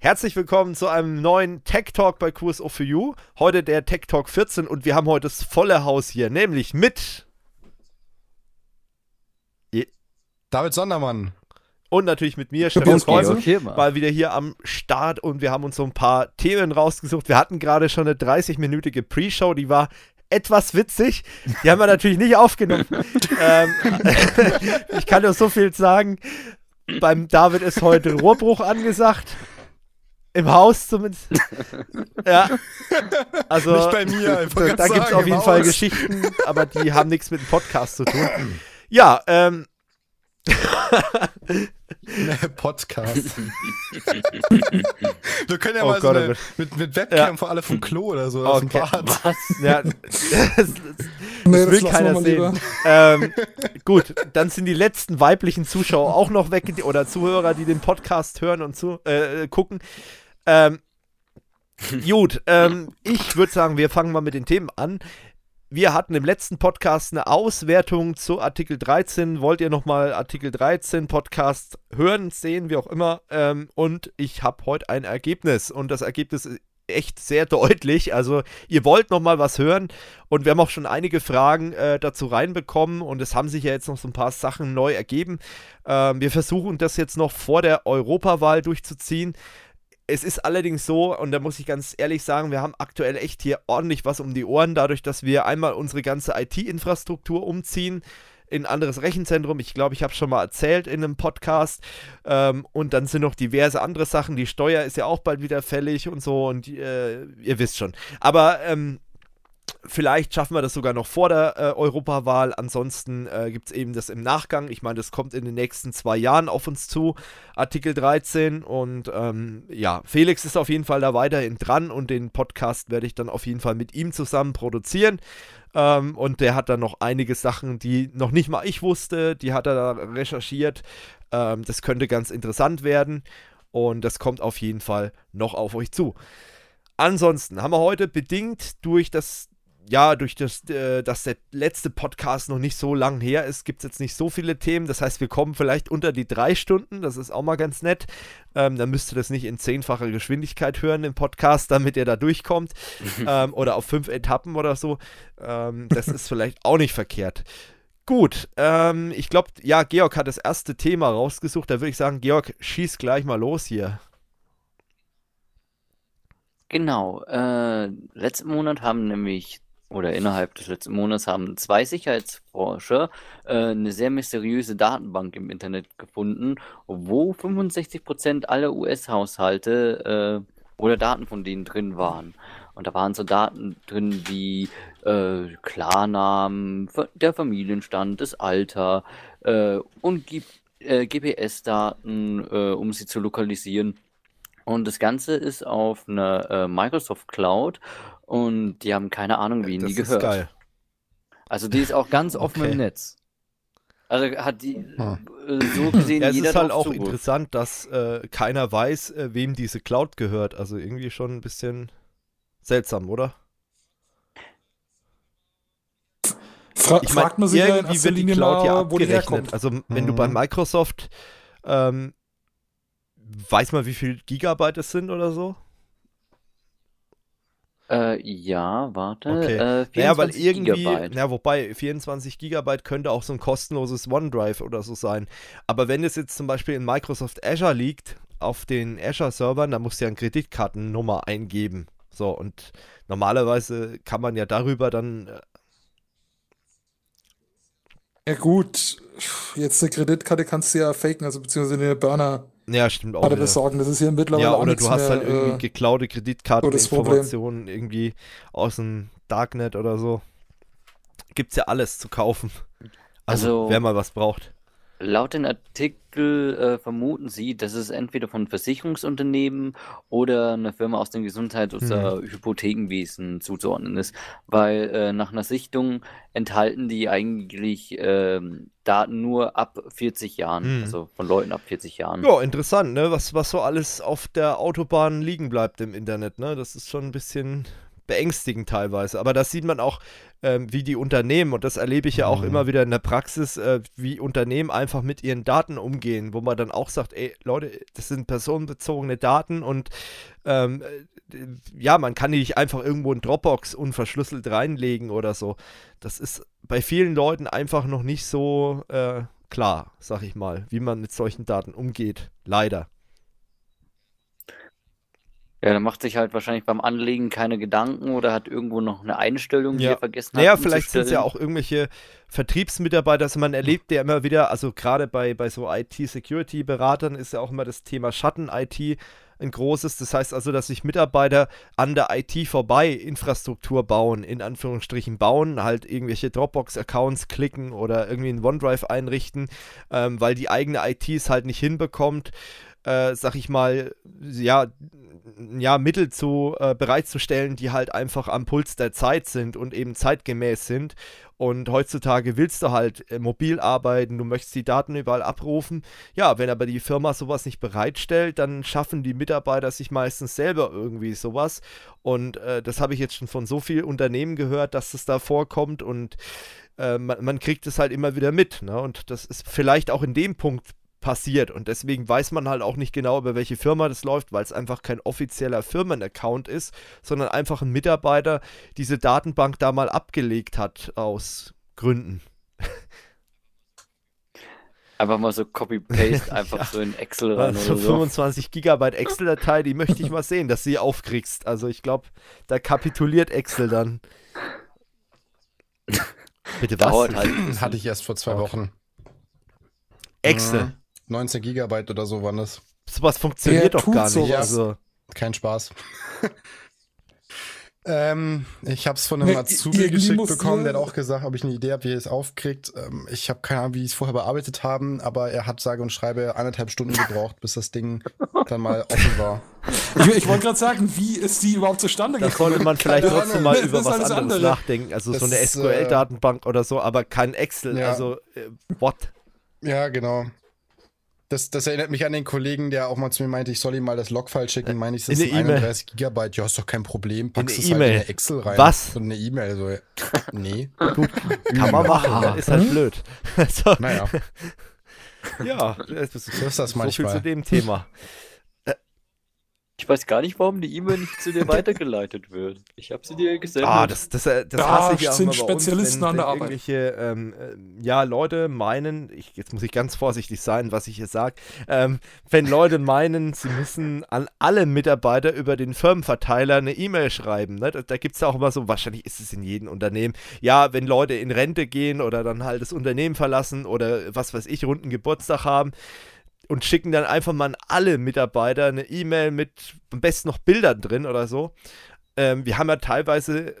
Herzlich willkommen zu einem neuen Tech Talk bei QSO for You. Heute der Tech Talk 14 und wir haben heute das volle Haus hier, nämlich mit David Sondermann. Und natürlich mit mir, Stefan Kreuze, okay, mal wieder hier am Start und wir haben uns so ein paar Themen rausgesucht. Wir hatten gerade schon eine 30-minütige Pre-Show, die war etwas witzig. Die haben wir natürlich nicht aufgenommen. ähm, ich kann nur so viel sagen. Beim David ist heute Rohrbruch angesagt. Im Haus zumindest. ja. Also, Nicht bei mir. Da, da gibt es auf jeden Fall Geschichten, aber die haben nichts mit dem Podcast zu tun. Ja, ähm, Podcast. Wir können ja oh mal Gott, so eine, mit, mit Webcam ja. vor alle vom Klo oder so. Okay. Was? Ja, das, das, nee, das will keiner sehen. Ähm, gut, dann sind die letzten weiblichen Zuschauer auch noch weg oder Zuhörer, die den Podcast hören und zu, äh, gucken. Ähm, gut, ähm, ich würde sagen, wir fangen mal mit den Themen an wir hatten im letzten Podcast eine Auswertung zu Artikel 13. Wollt ihr nochmal Artikel 13 Podcast hören, sehen, wie auch immer? Ähm, und ich habe heute ein Ergebnis. Und das Ergebnis ist echt sehr deutlich. Also ihr wollt nochmal was hören. Und wir haben auch schon einige Fragen äh, dazu reinbekommen. Und es haben sich ja jetzt noch so ein paar Sachen neu ergeben. Ähm, wir versuchen das jetzt noch vor der Europawahl durchzuziehen. Es ist allerdings so, und da muss ich ganz ehrlich sagen, wir haben aktuell echt hier ordentlich was um die Ohren, dadurch, dass wir einmal unsere ganze IT-Infrastruktur umziehen in ein anderes Rechenzentrum. Ich glaube, ich habe es schon mal erzählt in einem Podcast. Ähm, und dann sind noch diverse andere Sachen. Die Steuer ist ja auch bald wieder fällig und so. Und äh, ihr wisst schon. Aber ähm, Vielleicht schaffen wir das sogar noch vor der äh, Europawahl. Ansonsten äh, gibt es eben das im Nachgang. Ich meine, das kommt in den nächsten zwei Jahren auf uns zu, Artikel 13. Und ähm, ja, Felix ist auf jeden Fall da weiterhin dran und den Podcast werde ich dann auf jeden Fall mit ihm zusammen produzieren. Ähm, und der hat dann noch einige Sachen, die noch nicht mal ich wusste, die hat er da recherchiert. Ähm, das könnte ganz interessant werden. Und das kommt auf jeden Fall noch auf euch zu. Ansonsten haben wir heute bedingt durch das ja, durch das, äh, dass der letzte Podcast noch nicht so lang her ist, gibt es jetzt nicht so viele Themen. Das heißt, wir kommen vielleicht unter die drei Stunden. Das ist auch mal ganz nett. Ähm, dann müsst ihr das nicht in zehnfacher Geschwindigkeit hören im Podcast, damit ihr da durchkommt. ähm, oder auf fünf Etappen oder so. Ähm, das ist vielleicht auch nicht verkehrt. Gut, ähm, ich glaube, ja, Georg hat das erste Thema rausgesucht. Da würde ich sagen, Georg, schieß gleich mal los hier. Genau. Äh, letzten Monat haben nämlich oder innerhalb des letzten Monats haben zwei Sicherheitsforscher äh, eine sehr mysteriöse Datenbank im Internet gefunden, wo 65% aller US-Haushalte äh, oder Daten von denen drin waren. Und da waren so Daten drin wie äh, Klarnamen, der Familienstand, das Alter äh, und GPS-Daten, äh, um sie zu lokalisieren. Und das Ganze ist auf einer äh, Microsoft Cloud und die haben keine Ahnung, wie ihnen das die gehört. Ist geil. Also die ist auch ganz offen okay. im Netz. Also hat die hm. so gesehen ja, es jeder ist halt auch Zugriff. interessant, dass äh, keiner weiß, äh, wem diese Cloud gehört. Also irgendwie schon ein bisschen seltsam, oder? Fra ich mein, fragt man sich irgendwie ja in wird die Cloud ja abgerechnet. Also wenn mhm. du bei. Microsoft ähm, weiß man, wie viel Gigabyte es sind oder so? Äh, ja, warte. Okay. Äh, naja, weil irgendwie, Gigabyte. ja, wobei 24 Gigabyte könnte auch so ein kostenloses OneDrive oder so sein. Aber wenn es jetzt zum Beispiel in Microsoft Azure liegt, auf den Azure-Servern, dann musst du ja eine Kreditkartennummer eingeben. So, und normalerweise kann man ja darüber dann. Äh ja, gut. Jetzt eine Kreditkarte kannst du ja faken, also beziehungsweise eine Burner. Ja, stimmt auch. Gerade besorgen, das ist hier mittlerweile Ja, oder du hast halt mehr, halt irgendwie äh, geklaute Kreditkarteninformationen irgendwie aus dem Darknet oder so. Gibt's ja alles zu kaufen. Also, also wer mal was braucht. Laut den Artikel äh, vermuten sie, dass es entweder von Versicherungsunternehmen oder einer Firma aus dem Gesundheits- oder hm. Hypothekenwesen zuzuordnen ist, weil äh, nach einer Sichtung enthalten die eigentlich äh, Daten nur ab 40 Jahren, hm. also von Leuten ab 40 Jahren. Ja, interessant, ne? Was, was so alles auf der Autobahn liegen bleibt im Internet, ne? Das ist schon ein bisschen beängstigend teilweise. Aber das sieht man auch, ähm, wie die Unternehmen, und das erlebe ich ja auch mhm. immer wieder in der Praxis, äh, wie Unternehmen einfach mit ihren Daten umgehen, wo man dann auch sagt, ey Leute, das sind personenbezogene Daten und ähm, äh, ja, man kann die nicht einfach irgendwo in Dropbox unverschlüsselt reinlegen oder so. Das ist bei vielen Leuten einfach noch nicht so äh, klar, sag ich mal, wie man mit solchen Daten umgeht. Leider. Ja, dann macht sich halt wahrscheinlich beim Anlegen keine Gedanken oder hat irgendwo noch eine Einstellung, die ja. er vergessen hat. Naja, vielleicht sind es ja auch irgendwelche Vertriebsmitarbeiter, also man erlebt ja immer wieder, also gerade bei, bei so IT-Security-Beratern ist ja auch immer das Thema Schatten-IT ein großes. Das heißt also, dass sich Mitarbeiter an der IT vorbei Infrastruktur bauen, in Anführungsstrichen bauen, halt irgendwelche Dropbox-Accounts klicken oder irgendwie einen OneDrive einrichten, ähm, weil die eigene IT es halt nicht hinbekommt äh, sag ich mal, ja, ja, Mittel zu äh, bereitzustellen, die halt einfach am Puls der Zeit sind und eben zeitgemäß sind. Und heutzutage willst du halt äh, mobil arbeiten, du möchtest die Daten überall abrufen. Ja, wenn aber die Firma sowas nicht bereitstellt, dann schaffen die Mitarbeiter sich meistens selber irgendwie sowas. Und äh, das habe ich jetzt schon von so vielen Unternehmen gehört, dass das da vorkommt und äh, man, man, kriegt es halt immer wieder mit. Ne? Und das ist vielleicht auch in dem Punkt passiert. Und deswegen weiß man halt auch nicht genau, über welche Firma das läuft, weil es einfach kein offizieller Firmenaccount ist, sondern einfach ein Mitarbeiter diese Datenbank da mal abgelegt hat aus Gründen. Einfach mal so Copy-Paste, einfach ja. so in Excel rein also oder so. 25 Gigabyte Excel-Datei, die möchte ich mal sehen, dass du sie aufkriegst. Also ich glaube, da kapituliert Excel dann. Bitte was? Halt Hatte ich erst vor zwei Wochen. Excel. Mhm. 19 Gigabyte oder so waren das. Sowas funktioniert Der doch gar nicht. Also. Kein Spaß. ähm, ich habe es von einem Azubi geschickt bekommen, der hat auch gesagt, ob ich eine Idee habe, wie er es aufkriegt. Ähm, ich habe keine Ahnung, wie ich es vorher bearbeitet haben, aber er hat sage und schreibe eineinhalb Stunden gebraucht, bis das Ding dann mal offen war. Ich, ich wollte gerade sagen, wie ist die überhaupt zustande gekommen? Da sollte man vielleicht keine trotzdem Ahnung. mal über was anderes andere. nachdenken. Also das so eine SQL-Datenbank äh, oder so, aber kein Excel. Ja. Also, äh, what? Ja, genau. Das, das erinnert mich an den Kollegen, der auch mal zu mir meinte, ich soll ihm mal das Logfile schicken. Meine ich, das sind 31 Gigabyte. Ja, ist doch kein Problem. Packst es halt in eine Excel rein. Was? So eine E-Mail. So, nee. Gut, kann man machen. Ist halt hm? blöd. so. Naja. Ja, das ist, so ist das manchmal. So viel zu dem Thema. Ich weiß gar nicht, warum die E-Mail nicht zu dir weitergeleitet wird. Ich habe sie dir gesendet. Ah, das, das, das, das hasse ich ja sind Spezialisten uns, an der Arbeit. Irgendwelche, ähm, äh, ja, Leute meinen, ich, jetzt muss ich ganz vorsichtig sein, was ich hier sage, ähm, wenn Leute meinen, sie müssen an alle Mitarbeiter über den Firmenverteiler eine E-Mail schreiben. Ne? Da, da gibt es ja auch immer so, wahrscheinlich ist es in jedem Unternehmen, ja, wenn Leute in Rente gehen oder dann halt das Unternehmen verlassen oder was weiß ich, runden Geburtstag haben, und schicken dann einfach mal an alle Mitarbeiter eine E-Mail mit am besten noch Bildern drin oder so. Ähm, wir haben ja teilweise,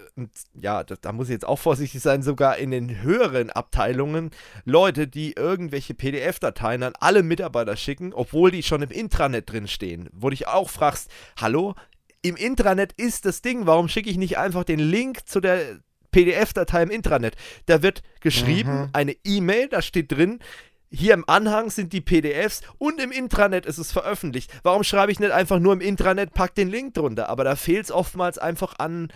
ja, da, da, muss ich jetzt auch vorsichtig sein, sogar in den höheren Abteilungen Leute, die irgendwelche PDF-Dateien an alle Mitarbeiter schicken, obwohl die schon im Intranet drin stehen. Wo du dich auch fragst, hallo, im Intranet ist das Ding, warum schicke ich nicht einfach den Link zu der PDF-Datei im Intranet? Da wird geschrieben, mhm. eine E-Mail, da steht drin, hier im Anhang sind die PDFs und im Intranet ist es veröffentlicht. Warum schreibe ich nicht einfach nur im Intranet, pack den Link drunter? Aber da fehlt es oftmals einfach an,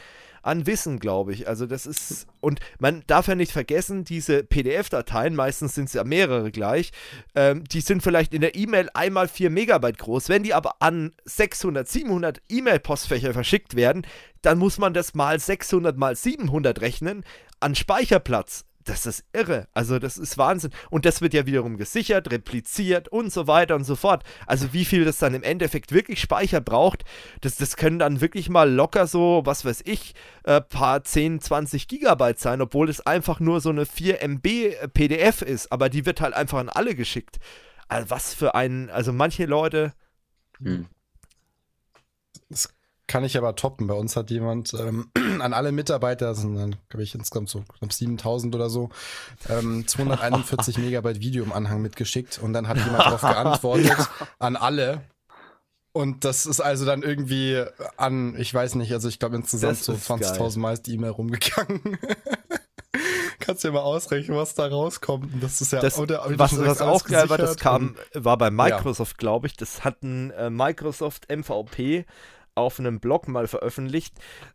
an Wissen, glaube ich. Also das ist, und man darf ja nicht vergessen, diese PDF-Dateien, meistens sind es ja mehrere gleich, ähm, die sind vielleicht in der E-Mail einmal 4 Megabyte groß. Wenn die aber an 600, 700 E-Mail-Postfächer verschickt werden, dann muss man das mal 600 mal 700 rechnen an Speicherplatz das ist irre. Also, das ist Wahnsinn. Und das wird ja wiederum gesichert, repliziert und so weiter und so fort. Also, wie viel das dann im Endeffekt wirklich Speicher braucht, das, das können dann wirklich mal locker so, was weiß ich, äh, paar 10, 20 Gigabyte sein, obwohl es einfach nur so eine 4 MB PDF ist. Aber die wird halt einfach an alle geschickt. Also, was für ein, also manche Leute. Hm. Das kann ich aber toppen. Bei uns hat jemand ähm, an alle Mitarbeiter, das sind dann, glaube ich, insgesamt so knapp 7000 oder so, ähm, 241 Megabyte Video im Anhang mitgeschickt und dann hat jemand darauf geantwortet an alle. Und das ist also dann irgendwie an, ich weiß nicht, also ich glaube insgesamt so 20.000 Mal ist die E-Mail rumgegangen. Kannst du dir mal ausrechnen, was da rauskommt. Das ist ja das, oder, was, was auch geil war, das kam, war bei Microsoft, ja. glaube ich. Das hat ein äh, Microsoft MVP auf einem Blog mal veröffentlicht.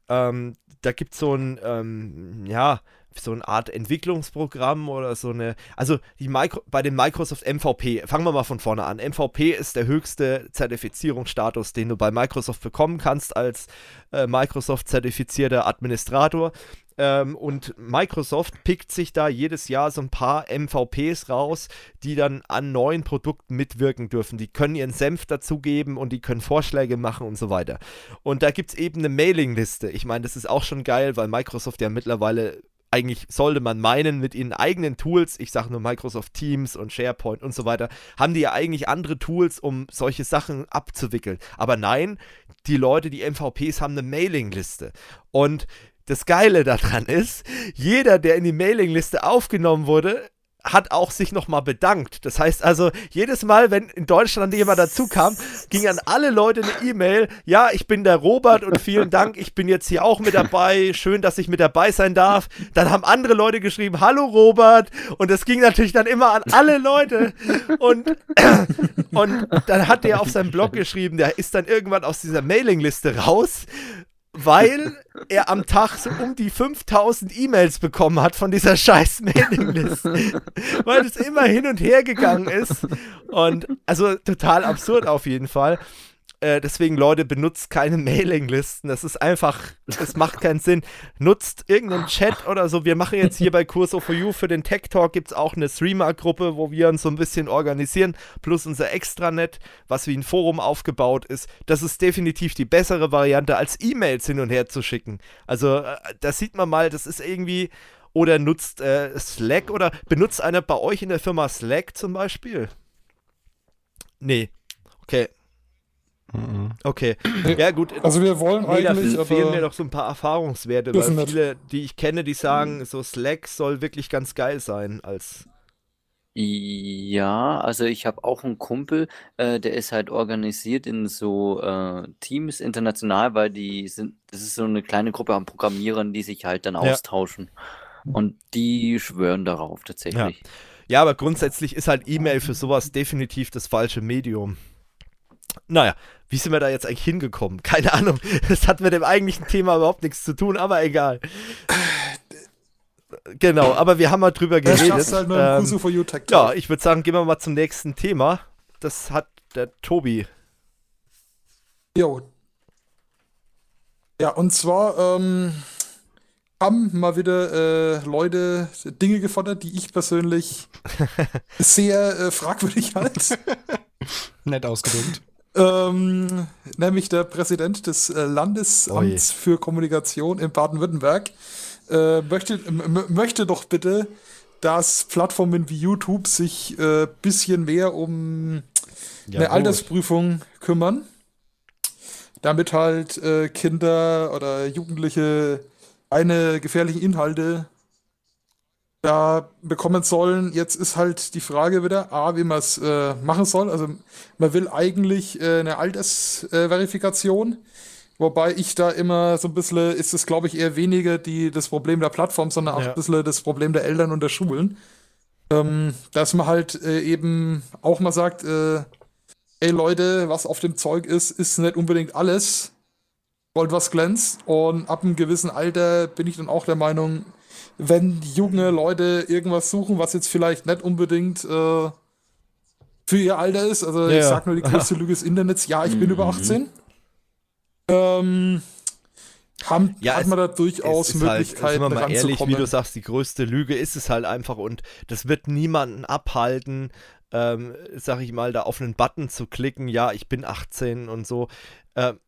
Ähm, da gibt es so ein, ähm, ja, so eine Art Entwicklungsprogramm oder so eine. Also die Micro, bei dem Microsoft MVP, fangen wir mal von vorne an. MVP ist der höchste Zertifizierungsstatus, den du bei Microsoft bekommen kannst als äh, Microsoft-zertifizierter Administrator. Ähm, und Microsoft pickt sich da jedes Jahr so ein paar MVPs raus, die dann an neuen Produkten mitwirken dürfen. Die können ihren Senf dazugeben und die können Vorschläge machen und so weiter. Und da gibt es eben eine Mailingliste. Ich meine, das ist auch schon geil, weil Microsoft ja mittlerweile eigentlich sollte man meinen, mit ihren eigenen Tools, ich sage nur Microsoft Teams und SharePoint und so weiter, haben die ja eigentlich andere Tools, um solche Sachen abzuwickeln. Aber nein, die Leute, die MVPs haben eine Mailingliste. Und das Geile daran ist, jeder, der in die Mailingliste aufgenommen wurde, hat auch sich nochmal bedankt. Das heißt also, jedes Mal, wenn in Deutschland jemand dazu kam, ging an alle Leute eine E-Mail, ja, ich bin der Robert und vielen Dank, ich bin jetzt hier auch mit dabei, schön, dass ich mit dabei sein darf. Dann haben andere Leute geschrieben, hallo Robert und das ging natürlich dann immer an alle Leute und, und dann hat der auf seinem Blog geschrieben, der ist dann irgendwann aus dieser Mailingliste raus weil er am Tag so um die 5000 E-Mails bekommen hat von dieser scheiß Mailingliste. weil es immer hin und her gegangen ist. Und also total absurd auf jeden Fall. Äh, deswegen, Leute, benutzt keine Mailinglisten. Das ist einfach, das macht keinen Sinn. Nutzt irgendeinen Chat oder so. Wir machen jetzt hier bei Curso for You für den Tech Talk gibt es auch eine Streamer-Gruppe, wo wir uns so ein bisschen organisieren, plus unser Extranet, was wie ein Forum aufgebaut ist. Das ist definitiv die bessere Variante, als E-Mails hin und her zu schicken. Also, äh, da sieht man mal, das ist irgendwie. Oder nutzt äh, Slack oder benutzt einer bei euch in der Firma Slack zum Beispiel? Nee. Okay. Okay, ja gut. Also wir wollen nee, eigentlich, da fehlen mir noch so ein paar Erfahrungswerte, weil viele, die ich kenne, die sagen, so Slack soll wirklich ganz geil sein als ja, also ich habe auch einen Kumpel, äh, der ist halt organisiert in so äh, Teams international, weil die sind, das ist so eine kleine Gruppe an Programmierern, die sich halt dann ja. austauschen. Und die schwören darauf tatsächlich. Ja. ja, aber grundsätzlich ist halt E-Mail für sowas definitiv das falsche Medium. Naja, wie sind wir da jetzt eigentlich hingekommen? Keine Ahnung. Das hat mit dem eigentlichen Thema überhaupt nichts zu tun, aber egal. Genau, aber wir haben mal drüber geredet. Halt ähm, ja, ich würde sagen, gehen wir mal zum nächsten Thema. Das hat der Tobi. Jo. Ja, und zwar ähm, haben mal wieder äh, Leute Dinge gefordert, die ich persönlich sehr äh, fragwürdig halte. Nett ausgedrückt. Ähm, nämlich der Präsident des äh, Landesamts oh für Kommunikation in Baden-Württemberg äh, möchte, möchte doch bitte, dass Plattformen wie YouTube sich ein äh, bisschen mehr um ja, eine gut. Altersprüfung kümmern, damit halt äh, Kinder oder Jugendliche eine gefährlichen Inhalte da bekommen sollen. Jetzt ist halt die Frage wieder, A, wie man es äh, machen soll. Also man will eigentlich äh, eine Altersverifikation, äh, wobei ich da immer so ein bisschen, ist es glaube ich eher weniger die, das Problem der Plattform, sondern auch ja. ein bisschen das Problem der Eltern und der Schulen. Ähm, dass man halt äh, eben auch mal sagt, äh, ey Leute, was auf dem Zeug ist, ist nicht unbedingt alles. Wollt was glänzt. Und ab einem gewissen Alter bin ich dann auch der Meinung, wenn junge Leute irgendwas suchen, was jetzt vielleicht nicht unbedingt äh, für ihr Alter ist. Also ja. ich sag nur die größte Lüge des Internets, ja, ich bin über 18. Mhm. Ähm, haben, ja, hat man da durchaus Möglichkeiten, halt, sind wir mal ehrlich, wie du sagst, die größte Lüge ist es halt einfach und das wird niemanden abhalten, ähm, sag ich mal, da auf einen Button zu klicken, ja, ich bin 18 und so. Ähm,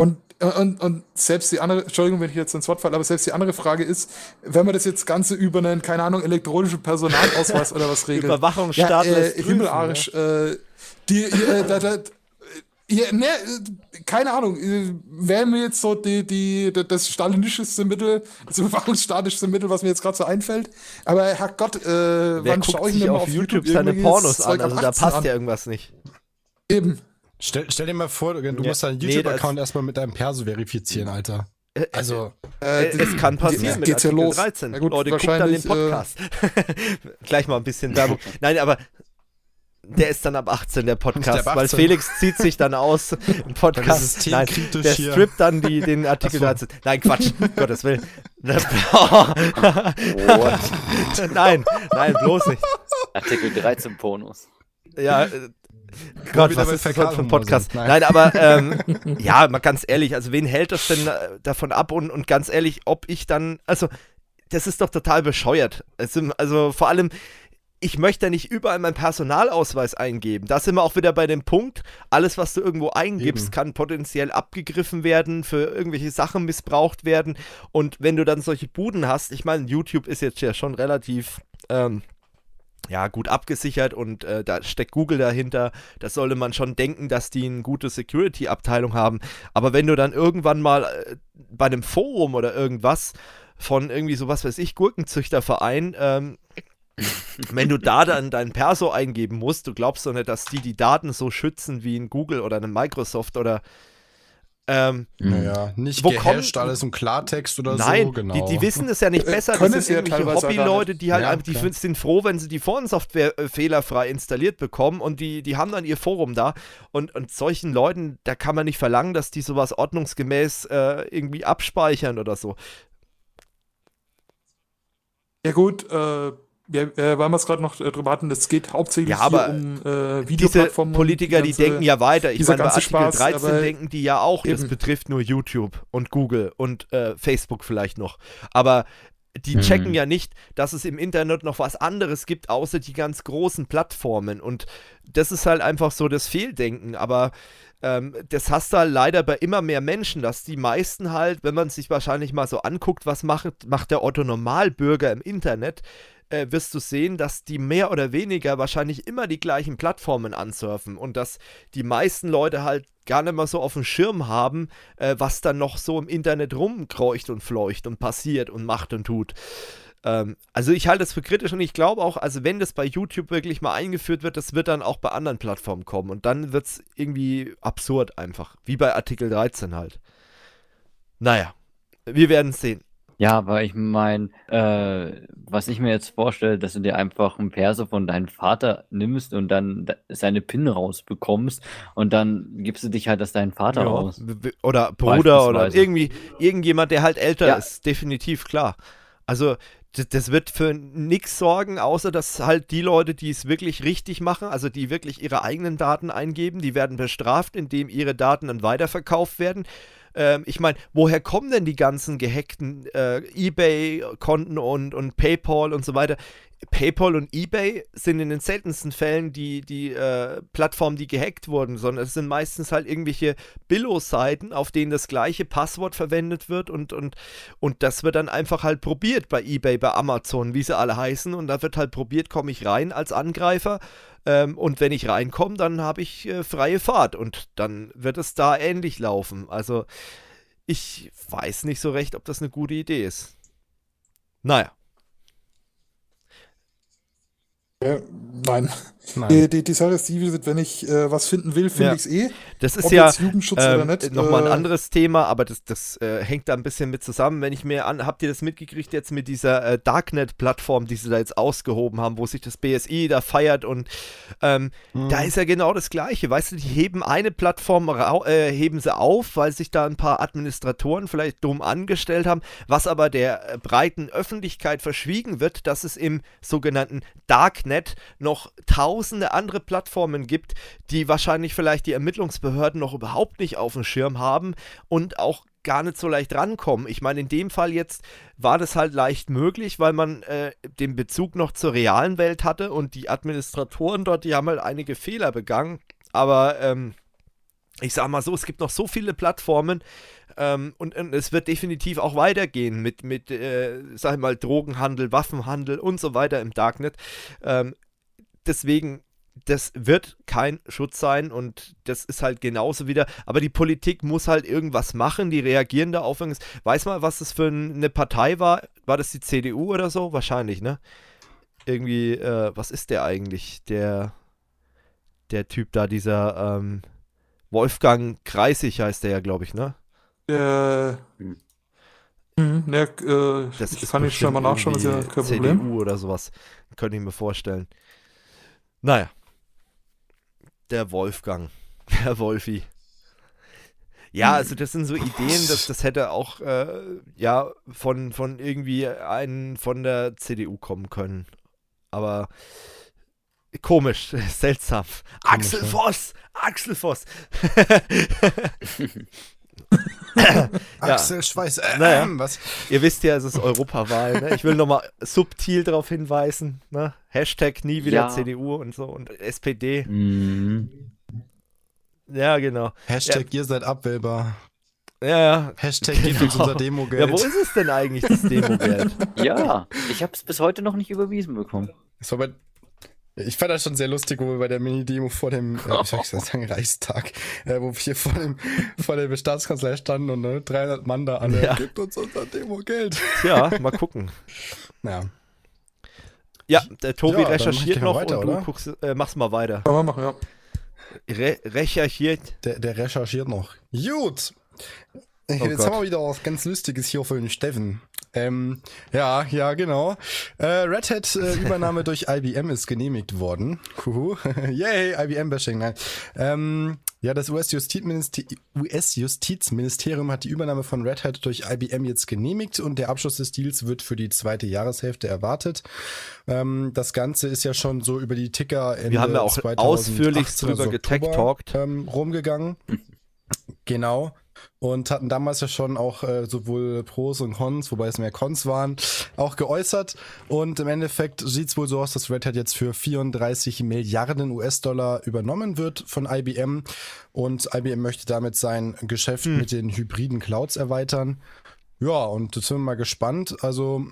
und, und, und selbst die andere, Entschuldigung, wenn ich jetzt ins Wort falle, aber selbst die andere Frage ist, wenn man das jetzt Ganze über einen, keine Ahnung, elektronischen Personalausweis oder was regelt. Überwachungsstaat ja, äh, Himmelarisch. Ne? Äh, die, äh, da, da, ja, ne, keine Ahnung, äh, wäre mir jetzt so die, die, das stalinischste Mittel, das überwachungsstatischste Mittel, was mir jetzt gerade so einfällt. Aber Herrgott, äh, Wer wann schaue ich mir mal auf YouTube, YouTube seine Pornos an? Also da passt an. ja irgendwas nicht. Eben. Stell, stell dir mal vor, du ja, musst deinen YouTube-Account nee, erstmal mit deinem Perso verifizieren, Alter. Äh, also, äh, äh, es kann passieren mit geht's ja los. 13. gut, Leute, guckt dann den Podcast. Äh, Gleich mal ein bisschen Werbung. Nein, aber der ist dann ab 18, der Podcast, ab 18? weil Felix zieht sich dann aus im Podcast. Nein, der hier. strippt dann die, den Artikel so. 13. Nein, Quatsch, Gottes Willen. nein, nein, bloß nicht. Artikel 13 Bonus. Ja, äh, Gott, was ist das für ein Podcast? Nein. Nein, aber ähm, ja, mal ganz ehrlich, also wen hält das denn äh, davon ab? Und, und ganz ehrlich, ob ich dann, also das ist doch total bescheuert. Also, also vor allem, ich möchte nicht überall meinen Personalausweis eingeben. Da sind wir auch wieder bei dem Punkt, alles, was du irgendwo eingibst, Eben. kann potenziell abgegriffen werden, für irgendwelche Sachen missbraucht werden. Und wenn du dann solche Buden hast, ich meine, YouTube ist jetzt ja schon relativ. Ähm, ja, gut abgesichert und äh, da steckt Google dahinter. Da sollte man schon denken, dass die eine gute Security-Abteilung haben. Aber wenn du dann irgendwann mal äh, bei einem Forum oder irgendwas von irgendwie so was weiß ich, Gurkenzüchterverein, ähm, wenn du da dann dein Perso eingeben musst, du glaubst doch nicht, dass die die Daten so schützen wie in Google oder in Microsoft oder ähm, naja, nicht wo gehasht, kommt, alles im Klartext oder nein, so, genau. Die, die wissen es ja nicht besser. das sind irgendwelche ja Hobbyleute, die halt, ja, die sind froh, wenn sie die Forensoftware äh, fehlerfrei installiert bekommen und die, die haben dann ihr Forum da. Und, und solchen Leuten, da kann man nicht verlangen, dass die sowas ordnungsgemäß äh, irgendwie abspeichern oder so. Ja gut, äh, ja, äh, weil wir es gerade noch äh, drüber hatten, es geht hauptsächlich ja, aber um äh, Videoplattformen. Diese Politiker, die, ganze, die denken ja weiter. Ich meine, bei Artikel Spaß, 13 denken die ja auch, eben. das betrifft nur YouTube und Google und äh, Facebook vielleicht noch. Aber die mhm. checken ja nicht, dass es im Internet noch was anderes gibt, außer die ganz großen Plattformen. Und das ist halt einfach so das Fehldenken. Aber ähm, das hast du halt leider bei immer mehr Menschen, dass die meisten halt, wenn man sich wahrscheinlich mal so anguckt, was macht, macht der Otto Normalbürger im Internet, äh, wirst du sehen, dass die mehr oder weniger wahrscheinlich immer die gleichen Plattformen ansurfen und dass die meisten Leute halt gar nicht mal so auf dem Schirm haben, äh, was dann noch so im Internet rumkreucht und fleucht und passiert und macht und tut. Ähm, also ich halte das für kritisch und ich glaube auch, also wenn das bei YouTube wirklich mal eingeführt wird, das wird dann auch bei anderen Plattformen kommen und dann wird es irgendwie absurd einfach, wie bei Artikel 13 halt. Naja, wir werden es sehen. Ja, aber ich meine, äh, was ich mir jetzt vorstelle, dass du dir einfach ein Perso von deinem Vater nimmst und dann seine PIN rausbekommst und dann gibst du dich halt als deinen Vater ja, aus. Oder Bruder oder irgendwie irgendjemand, der halt älter ja. ist, definitiv klar. Also das, das wird für nichts sorgen, außer dass halt die Leute, die es wirklich richtig machen, also die wirklich ihre eigenen Daten eingeben, die werden bestraft, indem ihre Daten dann weiterverkauft werden. Ähm, ich meine, woher kommen denn die ganzen gehackten äh, eBay-Konten und, und PayPal und so weiter? PayPal und eBay sind in den seltensten Fällen die, die äh, Plattformen, die gehackt wurden, sondern es sind meistens halt irgendwelche Billo-Seiten, auf denen das gleiche Passwort verwendet wird und, und, und das wird dann einfach halt probiert bei eBay, bei Amazon, wie sie alle heißen und da wird halt probiert, komme ich rein als Angreifer ähm, und wenn ich reinkomme, dann habe ich äh, freie Fahrt und dann wird es da ähnlich laufen. Also ich weiß nicht so recht, ob das eine gute Idee ist. Naja. Ja, nein. Die, die, die, Sache ist die, wenn ich äh, was finden will, finde ja. ich es eh. Das ist Ob ja ähm, nochmal ein äh, anderes Thema, aber das, das äh, hängt da ein bisschen mit zusammen. Wenn ich mir an, habt ihr das mitgekriegt jetzt mit dieser äh, Darknet-Plattform, die sie da jetzt ausgehoben haben, wo sich das BSI da feiert und ähm, mhm. da ist ja genau das Gleiche. Weißt du, die heben eine Plattform, äh, heben sie auf, weil sich da ein paar Administratoren vielleicht dumm angestellt haben, was aber der äh, breiten Öffentlichkeit verschwiegen wird, dass es im sogenannten Darknet noch tausend tausende andere Plattformen gibt, die wahrscheinlich vielleicht die Ermittlungsbehörden noch überhaupt nicht auf dem Schirm haben und auch gar nicht so leicht rankommen. Ich meine, in dem Fall jetzt war das halt leicht möglich, weil man äh, den Bezug noch zur realen Welt hatte und die Administratoren dort, die haben halt einige Fehler begangen. Aber ähm, ich sag mal so, es gibt noch so viele Plattformen ähm, und, und, es wird definitiv auch weitergehen mit, mit äh, sag ich mal, Drogenhandel, Waffenhandel und so weiter im Darknet. Ähm, deswegen, das wird kein Schutz sein und das ist halt genauso wieder. Aber die Politik muss halt irgendwas machen, die reagieren da auf irgendwas. Weiß mal, was das für eine Partei war? War das die CDU oder so? Wahrscheinlich, ne? Irgendwie, äh, was ist der eigentlich? Der, der Typ da, dieser ähm, Wolfgang Kreisig heißt der ja, glaube ich, ne? Der. Hm. Ja, äh, das ich kann ich schon mal nachschauen, ist ja kein CDU Problem. oder sowas. Könnte ich mir vorstellen. Naja. der Wolfgang, der Wolfi. Ja, also das sind so Ideen, dass das hätte auch äh, ja von, von irgendwie einen von der CDU kommen können. Aber komisch, seltsam. Komisch, Axel Voss! Axel Voss! Axel Schweiß. Äh, naja, was? Ihr wisst ja, es ist Europawahl. Ne? Ich will nochmal subtil darauf hinweisen. Ne? Hashtag nie wieder ja. CDU und so und SPD. Mhm. Ja, genau. Hashtag ja. ihr seid abwählbar. Ja, ja. Hashtag genau. gibt uns unser Demogeld. Ja, wo ist es denn eigentlich, das Demogeld? ja, ich habe es bis heute noch nicht überwiesen bekommen. Das war bei ich fand das schon sehr lustig, wo wir bei der Mini-Demo vor dem, äh, wie soll ich sagen, Reichstag, äh, wo wir hier vor dem, vor der Staatskanzlei standen und ne, 300 Mann da an, ja. gibt uns unser Demo-Geld. Ja, mal gucken. Ja. Ja, der Tobi ja, recherchiert noch weiter, und du guckst, äh, machst mal weiter. Kann man machen, ja. Re recherchiert. Der, der recherchiert noch. Gut. Oh Jetzt Gott. haben wir wieder was ganz Lustiges hier für den Steffen. Ähm, ja, ja, genau. Äh, Red Hat äh, Übernahme durch IBM ist genehmigt worden. Yay, IBM-Bashing, nein. Ähm, ja, das US-Justizministerium hat die Übernahme von Red Hat durch IBM jetzt genehmigt und der Abschluss des Deals wird für die zweite Jahreshälfte erwartet. Ähm, das Ganze ist ja schon so über die Ticker Ende Wir haben ja auch ausführlich drüber also getech-talkt. Ähm, rumgegangen. Genau und hatten damals ja schon auch äh, sowohl Pros und Cons, wobei es mehr Cons waren, auch geäußert. Und im Endeffekt sieht es wohl so aus, dass Red Hat jetzt für 34 Milliarden US-Dollar übernommen wird von IBM. Und IBM möchte damit sein Geschäft hm. mit den hybriden Clouds erweitern. Ja, und jetzt sind wir mal gespannt. Also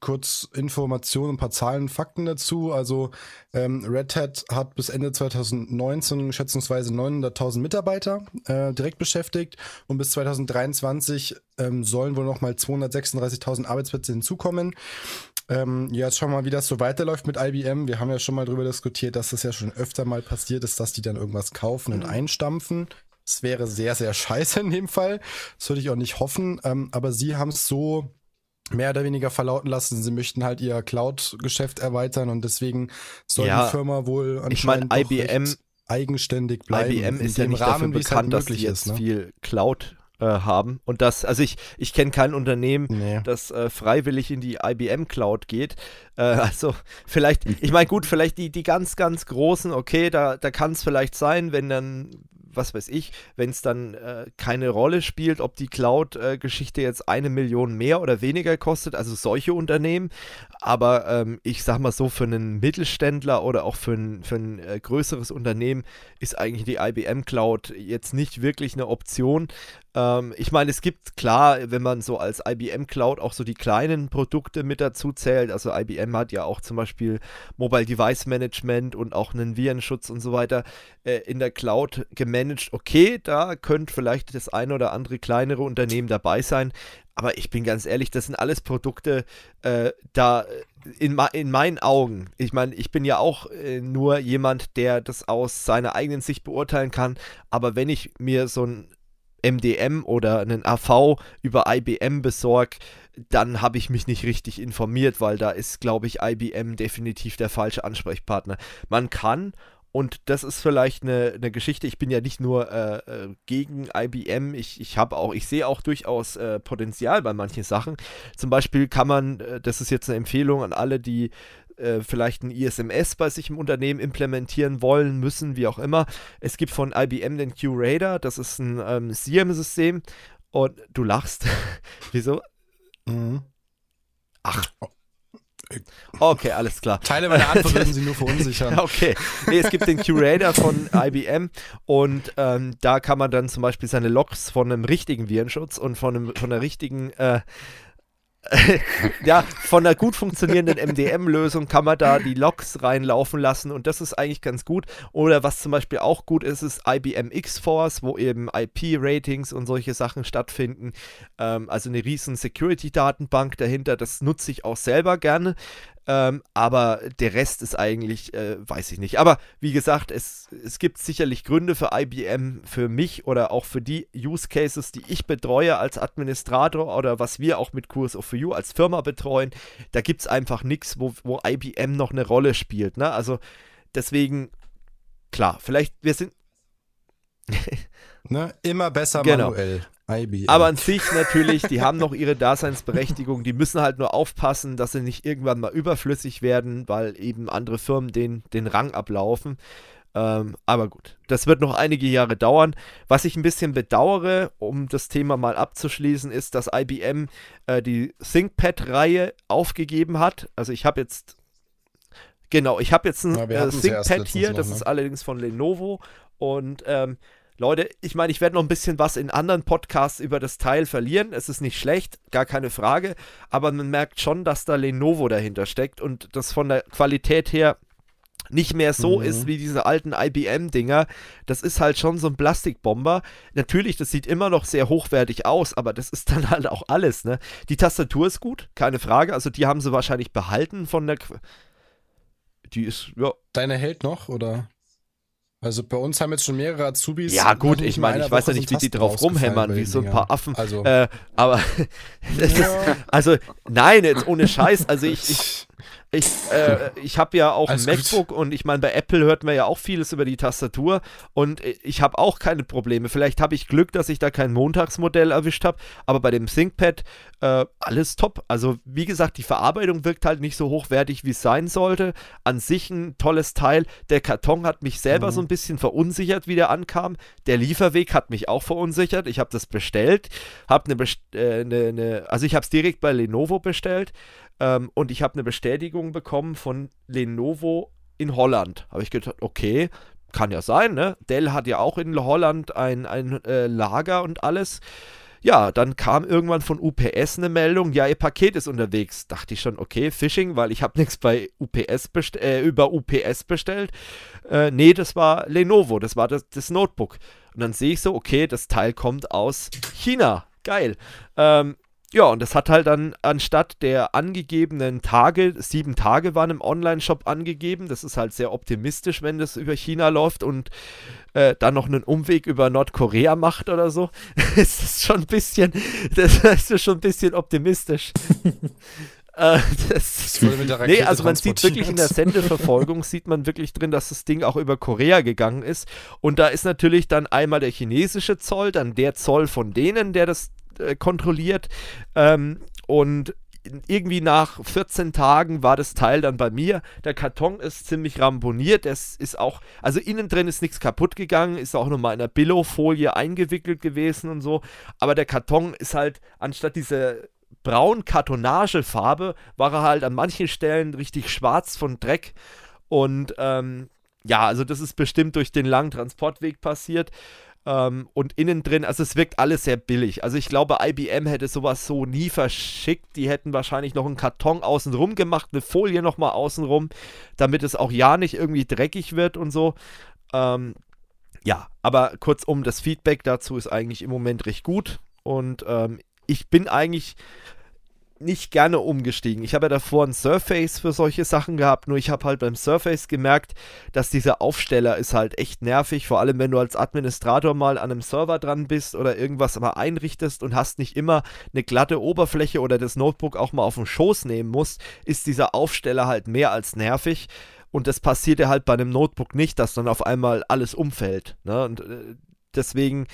kurz Informationen, ein paar Zahlen, Fakten dazu. Also ähm, Red Hat hat bis Ende 2019 schätzungsweise 900.000 Mitarbeiter äh, direkt beschäftigt und bis 2023 ähm, sollen wohl nochmal 236.000 Arbeitsplätze hinzukommen. Ähm, ja, jetzt schauen wir mal, wie das so weiterläuft mit IBM. Wir haben ja schon mal drüber diskutiert, dass das ja schon öfter mal passiert ist, dass die dann irgendwas kaufen und mhm. einstampfen. Es wäre sehr, sehr scheiße in dem Fall. Das würde ich auch nicht hoffen. Ähm, aber sie haben es so mehr oder weniger verlauten lassen, sie möchten halt ihr Cloud-Geschäft erweitern und deswegen soll ja, die Firma wohl anscheinend ich mein, IBM eigenständig bleiben. IBM ist ja nicht Rahmen, dafür bekannt, halt dass sie jetzt ne? viel Cloud äh, haben und das, also ich, ich kenne kein Unternehmen, nee. das äh, freiwillig in die IBM Cloud geht. Äh, also vielleicht, ich meine gut, vielleicht die, die ganz, ganz großen, okay, da, da kann es vielleicht sein, wenn dann was weiß ich, wenn es dann äh, keine Rolle spielt, ob die Cloud-Geschichte jetzt eine Million mehr oder weniger kostet, also solche Unternehmen. Aber ähm, ich sag mal so, für einen Mittelständler oder auch für ein, für ein äh, größeres Unternehmen ist eigentlich die IBM Cloud jetzt nicht wirklich eine Option. Ähm, ich meine, es gibt klar, wenn man so als IBM Cloud auch so die kleinen Produkte mit dazu zählt, also IBM hat ja auch zum Beispiel Mobile Device Management und auch einen Virenschutz und so weiter äh, in der Cloud gemanagt. Okay, da könnte vielleicht das eine oder andere kleinere Unternehmen dabei sein, aber ich bin ganz ehrlich, das sind alles Produkte, äh, da in, in meinen Augen, ich meine, ich bin ja auch äh, nur jemand, der das aus seiner eigenen Sicht beurteilen kann, aber wenn ich mir so ein MDM oder einen AV über IBM besorge, dann habe ich mich nicht richtig informiert, weil da ist, glaube ich, IBM definitiv der falsche Ansprechpartner. Man kann und das ist vielleicht eine, eine Geschichte. Ich bin ja nicht nur äh, äh gegen IBM, ich, ich habe auch, ich sehe auch durchaus äh, Potenzial bei manchen Sachen. Zum Beispiel kann man, äh, das ist jetzt eine Empfehlung an alle, die äh, vielleicht ein ISMS bei sich im Unternehmen implementieren wollen, müssen, wie auch immer. Es gibt von IBM den Q-Radar, das ist ein ähm, SIEM-System und du lachst. Wieso? Mhm. Ach. Okay, alles klar. Teile meiner Antwort würden Sie nur verunsichern. okay. Nee, es gibt den Curator von IBM und ähm, da kann man dann zum Beispiel seine Logs von einem richtigen Virenschutz und von, einem, von einer richtigen äh, ja, von einer gut funktionierenden MDM-Lösung kann man da die Logs reinlaufen lassen und das ist eigentlich ganz gut. Oder was zum Beispiel auch gut ist, ist IBM X-Force, wo eben IP-Ratings und solche Sachen stattfinden. Ähm, also eine riesen Security-Datenbank dahinter, das nutze ich auch selber gerne. Ähm, aber der Rest ist eigentlich, äh, weiß ich nicht. Aber wie gesagt, es, es gibt sicherlich Gründe für IBM, für mich oder auch für die Use Cases, die ich betreue als Administrator oder was wir auch mit Kurs of You als Firma betreuen. Da gibt es einfach nichts, wo, wo IBM noch eine Rolle spielt. Ne? Also deswegen klar, vielleicht, wir sind. ne? Immer besser genau. manuell. IBM. Aber an sich natürlich, die haben noch ihre Daseinsberechtigung. Die müssen halt nur aufpassen, dass sie nicht irgendwann mal überflüssig werden, weil eben andere Firmen den, den Rang ablaufen. Ähm, aber gut, das wird noch einige Jahre dauern. Was ich ein bisschen bedauere, um das Thema mal abzuschließen, ist, dass IBM äh, die ThinkPad-Reihe aufgegeben hat. Also ich habe jetzt Genau, ich habe jetzt ein äh, ThinkPad hier, noch, das ne? ist allerdings von Lenovo und ähm, Leute, ich meine, ich werde noch ein bisschen was in anderen Podcasts über das Teil verlieren. Es ist nicht schlecht, gar keine Frage, aber man merkt schon, dass da Lenovo dahinter steckt und das von der Qualität her nicht mehr so mhm. ist wie diese alten IBM-Dinger. Das ist halt schon so ein Plastikbomber. Natürlich, das sieht immer noch sehr hochwertig aus, aber das ist dann halt auch alles, ne? Die Tastatur ist gut, keine Frage. Also die haben sie wahrscheinlich behalten von der. Qu die ist, ja. Deine hält noch, oder? Also bei uns haben jetzt schon mehrere Azubis. Ja gut, ich meine, ich weiß ja nicht, wie die drauf rumhämmern, wie so ein paar Affen. Also, äh, aber ja. ist, also nein, jetzt ohne Scheiß. Also ich, ich ich, äh, ich habe ja auch Alles ein MacBook gut. und ich meine, bei Apple hört man ja auch vieles über die Tastatur und ich habe auch keine Probleme. Vielleicht habe ich Glück, dass ich da kein Montagsmodell erwischt habe, aber bei dem ThinkPad äh, alles top. Also wie gesagt, die Verarbeitung wirkt halt nicht so hochwertig, wie es sein sollte. An sich ein tolles Teil. Der Karton hat mich selber mhm. so ein bisschen verunsichert, wie der ankam. Der Lieferweg hat mich auch verunsichert. Ich habe das bestellt, habe eine, Best äh, eine, eine, also ich habe es direkt bei Lenovo bestellt ähm, und ich habe eine Bestätigung bekommen von Lenovo in Holland. Habe ich gedacht, okay, kann ja sein, ne? Dell hat ja auch in Holland ein, ein äh, Lager und alles. Ja, dann kam irgendwann von UPS eine Meldung, ja, ihr Paket ist unterwegs. Dachte ich schon, okay, Phishing, weil ich habe nichts bei UPS äh, über UPS bestellt. Äh, nee, das war Lenovo, das war das, das Notebook. Und dann sehe ich so, okay, das Teil kommt aus China. Geil. Ähm, ja, und das hat halt dann anstatt der angegebenen Tage, sieben Tage waren im Online-Shop angegeben. Das ist halt sehr optimistisch, wenn das über China läuft und äh, dann noch einen Umweg über Nordkorea macht oder so. das ist schon ein bisschen, das ist schon ein bisschen optimistisch. äh, das, nee, also man sieht wirklich in der Sendeverfolgung, sieht man wirklich drin, dass das Ding auch über Korea gegangen ist. Und da ist natürlich dann einmal der chinesische Zoll, dann der Zoll von denen, der das äh, kontrolliert. Ähm, und irgendwie nach 14 Tagen war das Teil dann bei mir. Der Karton ist ziemlich ramponiert. Es ist auch, also innen drin ist nichts kaputt gegangen, ist auch nochmal in einer Billo-Folie eingewickelt gewesen und so. Aber der Karton ist halt, anstatt diese braun Kartonagefarbe, war er halt an manchen Stellen richtig schwarz von Dreck. Und ähm, ja, also das ist bestimmt durch den langen Transportweg passiert. Ähm, und innen drin, also es wirkt alles sehr billig. Also ich glaube, IBM hätte sowas so nie verschickt. Die hätten wahrscheinlich noch einen Karton außenrum gemacht, eine Folie nochmal außenrum, damit es auch ja nicht irgendwie dreckig wird und so. Ähm, ja, aber kurzum, das Feedback dazu ist eigentlich im Moment recht gut. Und ähm, ich bin eigentlich nicht gerne umgestiegen. Ich habe ja davor ein Surface für solche Sachen gehabt, nur ich habe halt beim Surface gemerkt, dass dieser Aufsteller ist halt echt nervig, vor allem wenn du als Administrator mal an einem Server dran bist oder irgendwas mal einrichtest und hast nicht immer eine glatte Oberfläche oder das Notebook auch mal auf den Schoß nehmen musst, ist dieser Aufsteller halt mehr als nervig. Und das passiert ja halt bei einem Notebook nicht, dass dann auf einmal alles umfällt. Ne? Und äh, deswegen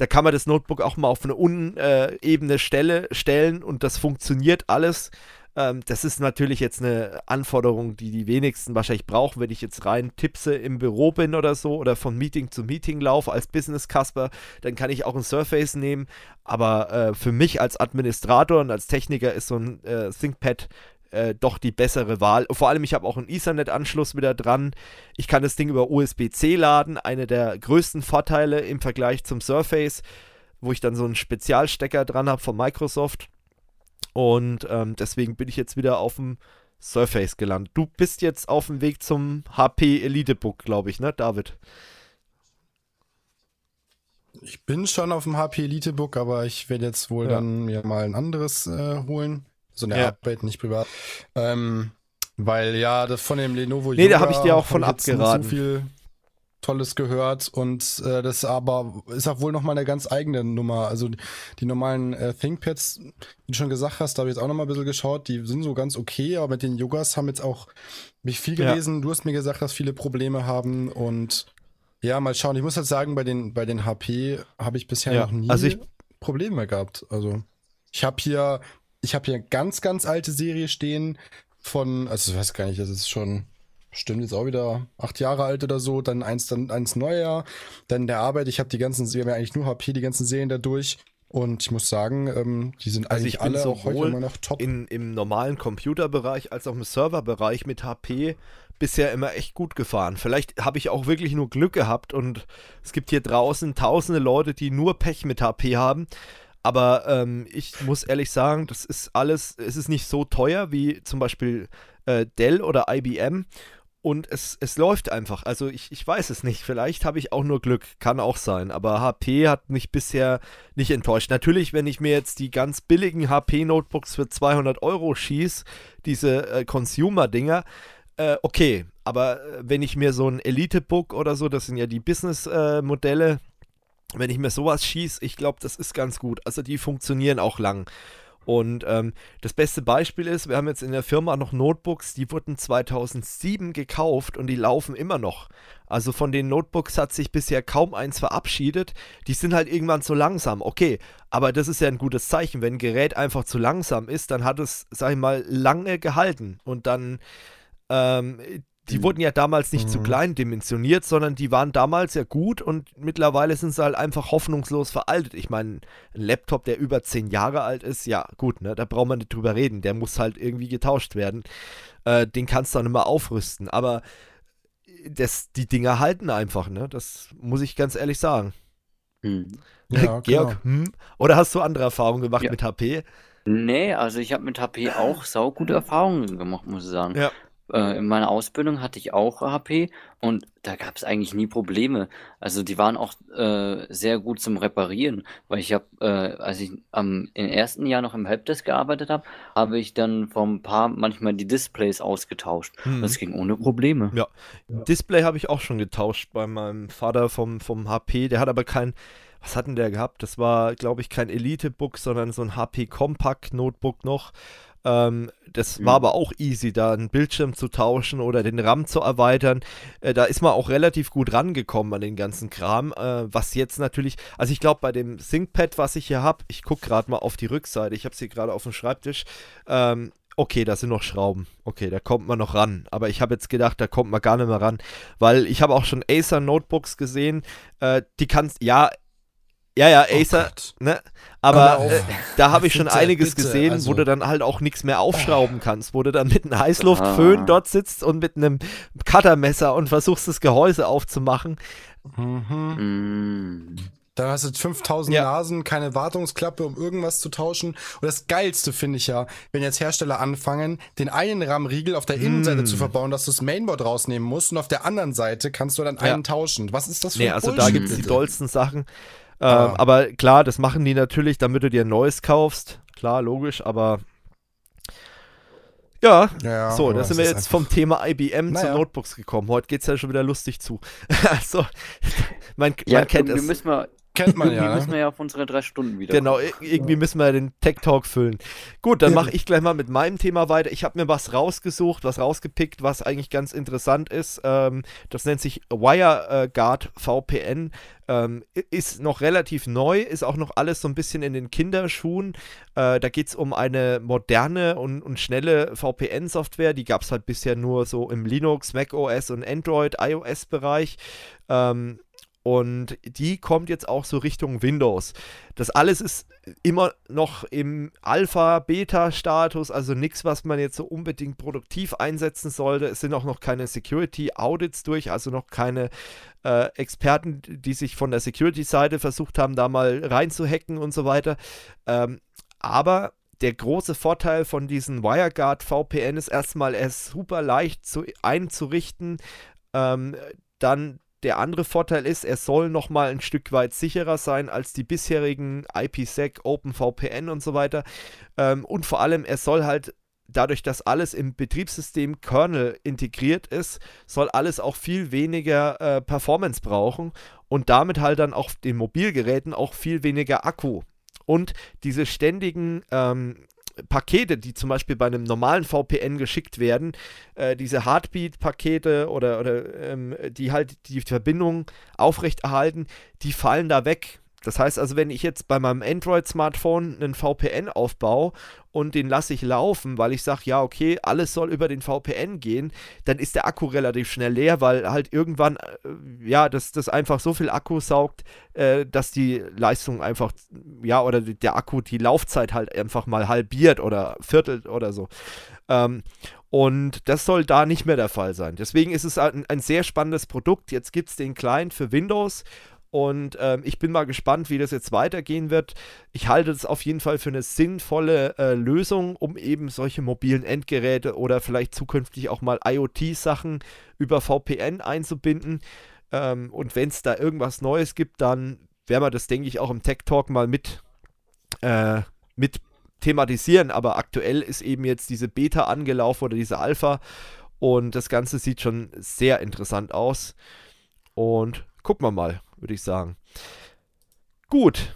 da kann man das Notebook auch mal auf eine unebene Stelle stellen und das funktioniert alles. Ähm, das ist natürlich jetzt eine Anforderung, die die wenigsten wahrscheinlich brauchen, wenn ich jetzt rein tipse im Büro bin oder so oder von Meeting zu Meeting laufe als Business Casper, dann kann ich auch ein Surface nehmen. Aber äh, für mich als Administrator und als Techniker ist so ein äh, ThinkPad äh, doch die bessere Wahl. Vor allem, ich habe auch einen Ethernet-Anschluss wieder dran. Ich kann das Ding über USB-C laden. Eine der größten Vorteile im Vergleich zum Surface, wo ich dann so einen Spezialstecker dran habe von Microsoft. Und ähm, deswegen bin ich jetzt wieder auf dem Surface gelandet. Du bist jetzt auf dem Weg zum HP Elitebook, glaube ich, ne, David? Ich bin schon auf dem HP Elitebook, aber ich werde jetzt wohl ja. dann mir mal ein anderes äh, holen. So eine ja. Arbeit, nicht privat. Ähm, weil ja, das von dem Lenovo Nee, Yoga da habe ich dir auch von abgeraten. So viel Tolles gehört und äh, das aber ist auch wohl nochmal eine ganz eigene Nummer. Also die normalen äh, ThinkPads, wie du schon gesagt hast, da habe ich jetzt auch nochmal ein bisschen geschaut, die sind so ganz okay, aber mit den Yogas haben jetzt auch mich viel gelesen. Ja. Du hast mir gesagt, dass viele Probleme haben und Ja, mal schauen. Ich muss halt sagen, bei den, bei den HP habe ich bisher ja, noch nie also Probleme gehabt. Also ich habe hier, ich habe hier eine ganz, ganz alte Serie stehen von, also ich weiß gar nicht, das ist schon Stimmt jetzt auch wieder acht Jahre alt oder so, dann eins, dann eins neuer, dann der Arbeit. Ich habe die ganzen, wir haben ja eigentlich nur HP, die ganzen Serien da durch. Und ich muss sagen, ähm, die sind also eigentlich alle auch heute immer noch top. In, Im normalen Computerbereich als auch im Serverbereich mit HP bisher immer echt gut gefahren. Vielleicht habe ich auch wirklich nur Glück gehabt und es gibt hier draußen tausende Leute, die nur Pech mit HP haben. Aber ähm, ich muss ehrlich sagen, das ist alles, es ist nicht so teuer wie zum Beispiel äh, Dell oder IBM und es, es läuft einfach. Also ich, ich weiß es nicht. Vielleicht habe ich auch nur Glück. Kann auch sein. Aber HP hat mich bisher nicht enttäuscht. Natürlich, wenn ich mir jetzt die ganz billigen HP-Notebooks für 200 Euro schieße, diese äh, Consumer-Dinger, äh, okay. Aber äh, wenn ich mir so ein Elite-Book oder so, das sind ja die Business-Modelle, wenn ich mir sowas schieße, ich glaube, das ist ganz gut. Also die funktionieren auch lang. Und ähm, das beste Beispiel ist, wir haben jetzt in der Firma noch Notebooks, die wurden 2007 gekauft und die laufen immer noch. Also von den Notebooks hat sich bisher kaum eins verabschiedet. Die sind halt irgendwann zu langsam. Okay, aber das ist ja ein gutes Zeichen. Wenn ein Gerät einfach zu langsam ist, dann hat es, sag ich mal, lange gehalten. Und dann ähm, die mhm. wurden ja damals nicht mhm. zu klein dimensioniert, sondern die waren damals ja gut und mittlerweile sind sie halt einfach hoffnungslos veraltet. Ich meine, ein Laptop, der über zehn Jahre alt ist, ja gut, ne, da braucht man nicht drüber reden. Der muss halt irgendwie getauscht werden. Äh, den kannst du dann immer aufrüsten. Aber das, die Dinger halten einfach, ne? Das muss ich ganz ehrlich sagen. Hm. Ja, Georg, hm? oder hast du andere Erfahrungen gemacht ja. mit HP? Nee, also ich habe mit HP auch saugute Erfahrungen gemacht, muss ich sagen. Ja. Äh, in meiner Ausbildung hatte ich auch HP und da gab es eigentlich nie Probleme. Also die waren auch äh, sehr gut zum Reparieren, weil ich habe, äh, als ich am im ersten Jahr noch im Helpdesk gearbeitet habe, habe ich dann vom Paar manchmal die Displays ausgetauscht. Hm. Das ging ohne Probleme. Ja, Display habe ich auch schon getauscht bei meinem Vater vom, vom HP. Der hat aber kein was hat denn der gehabt? Das war, glaube ich, kein Elite-Book, sondern so ein HP Compact Notebook noch. Ähm, das mhm. war aber auch easy, da einen Bildschirm zu tauschen oder den RAM zu erweitern. Äh, da ist man auch relativ gut rangekommen an den ganzen Kram. Äh, was jetzt natürlich, also ich glaube, bei dem ThinkPad, was ich hier habe, ich gucke gerade mal auf die Rückseite, ich habe es hier gerade auf dem Schreibtisch. Ähm, okay, da sind noch Schrauben. Okay, da kommt man noch ran. Aber ich habe jetzt gedacht, da kommt man gar nicht mehr ran. Weil ich habe auch schon Acer Notebooks gesehen. Äh, die kannst, ja, ja, ja, oh Acer, oh ne? Aber äh, da habe ich schon einiges bitte, gesehen, also. wo du dann halt auch nichts mehr aufschrauben oh. kannst, wo du dann mit einem Heißluftföhn ah. dort sitzt und mit einem Cuttermesser und versuchst das Gehäuse aufzumachen. Mhm. Mm. Da hast du 5000 ja. Nasen, keine Wartungsklappe, um irgendwas zu tauschen. Und das Geilste finde ich ja, wenn jetzt Hersteller anfangen, den einen RAM-Riegel auf der Innenseite mm. zu verbauen, dass du das Mainboard rausnehmen musst und auf der anderen Seite kannst du dann ja. einen tauschen. Was ist das für nee, ein also Bullshit, da gibt es die dollsten Sachen. Ähm, ah. Aber klar, das machen die natürlich, damit du dir ein neues kaufst. Klar, logisch, aber ja, ja so, da sind wir jetzt vom Thema IBM naja. zu Notebooks gekommen. Heute geht es ja schon wieder lustig zu. also, man, ja, man kennt es. Müssen wir Kennt man ja. Irgendwie müssen wir ja auf unsere drei Stunden wieder. Genau, irgendwie müssen wir den Tech Talk füllen. Gut, dann mache ich gleich mal mit meinem Thema weiter. Ich habe mir was rausgesucht, was rausgepickt, was eigentlich ganz interessant ist. Ähm, das nennt sich WireGuard VPN. Ähm, ist noch relativ neu, ist auch noch alles so ein bisschen in den Kinderschuhen. Äh, da geht es um eine moderne und, und schnelle VPN-Software. Die gab es halt bisher nur so im Linux, Mac OS und Android, iOS-Bereich. Ähm, und die kommt jetzt auch so Richtung Windows. Das alles ist immer noch im Alpha-Beta-Status, also nichts, was man jetzt so unbedingt produktiv einsetzen sollte. Es sind auch noch keine Security-Audits durch, also noch keine äh, Experten, die sich von der Security-Seite versucht haben, da mal reinzuhacken und so weiter. Ähm, aber der große Vorteil von diesen WireGuard VPN ist erstmal, er ist super leicht zu, einzurichten. Ähm, dann der andere Vorteil ist, er soll nochmal ein Stück weit sicherer sein als die bisherigen IPsec, OpenVPN und so weiter. Ähm, und vor allem, er soll halt dadurch, dass alles im Betriebssystem Kernel integriert ist, soll alles auch viel weniger äh, Performance brauchen und damit halt dann auf den Mobilgeräten auch viel weniger Akku. Und diese ständigen ähm, Pakete, die zum Beispiel bei einem normalen VPN geschickt werden, äh, diese Heartbeat-Pakete oder, oder ähm, die halt die Verbindung aufrechterhalten, die fallen da weg. Das heißt also, wenn ich jetzt bei meinem Android-Smartphone einen VPN aufbaue und den lasse ich laufen, weil ich sage, ja, okay, alles soll über den VPN gehen, dann ist der Akku relativ schnell leer, weil halt irgendwann, äh, ja, das, das einfach so viel Akku saugt, äh, dass die Leistung einfach, ja, oder der Akku die Laufzeit halt einfach mal halbiert oder viertelt oder so. Ähm, und das soll da nicht mehr der Fall sein. Deswegen ist es ein, ein sehr spannendes Produkt. Jetzt gibt es den Client für Windows und ähm, ich bin mal gespannt, wie das jetzt weitergehen wird. Ich halte es auf jeden Fall für eine sinnvolle äh, Lösung, um eben solche mobilen Endgeräte oder vielleicht zukünftig auch mal IoT-Sachen über VPN einzubinden. Ähm, und wenn es da irgendwas Neues gibt, dann werden wir das, denke ich, auch im Tech Talk mal mit, äh, mit thematisieren. Aber aktuell ist eben jetzt diese Beta angelaufen oder diese Alpha. Und das Ganze sieht schon sehr interessant aus. Und gucken wir mal würde ich sagen. Gut,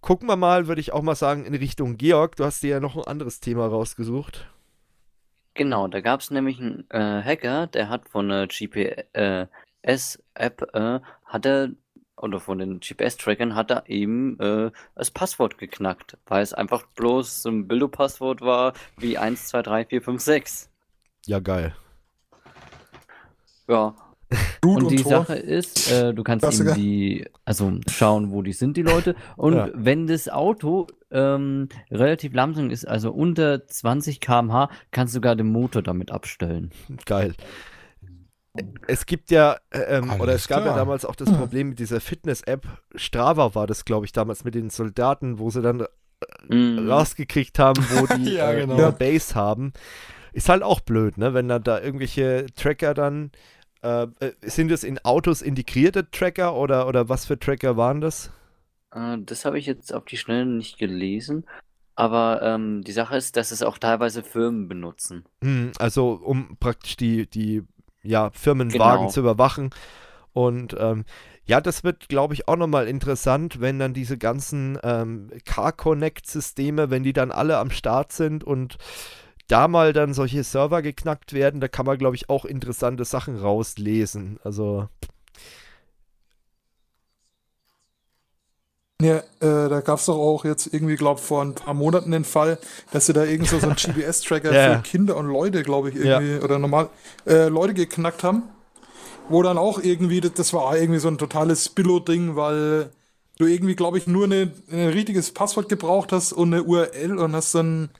gucken wir mal, würde ich auch mal sagen, in Richtung Georg. Du hast dir ja noch ein anderes Thema rausgesucht. Genau, da gab es nämlich einen äh, Hacker, der hat von der GPS-App, äh, hat er, oder von den GPS-Trackern hat er eben äh, das Passwort geknackt, weil es einfach bloß so ein Bildo-Passwort war wie 1, 2, 3, 4, 5, 6. Ja, geil. Ja, und, und die Tor. Sache ist, äh, du kannst eben die, also schauen, wo die sind, die Leute. Und ja. wenn das Auto ähm, relativ langsam ist, also unter 20 km/h, kannst du sogar den Motor damit abstellen. Geil. Es gibt ja, äh, ähm, oder es gab klar. ja damals auch das Problem mit dieser Fitness-App. Strava war das, glaube ich, damals mit den Soldaten, wo sie dann äh, mm. rausgekriegt haben, wo die ja, äh, genau. Base haben. Ist halt auch blöd, ne? Wenn dann da irgendwelche Tracker dann äh, sind es in Autos integrierte Tracker oder, oder was für Tracker waren das? Äh, das habe ich jetzt auf die Schnelle nicht gelesen. Aber ähm, die Sache ist, dass es auch teilweise Firmen benutzen. Hm, also um praktisch die, die ja, Firmenwagen genau. zu überwachen. Und ähm, ja, das wird, glaube ich, auch nochmal interessant, wenn dann diese ganzen ähm, Car Connect-Systeme, wenn die dann alle am Start sind und da mal dann solche Server geknackt werden, da kann man, glaube ich, auch interessante Sachen rauslesen. Also. Ja, äh, da gab es doch auch jetzt irgendwie, glaube ich, vor ein paar Monaten den Fall, dass sie da irgendwie so, so einen GPS-Tracker ja. für Kinder und Leute, glaube ich, irgendwie, ja. oder normal, äh, Leute geknackt haben. Wo dann auch irgendwie, das, das war irgendwie so ein totales Billo-Ding, weil du irgendwie, glaube ich, nur eine, ein richtiges Passwort gebraucht hast und eine URL und hast dann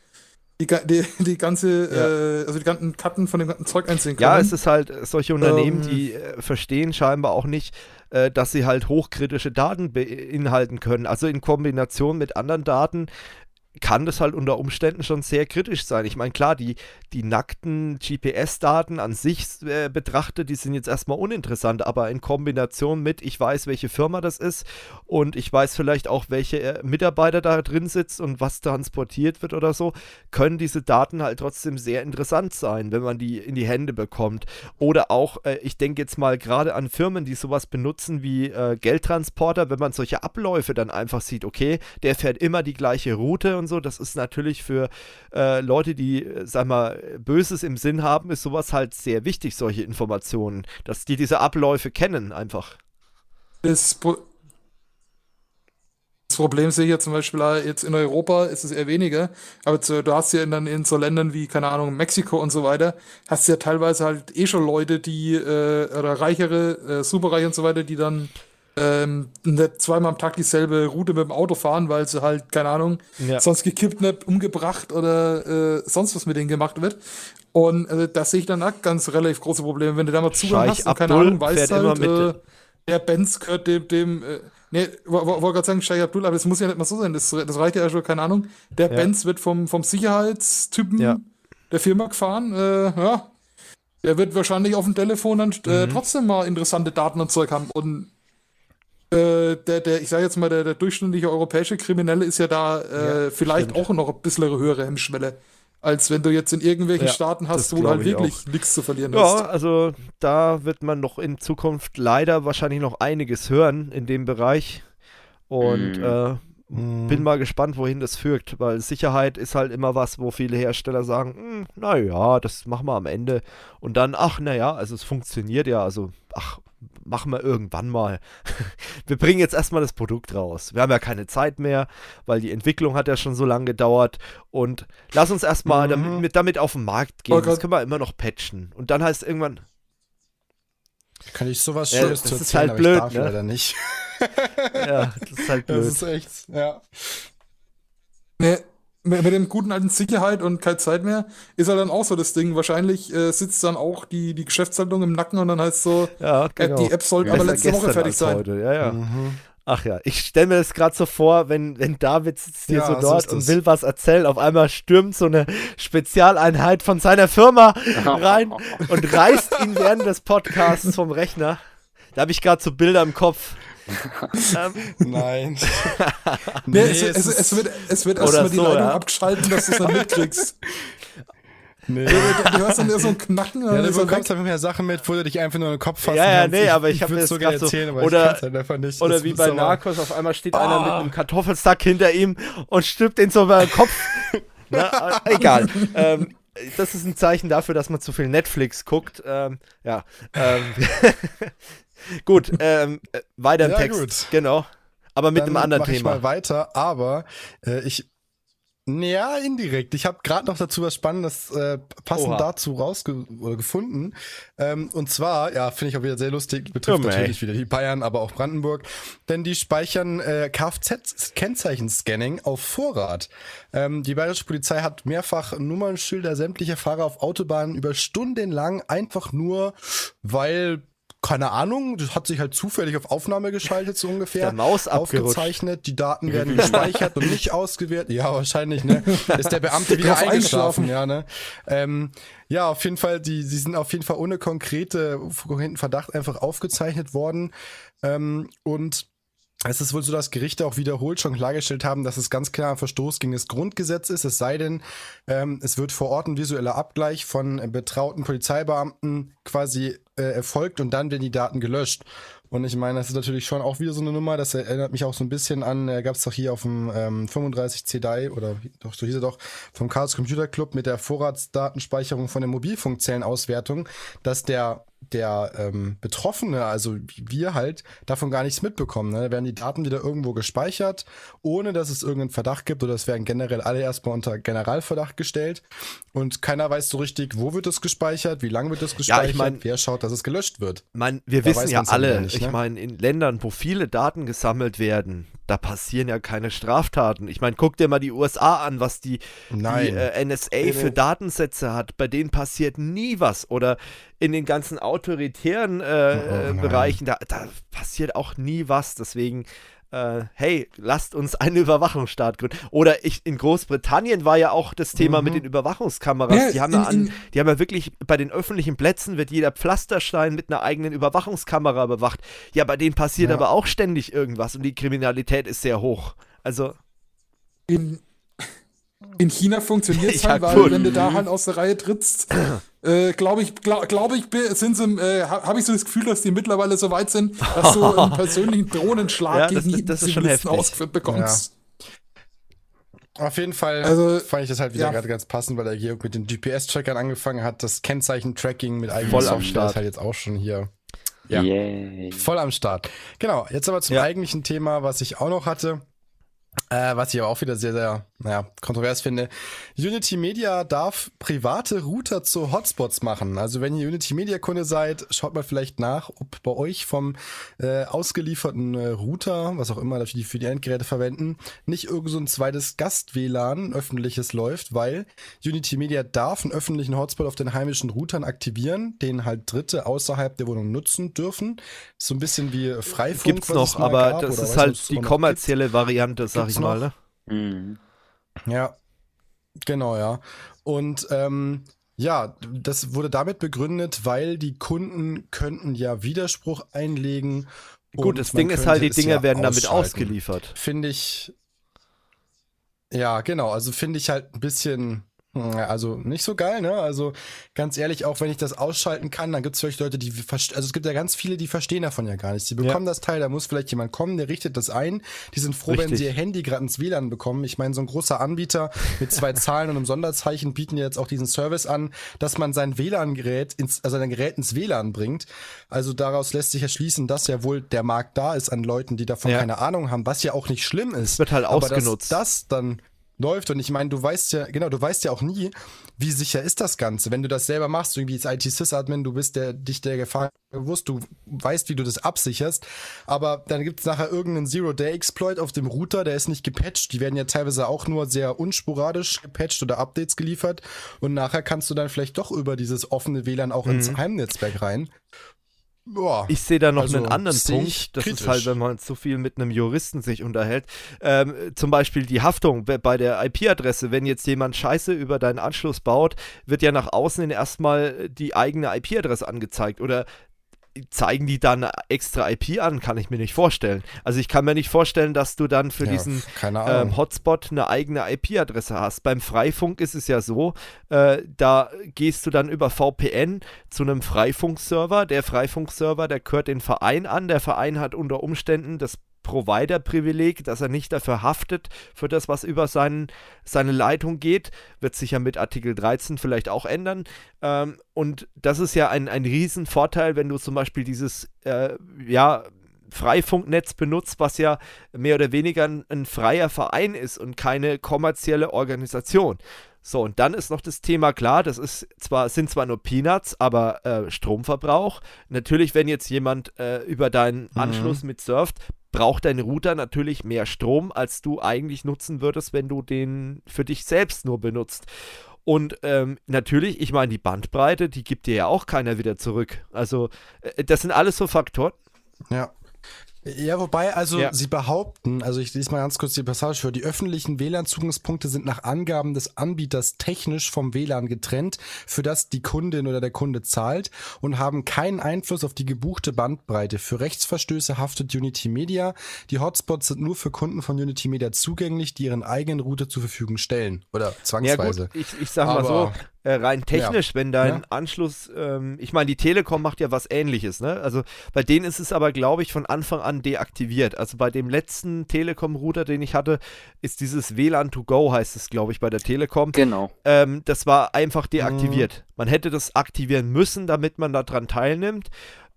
die, die, die ganze, ja. äh, also die ganzen Karten von dem ganzen Zeug einsehen können. Ja, es ist halt solche Unternehmen, ähm, die äh, verstehen scheinbar auch nicht, äh, dass sie halt hochkritische Daten beinhalten können. Also in Kombination mit anderen Daten kann das halt unter Umständen schon sehr kritisch sein. Ich meine, klar, die, die nackten GPS-Daten an sich äh, betrachtet, die sind jetzt erstmal uninteressant, aber in Kombination mit, ich weiß, welche Firma das ist und ich weiß vielleicht auch, welche äh, Mitarbeiter da drin sitzt und was transportiert wird oder so, können diese Daten halt trotzdem sehr interessant sein, wenn man die in die Hände bekommt. Oder auch, äh, ich denke jetzt mal gerade an Firmen, die sowas benutzen wie äh, Geldtransporter, wenn man solche Abläufe dann einfach sieht, okay, der fährt immer die gleiche Route und und so. Das ist natürlich für äh, Leute, die, äh, sag mal, Böses im Sinn haben, ist sowas halt sehr wichtig, solche Informationen, dass die diese Abläufe kennen einfach. Das, Pro das Problem sehe ich ja zum Beispiel jetzt in Europa ist es eher weniger, aber zu, du hast ja in, in so Ländern wie, keine Ahnung, Mexiko und so weiter, hast ja teilweise halt eh schon Leute, die, äh, oder reichere, äh, superreiche und so weiter, die dann ähm, nicht zweimal am Tag dieselbe Route mit dem Auto fahren, weil sie halt, keine Ahnung, ja. sonst gekippt, nicht umgebracht oder äh, sonst was mit denen gemacht wird. Und äh, das sehe ich dann auch ganz relativ große Probleme. Wenn du da mal Zugang hast und keine Ahnung, weißt halt, äh, der Benz gehört dem, dem äh, nee, wollte gerade sagen, Scheich Abdul, aber das muss ja nicht mal so sein. Das, das reicht ja schon, keine Ahnung. Der ja. Benz wird vom, vom Sicherheitstypen ja. der Firma gefahren. Äh, ja, der wird wahrscheinlich auf dem Telefon dann äh, mhm. trotzdem mal interessante Daten und Zeug haben. Und äh, der, der, ich sage jetzt mal, der, der durchschnittliche europäische Kriminelle ist ja da äh, ja, vielleicht stimmt. auch noch ein bisschen höhere Hemmschwelle, als wenn du jetzt in irgendwelchen ja, Staaten hast, wo du halt wirklich nichts zu verlieren ja, hast. Ja, also da wird man noch in Zukunft leider wahrscheinlich noch einiges hören in dem Bereich. Und mm. äh, mhm. bin mal gespannt, wohin das führt, weil Sicherheit ist halt immer was, wo viele Hersteller sagen, hm, naja, das machen wir am Ende. Und dann, ach, naja, also es funktioniert ja, also, ach, machen wir irgendwann mal. wir bringen jetzt erstmal das Produkt raus. Wir haben ja keine Zeit mehr, weil die Entwicklung hat ja schon so lange gedauert. Und lass uns erstmal mhm. damit, damit auf den Markt gehen. Oh das können wir immer noch patchen. Und dann heißt irgendwann. Kann ich sowas ja, Schönes zu erzählen, ist halt blöd, ne? leider nicht. ja, das ist halt blöd. Das ist echt, ja. Nee, mit, dem guten alten Sicherheit und keine Zeit mehr, ist halt dann auch so das Ding. Wahrscheinlich äh, sitzt dann auch die, die Geschäftsleitung im Nacken und dann heißt so, ja, genau. die App sollte aber letzte Woche fertig sein. Heute. Ja, ja. Mhm. Ach ja, ich stelle mir das gerade so vor, wenn, wenn David sitzt hier ja, so dort so und will was erzählen, auf einmal stürmt so eine Spezialeinheit von seiner Firma rein und reißt ihn während des Podcasts vom Rechner. Da habe ich gerade so Bilder im Kopf. Ähm. Nein. nee, es, es, es, wird, es wird erstmal die Leitung ja. abgeschalten, dass du es dann mitkriegst. Nee. Du, du, hörst dann so ein Knacken. Ja, du bekommst einfach mehr Sachen mit, wo du dich einfach nur in den Kopf fasst. Ja, ja, nee, aber ich, ich habe das so gerne erzählen, aber oder, ich halt einfach nicht. Oder wie bei Narcos, auf einmal steht oh. einer mit einem Kartoffelsack hinter ihm und stülpt den so über den Kopf. Na, äh, egal. ähm, das ist ein Zeichen dafür, dass man zu viel Netflix guckt. Ähm, ja. Ähm, gut, ähm, äh, weiter im ja, Text. Gut. Genau. Aber mit Dann einem anderen mach Thema. Ich mal weiter, aber äh, ich ja, indirekt. Ich habe gerade noch dazu was Spannendes äh, passend Oha. dazu rausge oder gefunden. Ähm, und zwar, ja, finde ich auch wieder sehr lustig, betrifft oh, natürlich wieder die Bayern, aber auch Brandenburg. Denn die speichern äh, Kfz-Kennzeichenscanning auf Vorrat. Ähm, die bayerische Polizei hat mehrfach Nummernschilder sämtlicher Fahrer auf Autobahnen über Stunden lang einfach nur, weil keine Ahnung, das hat sich halt zufällig auf Aufnahme geschaltet, so ungefähr. Der Maus aufgezeichnet, die Daten werden gespeichert und nicht ausgewertet. Ja, wahrscheinlich, ne? Ist der Beamte wieder eingeschlafen, ja, ne? Ähm, ja, auf jeden Fall, die, sie sind auf jeden Fall ohne konkrete, konkreten Verdacht einfach aufgezeichnet worden. Ähm, und es ist wohl so, dass Gerichte auch wiederholt schon klargestellt haben, dass es ganz klar ein Verstoß gegen das Grundgesetz ist. Es sei denn, ähm, es wird vor Ort ein visueller Abgleich von betrauten Polizeibeamten quasi äh, erfolgt und dann werden die Daten gelöscht. Und ich meine, das ist natürlich schon auch wieder so eine Nummer, das erinnert mich auch so ein bisschen an, äh, gab es doch hier auf dem ähm, 35 CDI oder doch, so hieß er doch, vom Chaos Computer Club mit der Vorratsdatenspeicherung von der Mobilfunkzellenauswertung, dass der der ähm, Betroffene, also wir halt, davon gar nichts mitbekommen. Ne? Da werden die Daten wieder irgendwo gespeichert, ohne dass es irgendeinen Verdacht gibt oder es werden generell alle erstmal unter Generalverdacht gestellt und keiner weiß so richtig, wo wird es gespeichert, wie lange wird es gespeichert, ja, ich mein, wer schaut, dass es gelöscht wird. Mein, wir da wissen ja alle, nicht, ne? ich meine, in Ländern, wo viele Daten gesammelt werden, da passieren ja keine Straftaten. Ich meine, guck dir mal die USA an, was die, die äh, NSA für Datensätze hat. Bei denen passiert nie was. Oder in den ganzen autoritären äh, oh, oh Bereichen, da, da, passiert auch nie was. Deswegen, äh, hey, lasst uns einen Überwachungsstaat gründen. Oder ich, in Großbritannien war ja auch das Thema mhm. mit den Überwachungskameras. Ja, die, haben in, ja an, die haben ja wirklich, bei den öffentlichen Plätzen wird jeder Pflasterstein mit einer eigenen Überwachungskamera bewacht. Ja, bei denen passiert ja. aber auch ständig irgendwas und die Kriminalität ist sehr hoch. Also. In, in China funktioniert es halt, weil wenn du da halt aus der Reihe trittst, äh, glaube ich, glaube glaub ich, sind sie, äh, habe ich so das Gefühl, dass die mittlerweile so weit sind, dass du einen persönlichen Drohnenschlag ja, gegen das, das Zivilisten ausgeführt bekommst. Ja. Auf jeden Fall also, fand ich das halt wieder ja. gerade ganz passend, weil der Georg mit den GPS-Trackern angefangen hat. Das Kennzeichen-Tracking mit eigenem Voll am Start. ist halt jetzt auch schon hier. Ja, Yay. voll am Start. Genau, jetzt aber zum ja. eigentlichen Thema, was ich auch noch hatte. Äh, was ich aber auch wieder sehr, sehr naja, kontrovers finde. Unity Media darf private Router zu Hotspots machen. Also wenn ihr Unity Media Kunde seid, schaut mal vielleicht nach, ob bei euch vom äh, ausgelieferten äh, Router, was auch immer die für die Endgeräte verwenden, nicht irgend so ein zweites Gast-WLAN öffentliches läuft, weil Unity Media darf einen öffentlichen Hotspot auf den heimischen Routern aktivieren, den halt Dritte außerhalb der Wohnung nutzen dürfen. So ein bisschen wie Freifunk. Gibt's noch, aber gab, das ist halt die kommerzielle Variante, sag Gibt's ich mal. Ne? Mhm. Ja, genau, ja. Und ähm, ja, das wurde damit begründet, weil die Kunden könnten ja Widerspruch einlegen. Gut, das Ding ist halt, die Dinge ja werden damit ausgeliefert. Finde ich. Ja, genau. Also finde ich halt ein bisschen Also nicht so geil, ne? Also ganz ehrlich, auch wenn ich das ausschalten kann, dann gibt es vielleicht Leute, die also es gibt ja ganz viele, die verstehen davon ja gar nichts. Die bekommen ja. das Teil, da muss vielleicht jemand kommen, der richtet das ein. Die sind froh, Richtig. wenn sie ihr Handy gerade ins WLAN bekommen. Ich meine, so ein großer Anbieter mit zwei Zahlen und einem Sonderzeichen bieten jetzt auch diesen Service an, dass man sein WLAN-Gerät ins, also sein Gerät ins WLAN bringt. Also daraus lässt sich erschließen, dass ja wohl der Markt da ist an Leuten, die davon ja. keine Ahnung haben, was ja auch nicht schlimm ist. Wird halt ausgenutzt. Aber dass das dann läuft. Und ich meine, du weißt ja, genau, du weißt ja auch nie, wie sicher ist das Ganze. Wenn du das selber machst, irgendwie als IT-Sys-Admin, du bist der, dich der Gefahr bewusst, du weißt, wie du das absicherst, aber dann gibt es nachher irgendeinen Zero-Day-Exploit auf dem Router, der ist nicht gepatcht. Die werden ja teilweise auch nur sehr unsporadisch gepatcht oder Updates geliefert. Und nachher kannst du dann vielleicht doch über dieses offene WLAN auch mhm. ins Heimnetzwerk rein. Boah, ich sehe da noch also einen anderen Punkt. Das kritisch. ist halt, wenn man so viel mit einem Juristen sich unterhält. Ähm, zum Beispiel die Haftung bei der IP-Adresse. Wenn jetzt jemand Scheiße über deinen Anschluss baut, wird ja nach außen erstmal die eigene IP-Adresse angezeigt. Oder zeigen die dann extra IP an? Kann ich mir nicht vorstellen. Also ich kann mir nicht vorstellen, dass du dann für ja, diesen ähm, Hotspot eine eigene IP-Adresse hast. Beim Freifunk ist es ja so, äh, da gehst du dann über VPN zu einem Freifunkserver. Der Freifunkserver, der gehört den Verein an. Der Verein hat unter Umständen das Provider-Privileg, dass er nicht dafür haftet, für das, was über seinen, seine Leitung geht. Wird sich ja mit Artikel 13 vielleicht auch ändern. Ähm, und das ist ja ein, ein Riesenvorteil, wenn du zum Beispiel dieses, äh, ja, Freifunknetz benutzt, was ja mehr oder weniger ein, ein, freier Verein ist und keine kommerzielle Organisation. So, und dann ist noch das Thema klar, das ist zwar, sind zwar nur Peanuts, aber äh, Stromverbrauch. Natürlich, wenn jetzt jemand äh, über deinen mhm. Anschluss mit surft, braucht dein Router natürlich mehr Strom, als du eigentlich nutzen würdest, wenn du den für dich selbst nur benutzt. Und ähm, natürlich, ich meine, die Bandbreite, die gibt dir ja auch keiner wieder zurück. Also, äh, das sind alles so Faktoren. Ja. Ja, wobei, also ja. sie behaupten, also ich lese mal ganz kurz die Passage vor, die öffentlichen WLAN-Zugangspunkte sind nach Angaben des Anbieters technisch vom WLAN getrennt, für das die Kundin oder der Kunde zahlt und haben keinen Einfluss auf die gebuchte Bandbreite. Für Rechtsverstöße haftet Unity Media. Die Hotspots sind nur für Kunden von Unity Media zugänglich, die ihren eigenen Router zur Verfügung stellen. Oder zwangsweise. Ja, gut, ich, ich sag mal so, äh, rein technisch, ja. wenn dein ja. Anschluss, ähm, ich meine, die Telekom macht ja was ähnliches, ne? Also bei denen ist es aber, glaube ich, von Anfang an deaktiviert. Also bei dem letzten Telekom-Router, den ich hatte, ist dieses WLAN to go, heißt es, glaube ich, bei der Telekom. Genau. Ähm, das war einfach deaktiviert. Mhm. Man hätte das aktivieren müssen, damit man daran teilnimmt.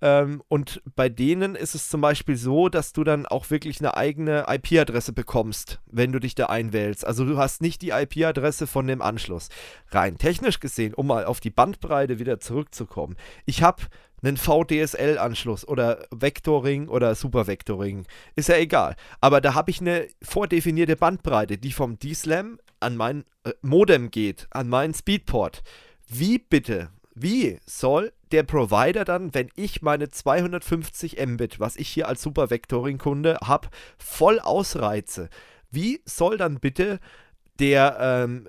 Ähm, und bei denen ist es zum Beispiel so, dass du dann auch wirklich eine eigene IP-Adresse bekommst, wenn du dich da einwählst. Also du hast nicht die IP-Adresse von dem Anschluss. Rein technisch gesehen, um mal auf die Bandbreite wieder zurückzukommen. Ich habe einen VDSL-Anschluss oder Vectoring oder Supervectoring. Ist ja egal. Aber da habe ich eine vordefinierte Bandbreite, die vom DSLAM an mein äh, Modem geht, an meinen Speedport. Wie bitte, wie soll der Provider dann, wenn ich meine 250 Mbit, was ich hier als Super-Vectoring-Kunde habe, voll ausreize, wie soll dann bitte der ähm,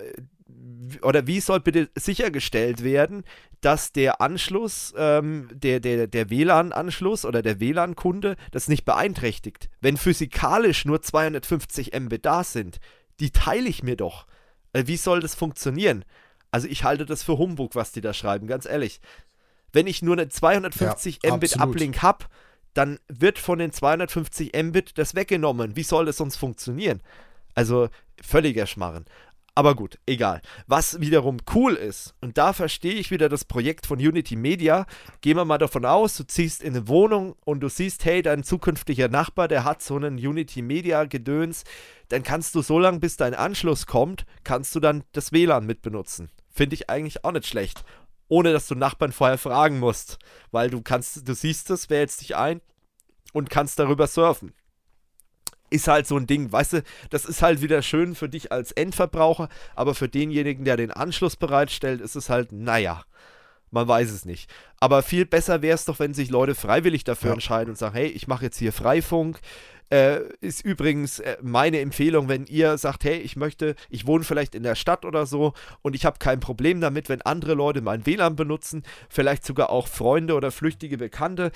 oder wie soll bitte sichergestellt werden, dass der Anschluss, ähm, der, der, der WLAN-Anschluss oder der WLAN-Kunde das nicht beeinträchtigt? Wenn physikalisch nur 250 Mbit da sind, die teile ich mir doch. Äh, wie soll das funktionieren? Also ich halte das für Humbug, was die da schreiben, ganz ehrlich. Wenn ich nur eine 250 ja, Mbit Uplink habe, dann wird von den 250 Mbit das weggenommen. Wie soll das sonst funktionieren? Also völliger Schmarren. Aber gut, egal. Was wiederum cool ist, und da verstehe ich wieder das Projekt von Unity Media, gehen wir mal davon aus, du ziehst in eine Wohnung und du siehst, hey, dein zukünftiger Nachbar, der hat so einen Unity Media Gedöns, dann kannst du so lange, bis dein Anschluss kommt, kannst du dann das WLAN mitbenutzen. Finde ich eigentlich auch nicht schlecht. Ohne dass du Nachbarn vorher fragen musst. Weil du kannst, du siehst es, wählst dich ein und kannst darüber surfen. Ist halt so ein Ding, weißt du, das ist halt wieder schön für dich als Endverbraucher, aber für denjenigen, der den Anschluss bereitstellt, ist es halt, naja, man weiß es nicht. Aber viel besser wäre es doch, wenn sich Leute freiwillig dafür ja. entscheiden und sagen, hey, ich mache jetzt hier Freifunk, äh, ist übrigens äh, meine Empfehlung, wenn ihr sagt, hey, ich möchte, ich wohne vielleicht in der Stadt oder so und ich habe kein Problem damit, wenn andere Leute mein WLAN benutzen, vielleicht sogar auch Freunde oder flüchtige Bekannte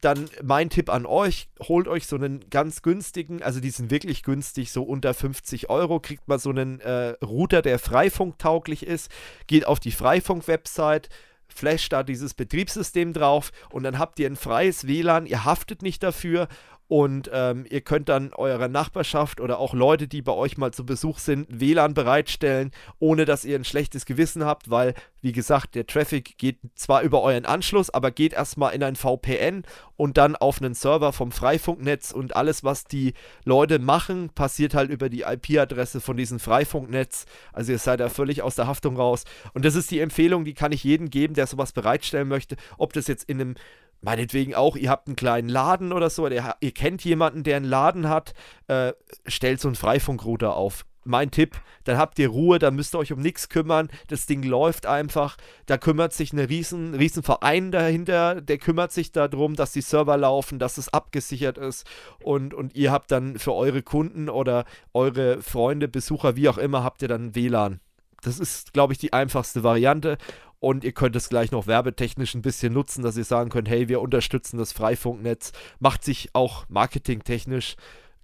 dann mein Tipp an euch, holt euch so einen ganz günstigen, also die sind wirklich günstig, so unter 50 Euro, kriegt man so einen äh, Router, der freifunktauglich ist, geht auf die Freifunk-Website, flasht da dieses Betriebssystem drauf und dann habt ihr ein freies WLAN, ihr haftet nicht dafür und ähm, ihr könnt dann eurer Nachbarschaft oder auch Leute, die bei euch mal zu Besuch sind, WLAN bereitstellen, ohne dass ihr ein schlechtes Gewissen habt, weil, wie gesagt, der Traffic geht zwar über euren Anschluss, aber geht erstmal in ein VPN und dann auf einen Server vom Freifunknetz und alles, was die Leute machen, passiert halt über die IP-Adresse von diesem Freifunknetz. Also ihr seid da völlig aus der Haftung raus. Und das ist die Empfehlung, die kann ich jedem geben, der sowas bereitstellen möchte, ob das jetzt in einem meinetwegen auch, ihr habt einen kleinen Laden oder so, oder ihr, kennt jemanden, der einen Laden hat, äh, stellt so einen Freifunkrouter auf. Mein Tipp, dann habt ihr Ruhe, dann müsst ihr euch um nichts kümmern, das Ding läuft einfach, da kümmert sich ein riesen, riesen Verein dahinter, der kümmert sich darum, dass die Server laufen, dass es abgesichert ist und, und ihr habt dann für eure Kunden oder eure Freunde, Besucher, wie auch immer, habt ihr dann WLAN. Das ist, glaube ich, die einfachste Variante und ihr könnt es gleich noch werbetechnisch ein bisschen nutzen, dass ihr sagen könnt, hey, wir unterstützen das Freifunknetz. Macht sich auch marketingtechnisch,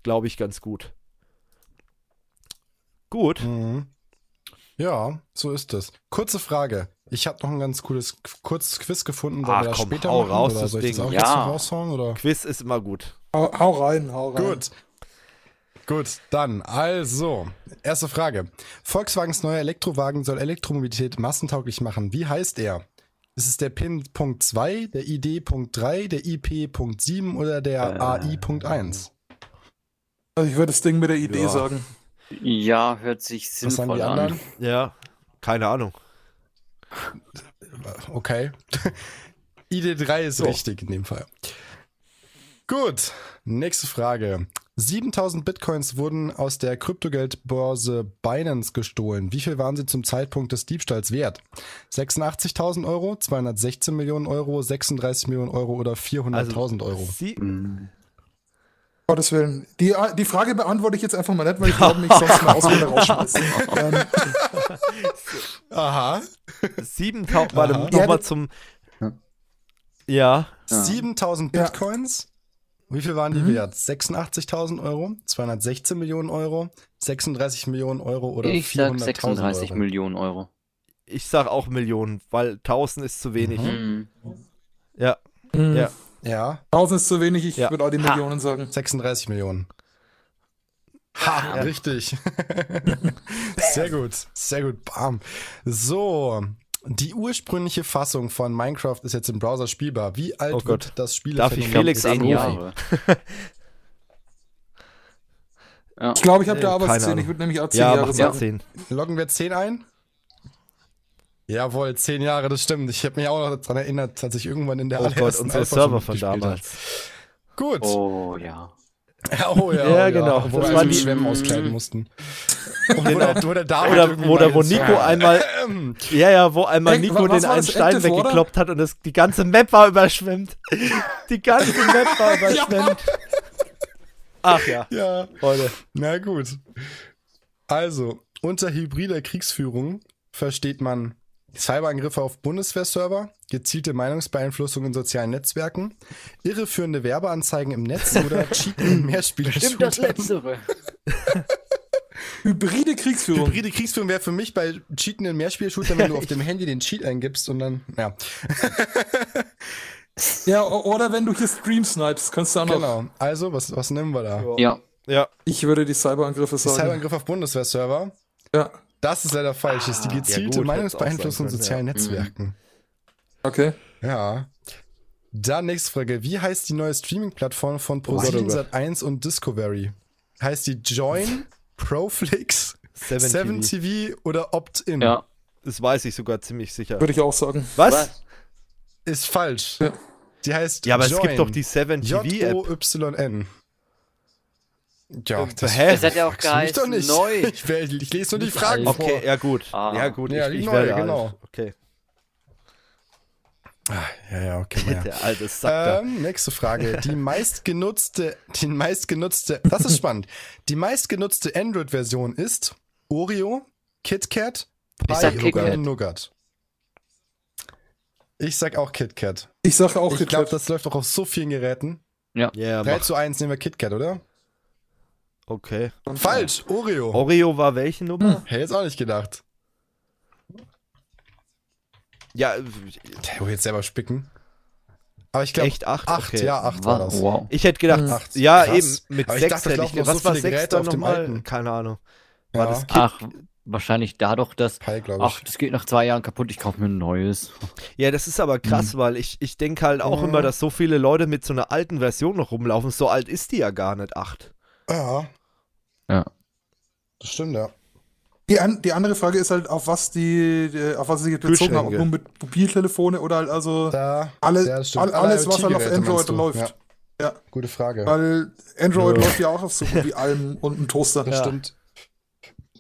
glaube ich, ganz gut. Gut. Mhm. Ja, so ist es. Kurze Frage. Ich habe noch ein ganz cooles kurzes Quiz gefunden. Sollen ah, wir das komm, später hau machen, raus, oder soll ich das auch ja. jetzt raushauen? Oder? Quiz ist immer gut. Hau, hau rein, hau rein. Gut. Gut, dann also, erste Frage. Volkswagens neuer Elektrowagen soll Elektromobilität massentauglich machen. Wie heißt er? Ist es der PIN Punkt 2, der ID Punkt 3, der IP Punkt 7 oder der äh, AI Punkt 1? Also ich würde das Ding mit der Idee ja. sagen. Ja, hört sich sinnvoll Was sagen die anderen? an. Ja, keine Ahnung. Okay. ID3 ist so. richtig in dem Fall. Gut, nächste Frage. 7000 Bitcoins wurden aus der Kryptogeldbörse Binance gestohlen. Wie viel waren sie zum Zeitpunkt des Diebstahls wert? 86.000 Euro, 216 Millionen Euro, 36 Millionen Euro oder 400.000 also, Euro? Sie Gottes Willen. Die, die Frage beantworte ich jetzt einfach mal nicht, weil ich glaube, mich sonst mal Ausländer rausschmeißen. ähm. Aha. 7000, warte, nochmal zum. Ja. 7000 Bitcoins? Wie viel waren die mhm. wert? 86.000 Euro, 216 Millionen Euro, 36 Millionen Euro oder 400.000 Ich sag 36 Euro? Millionen Euro. Ich sag auch Millionen, weil 1000 ist zu wenig. Mhm. Ja. Mhm. Ja. Ja. 1000 ist zu wenig, ich ja. würde auch die Millionen ha. sagen. 36 Millionen. Ha, ja. richtig. sehr gut, sehr gut. Bam. So, die ursprüngliche Fassung von Minecraft ist jetzt im Browser spielbar. Wie alt oh wird das Spiel? Darf ich Felix anrufen? ja. Ich glaube, ich habe da aber 10. Ich würde nämlich auch 10 ja, Jahre sagen. 10. Loggen wir 10 ein? Jawohl, 10 Jahre, das stimmt. Ich habe mich auch noch daran erinnert, als ich irgendwann in der oh Gott, unsere Server von damals. Gut. Oh ja. Oh ja, ja, genau. Wo das wir die Schwämme auskleiden mussten. Genau. Wo, der, wo, der oder, oder wo Nico einmal, ja, ja, wo einmal Nico den einen Stein weggekloppt hat und das, die ganze Map war überschwemmt. Die ganze Map war überschwemmt. Ach ja. Ja. Leute. Na gut. Also, unter hybrider Kriegsführung versteht man Cyberangriffe auf Bundeswehrserver, gezielte Meinungsbeeinflussung in sozialen Netzwerken, irreführende Werbeanzeigen im Netz oder Cheaten in Mehrspieler-Shootern. Stimmt das Letztere. Hybride Kriegsführung. Hybride Kriegsführung wäre für mich bei Cheaten in Mehrspielshootern, wenn du auf dem Handy den Cheat eingibst und dann, ja. ja, oder wenn du hier Stream snipes, kannst du auch noch. Genau. Also, was, was nehmen wir da? Ja. Ja. Ich würde die Cyberangriffe sagen. Die Cyberangriffe auf Bundeswehrserver? Ja. Das ist leider falsch. Das ist die gezielte ja, Meinungsbeeinflussung in sozialen ja. Netzwerken. Okay. Ja. Dann nächste Frage. Wie heißt die neue Streaming-Plattform von ProSieben Sat1 und Discovery? Heißt die Join, Proflix, 7 TV. TV oder Opt-in? Ja. Das weiß ich sogar ziemlich sicher. Würde ich auch sagen. Was? Was? Ist falsch. Ja. Die heißt Ja, aber Join. es gibt doch die 7 TV App. J-O-Y-N. Ja, das, Hä? das hat ja auch geheißen, doch nicht. neu. Ich, ich, lese nur die Fragen okay, vor. ja gut. Ah. Ja gut, ja, ich, ich neu, genau. Okay. Ah, ja, ja, okay. Ja. Der alte Sack ähm, Nächste Frage. Die meistgenutzte, die meistgenutzte, das ist spannend. Die meistgenutzte Android-Version ist Oreo, KitKat, Pi oder Nougat. Ich sag auch KitKat. Ich sage auch ich KitKat. Ich glaube, das läuft auch auf so vielen Geräten. Ja. Yeah, 3 zu 1 nehmen wir KitKat, oder? Okay. Falsch, Oreo. Oreo war welche Nummer? Hm. Hätte jetzt auch nicht gedacht. Ja, der will jetzt selber spicken. Aber ich glaube. Echt 8? 8, okay. ja, 8 war das. Wow. Ich hätte gedacht, 8. ja, Krass. eben, mit 6 hätte ich Was so war 6 dann nochmal? Keine Ahnung. War ja. das Ach, wahrscheinlich dadurch, dass. Pi, ach, das geht nach zwei Jahren kaputt, ich kaufe mir ein neues. Ja, das ist aber krass, mhm. weil ich, ich denke halt auch mhm. immer, dass so viele Leute mit so einer alten Version noch rumlaufen. So alt ist die ja gar nicht, 8. Ja. Ja. Das stimmt, ja. Die, an, die andere Frage ist halt, auf was die, auf was sie sich bezogen haben. Ob nur mit Mobiltelefone oder halt also da, alle, ja, all, alles, was halt auf Android läuft. Ja. ja. Gute Frage. Weil Android läuft ja auch auf so gut wie allem und ein Toaster. Das stimmt.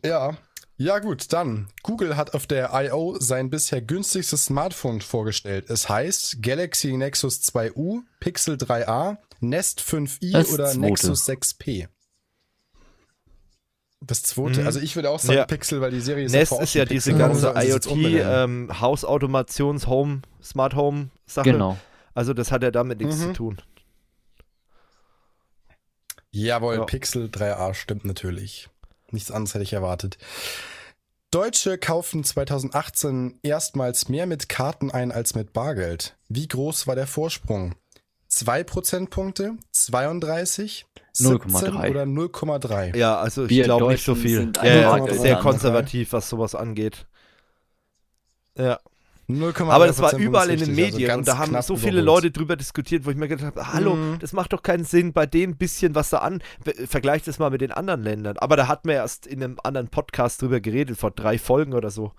Ja. Ja, gut, dann. Google hat auf der I.O. sein bisher günstigstes Smartphone vorgestellt. Es heißt Galaxy Nexus 2U, Pixel 3a, Nest 5i oder Nexus 6P. Das zweite, mhm. also ich würde auch sagen ja. Pixel, weil die Serie ist Nest ja ist ja diese Pixel. ganze IoT, ähm, Hausautomations, Home, Smart Home Sache. Genau. Also das hat ja damit nichts mhm. zu tun. Jawohl, ja. Pixel 3a stimmt natürlich. Nichts anderes hätte ich erwartet. Deutsche kauften 2018 erstmals mehr mit Karten ein als mit Bargeld. Wie groß war der Vorsprung? 2 Prozentpunkte, 32, 0,3 oder 0,3. Ja, also ich glaube nicht so viel. Ja, sehr konservativ, was sowas angeht. Ja. Aber das war überall in den also Medien also und da haben so viele Leute drüber diskutiert, wo ich mir gedacht habe, hallo, mhm. das macht doch keinen Sinn bei dem bisschen, was da an, vergleicht das mal mit den anderen Ländern. Aber da hatten wir erst in einem anderen Podcast drüber geredet, vor drei Folgen oder so.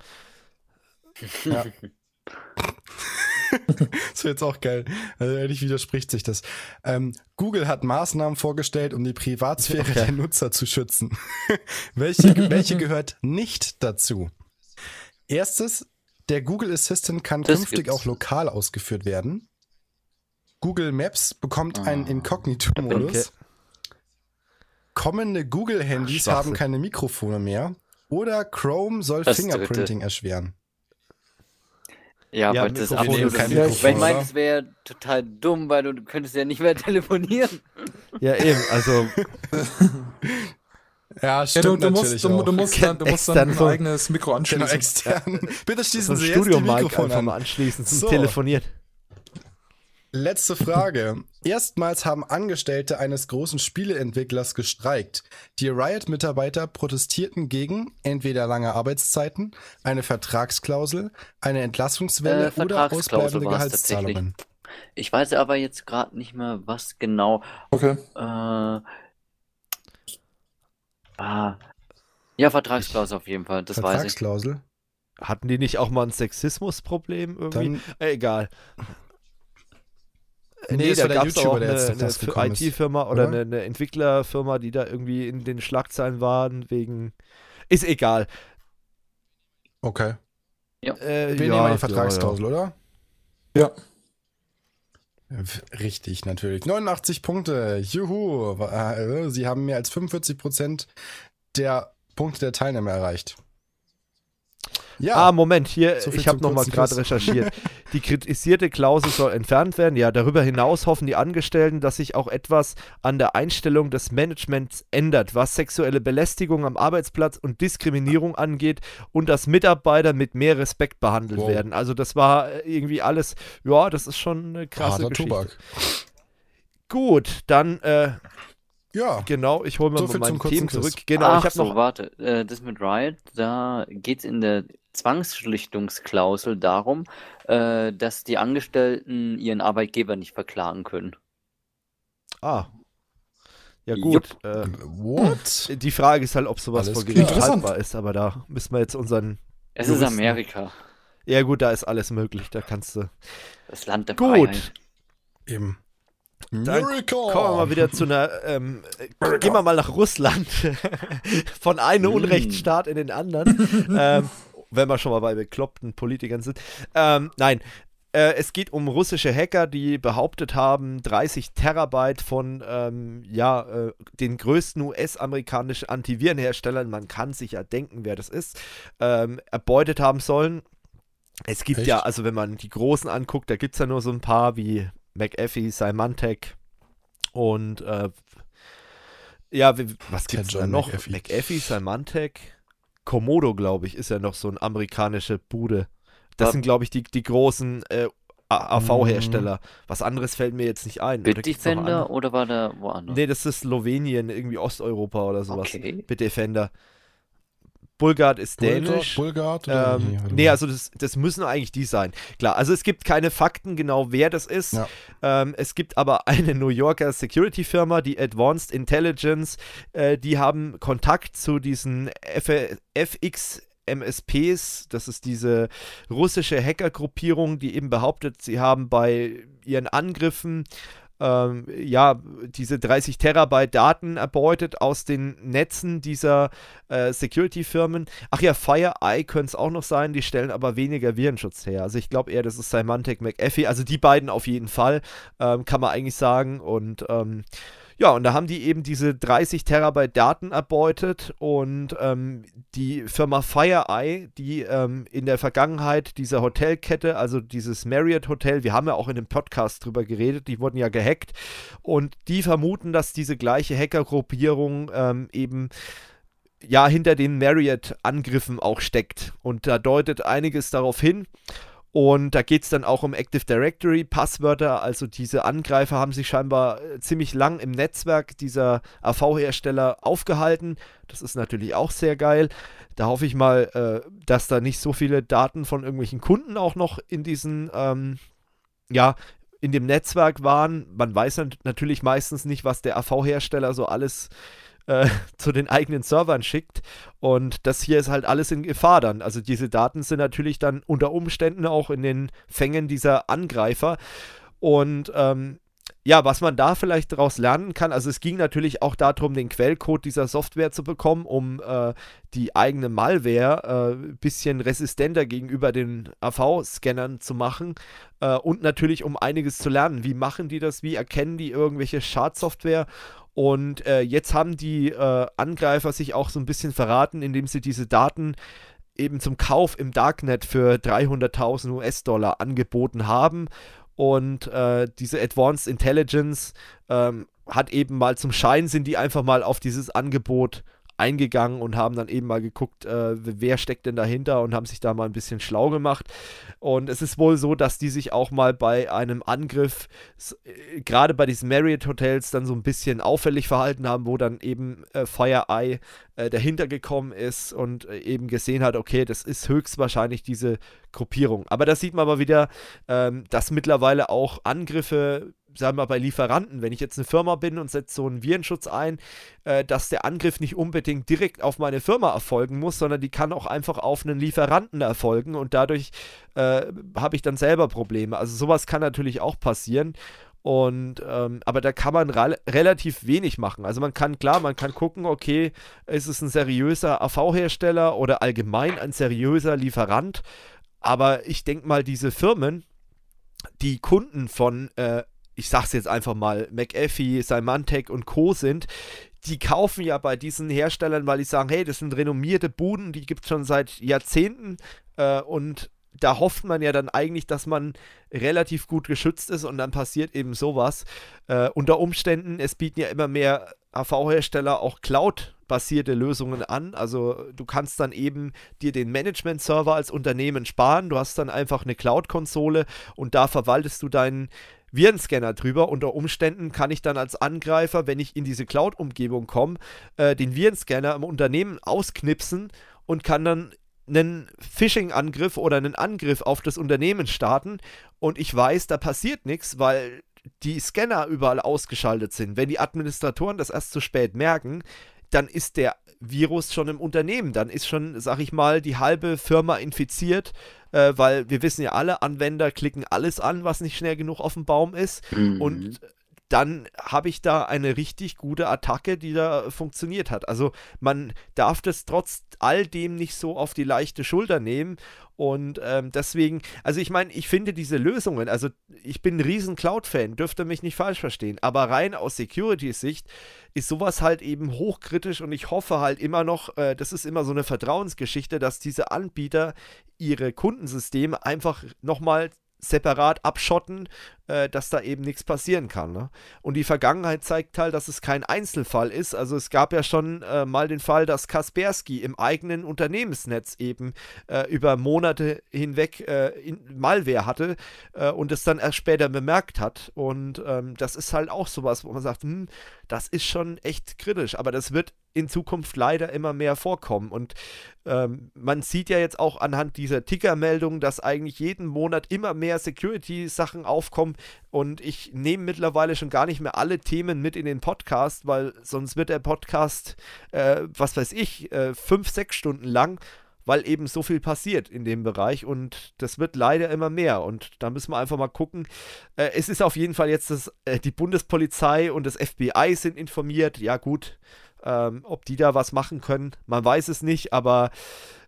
Ja. das wäre jetzt auch geil. Also ehrlich widerspricht sich das. Ähm, Google hat Maßnahmen vorgestellt, um die Privatsphäre okay. der Nutzer zu schützen. welche, welche gehört nicht dazu? Erstes, der Google Assistant kann das künftig gibt's. auch lokal ausgeführt werden. Google Maps bekommt ah. einen Inkognito-Modus. Okay. Kommende Google-Handys haben keine Mikrofone mehr. Oder Chrome soll das Fingerprinting dritte. erschweren. Ja, ja aber das ist absolut kein Mikrofon, Weil ich meine, es wäre total dumm, weil du, könntest ja nicht mehr telefonieren. Ja, eben, also. ja, stimmt ja, du, du musst, du, du, musst dann, du musst dann ein eigenes Mikro genau, anschließen. Genau, extern. Bitte schließen so Sie jetzt die Mikrofon an. anschließen zum so. Telefonieren. Letzte Frage. Erstmals haben Angestellte eines großen Spieleentwicklers gestreikt. Die Riot-Mitarbeiter protestierten gegen entweder lange Arbeitszeiten, eine Vertragsklausel, eine Entlassungswelle äh, oder ausbleibende Gehaltszahlungen. Ich weiß aber jetzt gerade nicht mehr, was genau. Okay. Äh, ah, ja, Vertragsklausel auf jeden Fall, das weiß ich. Vertragsklausel? Hatten die nicht auch mal ein Sexismusproblem irgendwie? Dann, äh, egal. Nee, nee da gab es auch eine, eine IT-Firma oder, oder? Eine, eine, Entwicklerfirma, die da irgendwie in den Schlagzeilen waren, wegen. Ist egal. Okay. Ja. Äh, Wir ja, nehmen die Vertragsklausel, ja, ja. oder? Ja. Richtig, natürlich. 89 Punkte. Juhu. Äh, Sie haben mehr als 45 Prozent der Punkte der Teilnehmer erreicht. Ja. Ah, Moment, hier, so ich habe nochmal gerade recherchiert. Die kritisierte Klausel soll entfernt werden. Ja, darüber hinaus hoffen die Angestellten, dass sich auch etwas an der Einstellung des Managements ändert, was sexuelle Belästigung am Arbeitsplatz und Diskriminierung angeht und dass Mitarbeiter mit mehr Respekt behandelt wow. werden. Also das war äh, irgendwie alles, ja, das ist schon eine krasse Harter Geschichte. Tobak. Gut, dann äh, ja. Genau, ich hole mal so mein Team zurück. Genau, Ach ich habe so, noch. warte, äh, das mit Riot, da geht es in der Zwangsschlichtungsklausel darum, äh, dass die Angestellten ihren Arbeitgeber nicht verklagen können. Ah. Ja gut. Äh, What? Die Frage ist halt, ob sowas vor Gericht haltbar ist, aber da müssen wir jetzt unseren. Es Juristen. ist Amerika. Ja gut, da ist alles möglich, da kannst du. Das Land der gut. Freiheit. Eben. Dann kommen wir mal wieder zu einer. Ähm, gehen wir mal nach Russland. Von einem mm. Unrechtsstaat in den anderen. ähm, wenn wir schon mal bei bekloppten Politikern sind. Ähm, nein, äh, es geht um russische Hacker, die behauptet haben, 30 Terabyte von ähm, ja, äh, den größten US-amerikanischen Antivirenherstellern, man kann sich ja denken, wer das ist, ähm, erbeutet haben sollen. Es gibt Echt? ja, also wenn man die großen anguckt, da gibt es ja nur so ein paar wie McAfee, Symantec und äh, ja, was gibt es da noch? McAfee, McAfee Symantec, Komodo, glaube ich, ist ja noch so ein amerikanische Bude. Das sind, glaube ich, die, die großen äh, AV-Hersteller. Mhm. Was anderes fällt mir jetzt nicht ein. Bitdefender oder, oder war da woanders? Nee, das ist Slowenien, irgendwie Osteuropa oder sowas. Okay. Bitdefender. Bulgard ist dänisch. Bulgard? Ähm, nee, also das, das müssen eigentlich die sein. Klar, also es gibt keine Fakten genau, wer das ist. Ja. Ähm, es gibt aber eine New Yorker Security-Firma, die Advanced Intelligence, äh, die haben Kontakt zu diesen F FX MSPs, das ist diese russische Hackergruppierung, die eben behauptet, sie haben bei ihren Angriffen ähm, ja, diese 30 Terabyte Daten erbeutet aus den Netzen dieser äh, Security-Firmen. Ach ja, FireEye könnte es auch noch sein, die stellen aber weniger Virenschutz her. Also ich glaube eher, das ist Symantec McAfee. Also die beiden auf jeden Fall, ähm, kann man eigentlich sagen. Und ähm, ja, und da haben die eben diese 30 Terabyte Daten erbeutet und ähm, die Firma FireEye, die ähm, in der Vergangenheit diese Hotelkette, also dieses Marriott Hotel, wir haben ja auch in dem Podcast drüber geredet, die wurden ja gehackt und die vermuten, dass diese gleiche Hackergruppierung ähm, eben ja hinter den Marriott-Angriffen auch steckt. Und da deutet einiges darauf hin. Und da geht es dann auch um Active Directory, Passwörter. Also diese Angreifer haben sich scheinbar äh, ziemlich lang im Netzwerk dieser AV-Hersteller aufgehalten. Das ist natürlich auch sehr geil. Da hoffe ich mal, äh, dass da nicht so viele Daten von irgendwelchen Kunden auch noch in diesen, ähm, ja, in dem Netzwerk waren. Man weiß natürlich meistens nicht, was der AV-Hersteller so alles äh, zu den eigenen Servern schickt. Und das hier ist halt alles in Gefahr dann. Also diese Daten sind natürlich dann unter Umständen auch in den Fängen dieser Angreifer. Und ähm, ja, was man da vielleicht daraus lernen kann, also es ging natürlich auch darum, den Quellcode dieser Software zu bekommen, um äh, die eigene Malware ein äh, bisschen resistenter gegenüber den AV-Scannern zu machen äh, und natürlich um einiges zu lernen. Wie machen die das? Wie erkennen die irgendwelche Schadsoftware? Und äh, jetzt haben die äh, Angreifer sich auch so ein bisschen verraten, indem sie diese Daten eben zum Kauf im Darknet für 300.000 US-Dollar angeboten haben. Und äh, diese Advanced Intelligence ähm, hat eben mal zum Schein, sind die einfach mal auf dieses Angebot eingegangen und haben dann eben mal geguckt, äh, wer steckt denn dahinter und haben sich da mal ein bisschen schlau gemacht. Und es ist wohl so, dass die sich auch mal bei einem Angriff, äh, gerade bei diesen Marriott Hotels, dann so ein bisschen auffällig verhalten haben, wo dann eben äh, FireEye äh, dahinter gekommen ist und äh, eben gesehen hat, okay, das ist höchstwahrscheinlich diese Gruppierung. Aber da sieht man aber wieder, ähm, dass mittlerweile auch Angriffe sagen wir mal, bei Lieferanten, wenn ich jetzt eine Firma bin und setze so einen Virenschutz ein, äh, dass der Angriff nicht unbedingt direkt auf meine Firma erfolgen muss, sondern die kann auch einfach auf einen Lieferanten erfolgen und dadurch äh, habe ich dann selber Probleme. Also sowas kann natürlich auch passieren. Und ähm, aber da kann man relativ wenig machen. Also man kann klar, man kann gucken, okay, ist es ein seriöser AV-Hersteller oder allgemein ein seriöser Lieferant. Aber ich denke mal, diese Firmen, die Kunden von äh, ich sag's jetzt einfach mal, McAfee, Symantec und Co. sind, die kaufen ja bei diesen Herstellern, weil die sagen, hey, das sind renommierte Buden, die gibt es schon seit Jahrzehnten äh, und da hofft man ja dann eigentlich, dass man relativ gut geschützt ist und dann passiert eben sowas. Äh, unter Umständen, es bieten ja immer mehr AV-Hersteller auch Cloud-basierte Lösungen an. Also du kannst dann eben dir den Management-Server als Unternehmen sparen. Du hast dann einfach eine Cloud-Konsole und da verwaltest du deinen Virenscanner drüber. Unter Umständen kann ich dann als Angreifer, wenn ich in diese Cloud-Umgebung komme, äh, den Virenscanner im Unternehmen ausknipsen und kann dann einen Phishing-Angriff oder einen Angriff auf das Unternehmen starten und ich weiß, da passiert nichts, weil die Scanner überall ausgeschaltet sind. Wenn die Administratoren das erst zu spät merken, dann ist der Virus schon im Unternehmen. Dann ist schon, sag ich mal, die halbe Firma infiziert, äh, weil wir wissen ja alle, Anwender klicken alles an, was nicht schnell genug auf dem Baum ist. Mhm. Und dann habe ich da eine richtig gute Attacke, die da funktioniert hat. Also man darf das trotz all dem nicht so auf die leichte Schulter nehmen. Und ähm, deswegen, also ich meine, ich finde diese Lösungen, also ich bin ein riesen Cloud-Fan, dürfte mich nicht falsch verstehen, aber rein aus Security-Sicht ist sowas halt eben hochkritisch und ich hoffe halt immer noch, äh, das ist immer so eine Vertrauensgeschichte, dass diese Anbieter ihre Kundensysteme einfach nochmal separat abschotten, äh, dass da eben nichts passieren kann. Ne? Und die Vergangenheit zeigt halt, dass es kein Einzelfall ist. Also es gab ja schon äh, mal den Fall, dass Kaspersky im eigenen Unternehmensnetz eben äh, über Monate hinweg äh, Malware hatte äh, und es dann erst später bemerkt hat. Und ähm, das ist halt auch sowas, wo man sagt, hm, das ist schon echt kritisch. Aber das wird in Zukunft leider immer mehr vorkommen. Und ähm, man sieht ja jetzt auch anhand dieser Tickermeldungen, dass eigentlich jeden Monat immer mehr Security-Sachen aufkommen. Und ich nehme mittlerweile schon gar nicht mehr alle Themen mit in den Podcast, weil sonst wird der Podcast, äh, was weiß ich, äh, fünf, sechs Stunden lang weil eben so viel passiert in dem Bereich und das wird leider immer mehr und da müssen wir einfach mal gucken. Äh, es ist auf jeden Fall jetzt, dass äh, die Bundespolizei und das FBI sind informiert. Ja gut, ähm, ob die da was machen können, man weiß es nicht, aber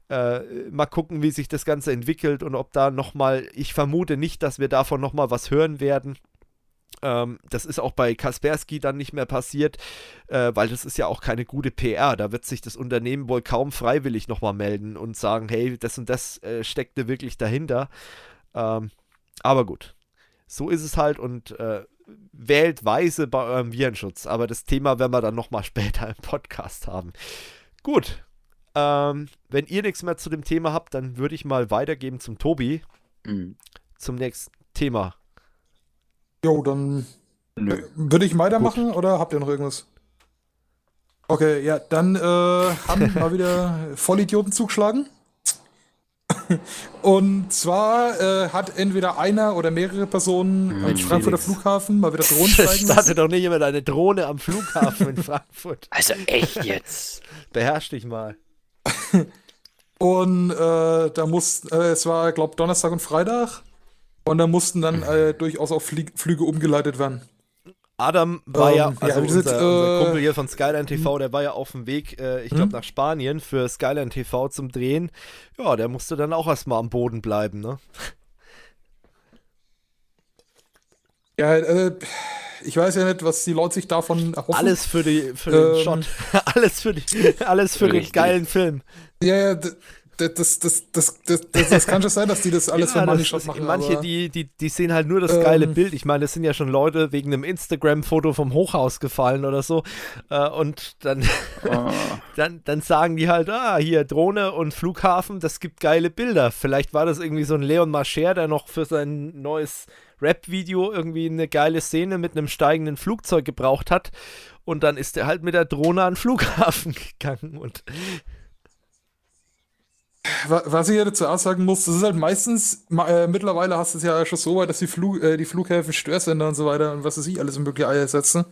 äh, mal gucken, wie sich das Ganze entwickelt und ob da nochmal, ich vermute nicht, dass wir davon nochmal was hören werden. Ähm, das ist auch bei Kaspersky dann nicht mehr passiert, äh, weil das ist ja auch keine gute PR. Da wird sich das Unternehmen wohl kaum freiwillig nochmal melden und sagen, hey, das und das äh, steckte wirklich dahinter. Ähm, aber gut, so ist es halt und äh, wählt weise bei eurem Virenschutz. Aber das Thema werden wir dann nochmal später im Podcast haben. Gut. Ähm, wenn ihr nichts mehr zu dem Thema habt, dann würde ich mal weitergeben zum Tobi. Mhm. Zum nächsten Thema. Jo, dann Nö. würde ich weitermachen Gut. oder habt ihr noch irgendwas? Okay, ja, dann äh, haben mal wieder Vollidioten zugeschlagen. Und zwar äh, hat entweder einer oder mehrere Personen am Frankfurter Flughafen mal wieder Drohnen steigen lassen. doch nicht jemand eine Drohne am Flughafen in Frankfurt. Also echt jetzt? Beherrsch dich mal. und äh, da muss, äh, es war, glaube Donnerstag und Freitag. Und da mussten dann äh, durchaus auch Flie Flüge umgeleitet werden. Adam war ähm, ja, also ja, unser, unser, äh, Kumpel hier von Skyline TV, der war ja auf dem Weg, äh, ich glaube, hm? nach Spanien für Skyline TV zum Drehen. Ja, der musste dann auch erstmal am Boden bleiben, ne? Ja, äh, ich weiß ja nicht, was die Leute sich davon erhoffen. Alles für, die, für den ähm, Shot. alles für, die, alles für den geilen Film. Ja, ja, das, das, das, das, das, kann schon sein, dass die das alles ja, für Money Shot machen. Manche, die, die, die sehen halt nur das ähm, geile Bild. Ich meine, das sind ja schon Leute wegen einem Instagram-Foto vom Hochhaus gefallen oder so. Äh, und dann, oh. dann, dann sagen die halt, ah, hier Drohne und Flughafen, das gibt geile Bilder. Vielleicht war das irgendwie so ein Leon Marcher, der noch für sein neues Rap-Video irgendwie eine geile Szene mit einem steigenden Flugzeug gebraucht hat. Und dann ist er halt mit der Drohne an den Flughafen gegangen und was ich ja dazu auch sagen muss, das ist halt meistens, äh, mittlerweile hast du es ja schon so weit, dass die, Flug, äh, die Flughäfen Störsender und so weiter und was weiß ich, alles mögliche einsetzen.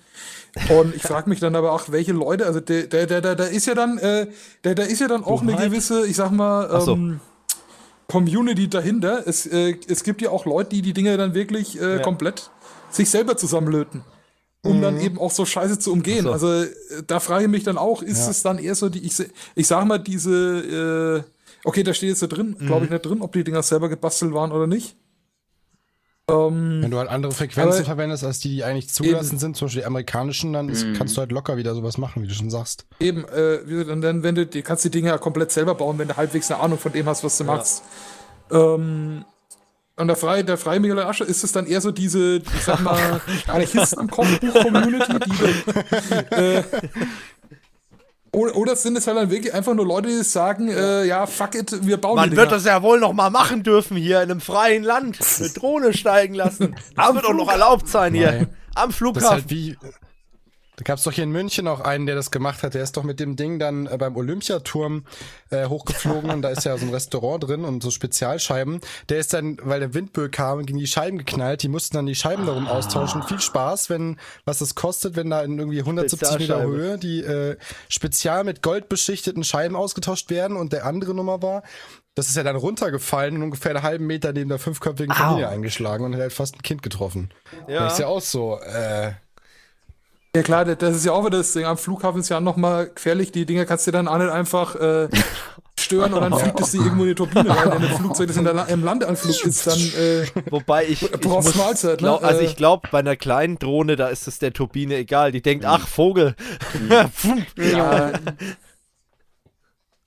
Und ich frage mich dann aber auch, welche Leute, also der, der, der, der, ist ja dann, äh, der, der ist ja dann auch eine gewisse, ich sag mal, ähm. Community dahinter. Es, äh, es gibt ja auch Leute, die die Dinge dann wirklich äh, ja. komplett sich selber zusammenlöten um mhm. dann eben auch so Scheiße zu umgehen. So. Also äh, da frage ich mich dann auch, ist ja. es dann eher so die, ich, ich sag mal, diese äh, Okay, da steht jetzt da drin, mhm. glaube ich nicht drin, ob die Dinger selber gebastelt waren oder nicht. Ähm, Wenn du halt andere Frequenzen aber, verwendest, als die, die eigentlich zugelassen eben. sind, zum Beispiel die amerikanischen, dann ist, mhm. kannst du halt locker wieder sowas machen, wie du schon sagst. Eben, äh, und dann, wenn du, die kannst die Dinger ja komplett selber bauen, wenn du halbwegs eine Ahnung von dem hast, was du ja. machst. Ähm, und der Freie, der Freie Michael Asche ist es dann eher so diese, ich sag mal, Anarchisten am Kochbuch-Community, die dann, äh, oder, oder sind es halt dann wirklich einfach nur Leute, die sagen, äh, ja, fuck it, wir bauen Man wird das ja wohl noch mal machen dürfen hier in einem freien Land. Eine Drohne steigen lassen. Das wird auch noch erlaubt sein hier. Nein. Am Flughafen. Das ist halt wie, da gab es doch hier in München auch einen, der das gemacht hat. Der ist doch mit dem Ding dann äh, beim Olympiaturm äh, hochgeflogen und da ist ja so ein Restaurant drin und so Spezialscheiben. Der ist dann, weil der Windböe kam, gegen die Scheiben geknallt. Die mussten dann die Scheiben darum ah. austauschen. Viel Spaß, wenn was es kostet, wenn da in irgendwie 170 Meter Höhe die äh, spezial mit Gold beschichteten Scheiben ausgetauscht werden. Und der andere Nummer war, das ist ja dann runtergefallen und ungefähr einen halben Meter neben der fünfköpfigen Familie eingeschlagen und hat halt fast ein Kind getroffen. Ja. Das ist ja auch so, äh, Ja klar, das ist ja auch wieder das Ding. Am Flughafen ist ja nochmal gefährlich. Die Dinger kannst du dann auch nicht einfach äh, stören und dann fliegt es dir irgendwo in die Turbine rein. Wenn ein Flugzeug, das in der, im Landeanflug ist, dann äh, Wobei ich, ich muss, Mahlzeit, glaub, ne? Also ich glaube, bei einer kleinen Drohne, da ist es der Turbine egal. Die denkt, ach, Vogel. ja.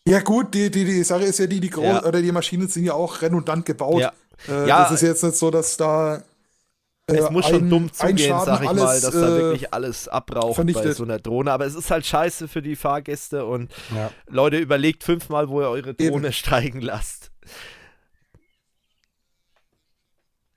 ja gut, die, die, die Sache ist ja die, die ja. oder die Maschinen sind ja auch redundant gebaut. Ja. Äh, ja. Das ist jetzt nicht so, dass da es äh, muss schon ein, dumm zugehen, sag ich alles, mal, dass da wirklich äh, alles abraucht vernichtet. bei so einer Drohne. Aber es ist halt scheiße für die Fahrgäste und ja. Leute, überlegt fünfmal, wo ihr eure Drohne Eben. steigen lasst.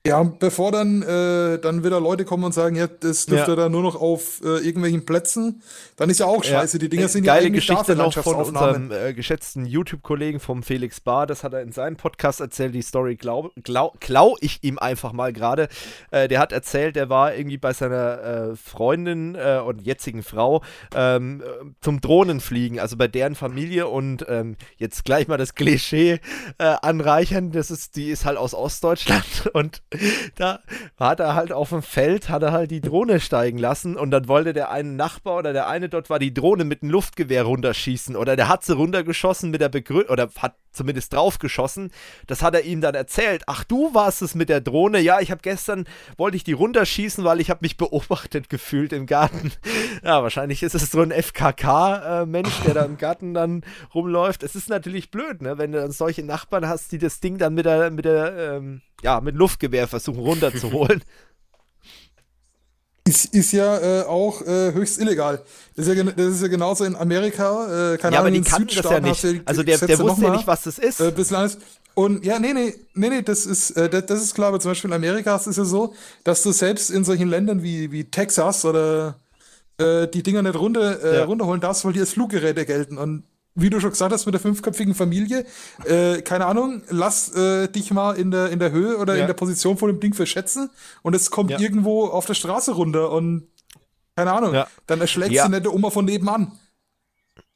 Ja, bevor dann, äh, dann wieder Leute kommen und sagen, ja, das dürfte ja. da nur noch auf äh, irgendwelchen Plätzen, dann ist ja auch scheiße. Ja. Die Dinger sind Geile ja eigentlich Geschichte noch von unserem äh, geschätzten YouTube-Kollegen vom Felix Bar, das hat er in seinem Podcast erzählt, die Story glau, glau, klau ich ihm einfach mal gerade. Äh, der hat erzählt, der war irgendwie bei seiner äh, Freundin äh, und jetzigen Frau ähm, zum Drohnenfliegen, also bei deren Familie und ähm, jetzt gleich mal das Klischee anreichern, das ist, die ist halt aus Ostdeutschland und da hat er halt auf dem Feld, hat er halt die Drohne steigen lassen und dann wollte der eine Nachbar oder der eine dort war die Drohne mit einem Luftgewehr runterschießen oder der hat sie runtergeschossen mit der Begründung oder hat zumindest draufgeschossen. Das hat er ihm dann erzählt. Ach, du warst es mit der Drohne. Ja, ich habe gestern, wollte ich die runterschießen, weil ich habe mich beobachtet gefühlt im Garten. Ja, wahrscheinlich ist es so ein FKK-Mensch, äh, der da im Garten dann rumläuft. Es ist natürlich blöd, ne, wenn du dann solche Nachbarn hast, die das Ding dann mit der, mit der, ähm, ja, mit Luftgewehr versuchen runterzuholen. Ist, ist ja äh, auch äh, höchst illegal. Das ist, ja, das ist ja genauso in Amerika. Äh, keine ja, Ahnung, aber die kannten das ja nicht. Ja also der, der wusste ja nicht, was das ist. Äh, bislang und ja, nee, nee, nee, nee, das ist, äh, das, das ist klar, aber zum Beispiel in Amerika ist es ja so, dass du selbst in solchen Ländern wie, wie Texas oder äh, die Dinger nicht runter, äh, ja. runterholen darfst, weil die als Fluggeräte gelten. Und wie du schon gesagt hast, mit der fünfköpfigen Familie, äh, keine Ahnung, lass äh, dich mal in der, in der Höhe oder ja. in der Position von dem Ding verschätzen und es kommt ja. irgendwo auf der Straße runter und keine Ahnung, ja. dann erschlägt ja. sie nicht der Oma von nebenan.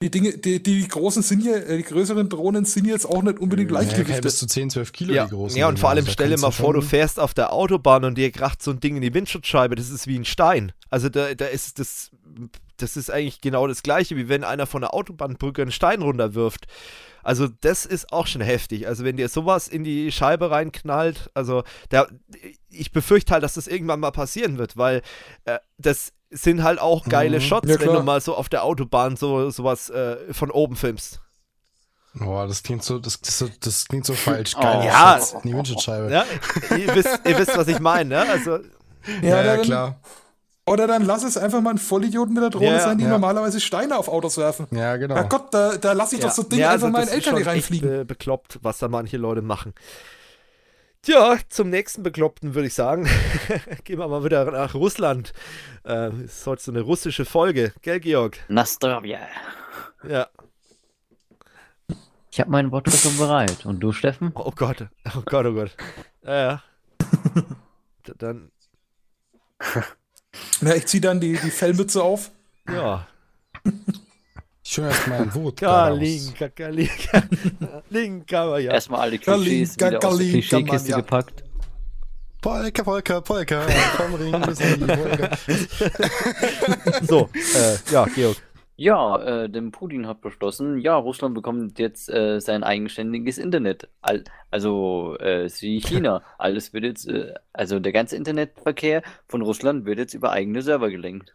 Die Dinge, die, die großen sind hier, äh, die größeren Drohnen sind jetzt auch nicht unbedingt ja, Leichtgewichte. bis zu 10, 12 Kilo ja. die großen. Ja, und vor allem also, stelle mal vor, du fährst auf der Autobahn und dir kracht so ein Ding in die Windschutzscheibe, das ist wie ein Stein. Also da, da ist das das ist eigentlich genau das gleiche, wie wenn einer von der Autobahnbrücke einen Stein runterwirft. Also das ist auch schon heftig. Also wenn dir sowas in die Scheibe reinknallt, also da, ich befürchte halt, dass das irgendwann mal passieren wird, weil äh, das sind halt auch geile mhm. Shots, ja, wenn du mal so auf der Autobahn so sowas äh, von oben filmst. Boah, das klingt so, das, das, das klingt so falsch. Geil. Oh, ja, die Windschutzscheibe. Ja, ihr, wisst, ihr wisst, was ich meine, ne? Also, ja, ja, ja klar. Oder dann lass es einfach mal ein Vollidioten mit der Drohne ja, sein, die ja. normalerweise Steine auf Autos werfen. Ja, genau. Ja Gott, da, da lasse ich ja. doch so Dinge ja, also einfach mal in LKW reinfliegen. Be bekloppt, was da manche Leute machen. Tja, zum nächsten Bekloppten würde ich sagen. Gehen wir mal wieder nach Russland. Äh, ist heute so eine russische Folge, gell, Georg? Nastrovia. Ja. Ich habe mein Wort schon bereit. Und du, Steffen? Oh Gott, oh Gott, oh Gott. Ja, ja. Dann. Na, ich ziehe dann die, die Fellmütze auf. Ja. Schön erstmal ein Wut. Kalinka, Kalinka, Kalinka, ja. Erstmal alle Klischees Kalinka, wieder aus der Klischeekiste ja. gepackt. Polka, Polka, Polka, vom Ring bis in die Polka. so, äh, ja, Georg. Ja, äh, denn Putin hat beschlossen, ja, Russland bekommt jetzt äh, sein eigenständiges Internet. All, also äh, wie China. Alles wird jetzt, äh, also der ganze Internetverkehr von Russland wird jetzt über eigene Server gelenkt.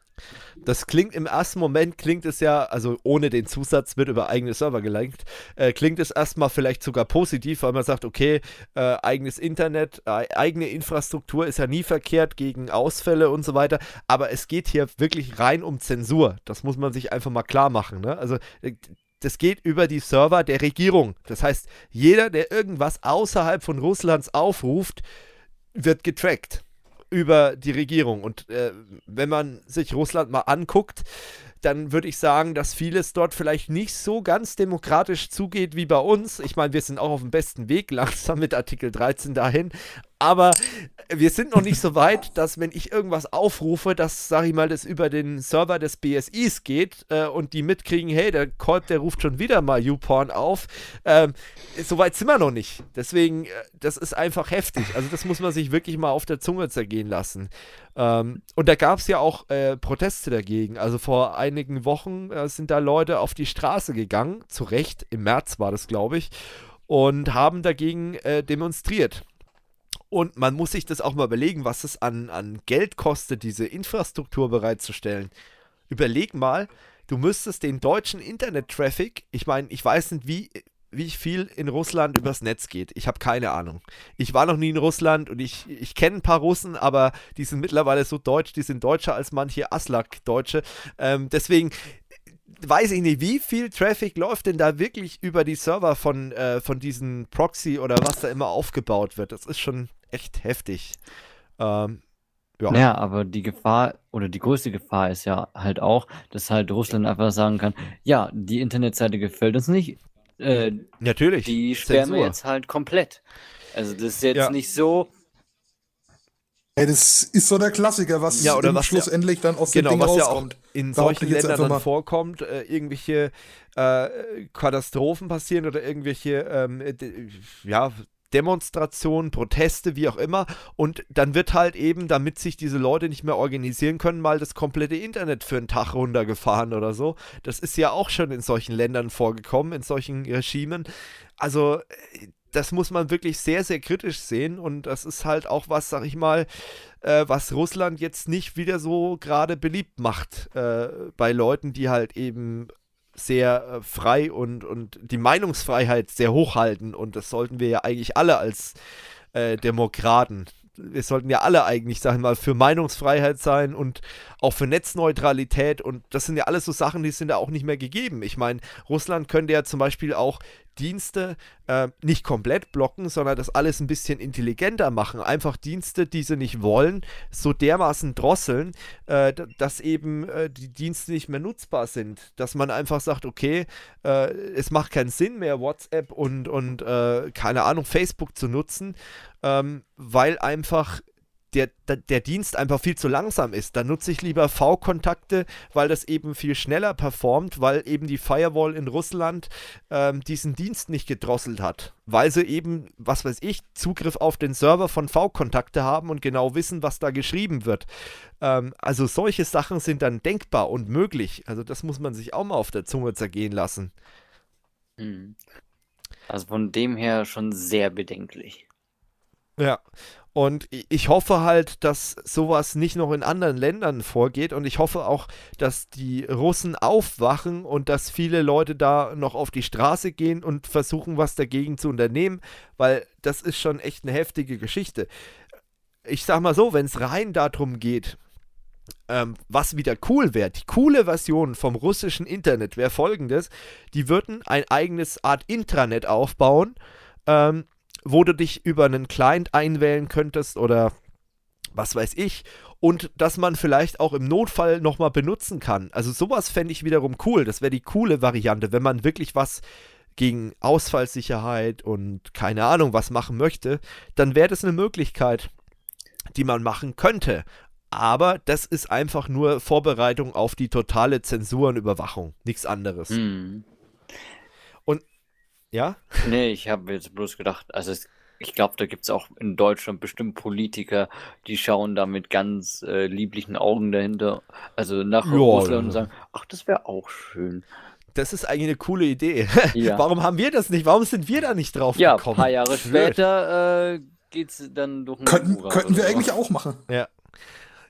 Das klingt im ersten Moment, klingt es ja, also ohne den Zusatz wird über eigene Server gelenkt, äh, klingt es erstmal vielleicht sogar positiv, weil man sagt, okay, äh, eigenes Internet, äh, eigene Infrastruktur ist ja nie verkehrt gegen Ausfälle und so weiter, aber es geht hier wirklich rein um Zensur. Das muss man sich einfach mal klar machen. Ne? Also äh, das geht über die Server der Regierung. Das heißt, jeder, der irgendwas außerhalb von Russlands aufruft, wird getrackt über die Regierung. Und äh, wenn man sich Russland mal anguckt, dann würde ich sagen, dass vieles dort vielleicht nicht so ganz demokratisch zugeht wie bei uns. Ich meine, wir sind auch auf dem besten Weg langsam mit Artikel 13 dahin. Aber wir sind noch nicht so weit, dass wenn ich irgendwas aufrufe, dass, sag ich mal, das über den Server des BSIs geht äh, und die mitkriegen, hey, der Kolb, der ruft schon wieder mal YouPorn auf. Ähm, so weit sind wir noch nicht. Deswegen, äh, das ist einfach heftig. Also das muss man sich wirklich mal auf der Zunge zergehen lassen. Ähm, und da gab es ja auch äh, Proteste dagegen. Also vor einigen Wochen äh, sind da Leute auf die Straße gegangen, zu Recht, im März war das, glaube ich, und haben dagegen äh, demonstriert. Und man muss sich das auch mal überlegen, was es an, an Geld kostet, diese Infrastruktur bereitzustellen. Überleg mal, du müsstest den deutschen Internet-Traffic, ich meine, ich weiß nicht, wie, wie viel in Russland übers Netz geht. Ich habe keine Ahnung. Ich war noch nie in Russland und ich, ich kenne ein paar Russen, aber die sind mittlerweile so deutsch, die sind deutscher als manche Aslak-Deutsche. Ähm, deswegen weiß ich nicht, wie viel Traffic läuft denn da wirklich über die Server von, äh, von diesen Proxy oder was da immer aufgebaut wird. Das ist schon echt heftig. Ähm, ja. Naja, aber die Gefahr oder die größte Gefahr ist ja halt auch, dass halt Russland einfach sagen kann, ja, die Internetseite gefällt uns nicht. Äh, Natürlich. Die sperren wir jetzt halt komplett. Also das ist jetzt ja. nicht so. Ey, das ist so der Klassiker, was ja, oder was schlussendlich ja, dann aus genau, dem Ding was rauskommt. Ja auch in solchen Ländern dann vorkommt, äh, irgendwelche äh, Katastrophen passieren oder irgendwelche ähm, ja, Demonstrationen, Proteste, wie auch immer. Und dann wird halt eben, damit sich diese Leute nicht mehr organisieren können, mal das komplette Internet für einen Tag runtergefahren oder so. Das ist ja auch schon in solchen Ländern vorgekommen, in solchen Regimen. Also das muss man wirklich sehr, sehr kritisch sehen. Und das ist halt auch was, sag ich mal, äh, was Russland jetzt nicht wieder so gerade beliebt macht äh, bei Leuten, die halt eben sehr äh, frei und, und die Meinungsfreiheit sehr hochhalten. Und das sollten wir ja eigentlich alle als äh, Demokraten. Wir sollten ja alle eigentlich, sagen wir mal, für Meinungsfreiheit sein und auch für Netzneutralität. Und das sind ja alles so Sachen, die sind ja auch nicht mehr gegeben. Ich meine, Russland könnte ja zum Beispiel auch Dienste äh, nicht komplett blocken, sondern das alles ein bisschen intelligenter machen. Einfach Dienste, die sie nicht wollen, so dermaßen drosseln, äh, dass eben äh, die Dienste nicht mehr nutzbar sind. Dass man einfach sagt, okay, äh, es macht keinen Sinn mehr, WhatsApp und, und äh, keine Ahnung, Facebook zu nutzen, ähm, weil einfach der, der, der, Dienst einfach viel zu langsam ist. Dann nutze ich lieber V-Kontakte, weil das eben viel schneller performt, weil eben die Firewall in Russland ähm, diesen Dienst nicht gedrosselt hat. Weil sie eben, was weiß ich, Zugriff auf den Server von V-Kontakte haben und genau wissen, was da geschrieben wird. Ähm, also solche Sachen sind dann denkbar und möglich. Also das muss man sich auch mal auf der Zunge zergehen lassen. Hm. Also von dem her schon sehr bedenklich. Ja, und ich hoffe halt, dass sowas nicht noch in anderen Ländern vorgeht. Und ich hoffe auch, dass die Russen aufwachen und dass viele Leute da noch auf die Straße gehen und versuchen, was dagegen zu unternehmen, weil das ist schon echt eine heftige Geschichte. Ich sag mal so, wenn es rein darum geht, ähm, was wieder cool wäre, die coole Version vom russischen Internet wäre folgendes: Die würden ein eigenes Art Intranet aufbauen. Ähm, wo du dich über einen Client einwählen könntest oder was weiß ich. Und dass man vielleicht auch im Notfall nochmal benutzen kann. Also sowas fände ich wiederum cool. Das wäre die coole Variante, wenn man wirklich was gegen Ausfallsicherheit und keine Ahnung was machen möchte, dann wäre das eine Möglichkeit, die man machen könnte. Aber das ist einfach nur Vorbereitung auf die totale Zensur und Überwachung. Nichts anderes. Mhm. Ja? Nee, ich habe jetzt bloß gedacht, also es, ich glaube, da gibt es auch in Deutschland bestimmt Politiker, die schauen da mit ganz äh, lieblichen Augen dahinter, also nach ja, Russland und sagen, ach, das wäre auch schön. Das ist eigentlich eine coole Idee. Ja. Warum haben wir das nicht? Warum sind wir da nicht drauf ja, gekommen? Ja, ein paar Jahre später äh, geht es dann durch Könnten, könnten wir eigentlich auch machen. Ja.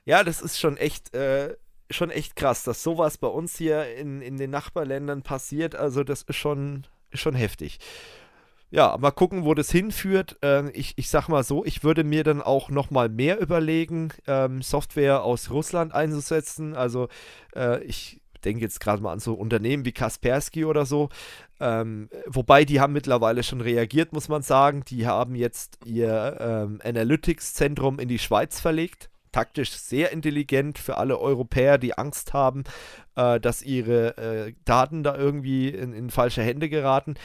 Ja, das ist schon echt, äh, schon echt krass, dass sowas bei uns hier in, in den Nachbarländern passiert. Also, das ist schon, schon heftig. Ja, mal gucken, wo das hinführt. Ähm, ich, ich sag mal so, ich würde mir dann auch nochmal mehr überlegen, ähm, Software aus Russland einzusetzen. Also äh, ich denke jetzt gerade mal an so Unternehmen wie Kaspersky oder so. Ähm, wobei die haben mittlerweile schon reagiert, muss man sagen. Die haben jetzt ihr ähm, Analytics-Zentrum in die Schweiz verlegt taktisch sehr intelligent für alle Europäer, die Angst haben, äh, dass ihre äh, Daten da irgendwie in, in, falsche Hände geraten.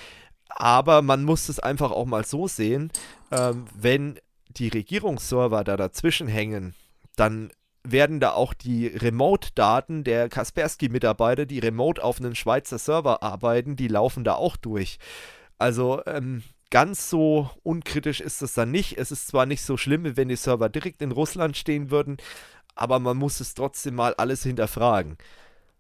Aber man muss es einfach auch mal so sehen, ähm, wenn die Regierungsserver da dazwischen hängen, dann werden da auch die Remote-Daten der Kaspersky-Mitarbeiter, die remote auf einem Schweizer Server arbeiten, die laufen da auch durch. Also ähm, ganz so unkritisch ist es dann nicht. Es ist zwar nicht so schlimm, wenn die Server direkt in Russland stehen würden, aber man muss es trotzdem mal alles hinterfragen.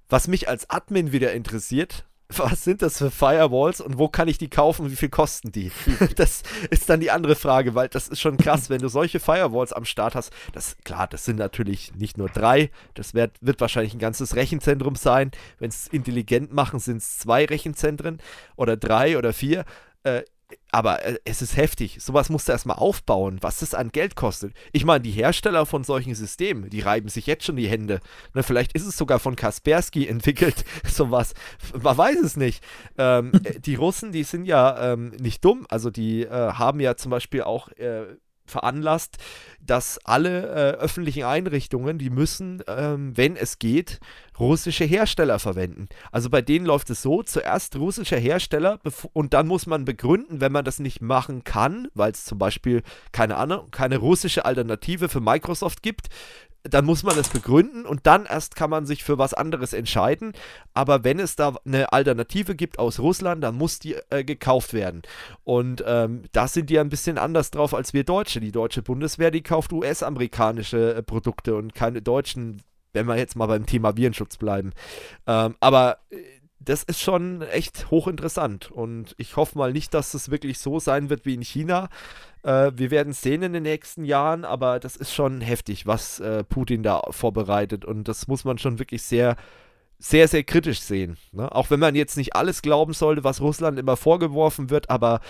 Was mich als Admin wieder interessiert, was sind das für Firewalls und wo kann ich die kaufen, wie viel kosten die? das ist dann die andere Frage, weil das ist schon krass, wenn du solche Firewalls am Start hast. Das, klar, das sind natürlich nicht nur drei, das wird, wird wahrscheinlich ein ganzes Rechenzentrum sein. Wenn es intelligent machen, sind es zwei Rechenzentren oder drei oder vier. Äh, aber äh, es ist heftig. Sowas musst du erstmal aufbauen, was das an Geld kostet. Ich meine, die Hersteller von solchen Systemen, die reiben sich jetzt schon die Hände. Ne, vielleicht ist es sogar von Kaspersky entwickelt, sowas. Man weiß es nicht. Ähm, äh, die Russen, die sind ja ähm, nicht dumm. Also die äh, haben ja zum Beispiel auch äh, veranlasst, dass alle äh, öffentlichen Einrichtungen, die müssen, ähm, wenn es geht, russische Hersteller verwenden. Also bei denen läuft es so, zuerst russischer Hersteller und dann muss man begründen, wenn man das nicht machen kann, weil es zum Beispiel keine Ahnung, keine russische Alternative für Microsoft gibt, dann muss man es begründen und dann erst kann man sich für was anderes entscheiden. Aber wenn es da eine Alternative gibt aus Russland, dann muss die äh, gekauft werden. Und ähm, da sind die ein bisschen anders drauf als wir Deutsche. Die deutsche Bundeswehr, die kauft US-amerikanische äh, Produkte und keine deutschen, wenn wir jetzt mal beim Thema Virenschutz bleiben. Ähm, aber äh, das ist schon echt hochinteressant. Und ich hoffe mal nicht, dass es wirklich so sein wird wie in China. Äh, wir werden sehen in den nächsten Jahren, aber das ist schon heftig, was äh, Putin da vorbereitet. Und das muss man schon wirklich sehr, sehr, sehr kritisch sehen. Ne? Auch wenn man jetzt nicht alles glauben sollte, was Russland immer vorgeworfen wird, aber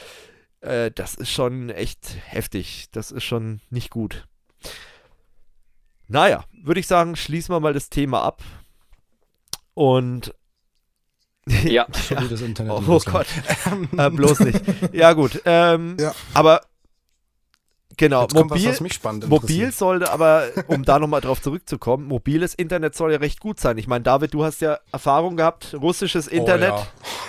äh, das ist schon echt heftig. Das ist schon nicht gut. Naja, würde ich sagen, schließen wir mal das Thema ab. Und ja. ja. Das Internet oh, oh Gott. äh, bloß nicht. Ja, gut. Ähm, ja. Aber Genau, mobil, was, mobil sollte aber, um da nochmal drauf zurückzukommen, mobiles Internet soll ja recht gut sein. Ich meine, David, du hast ja Erfahrung gehabt, russisches Internet.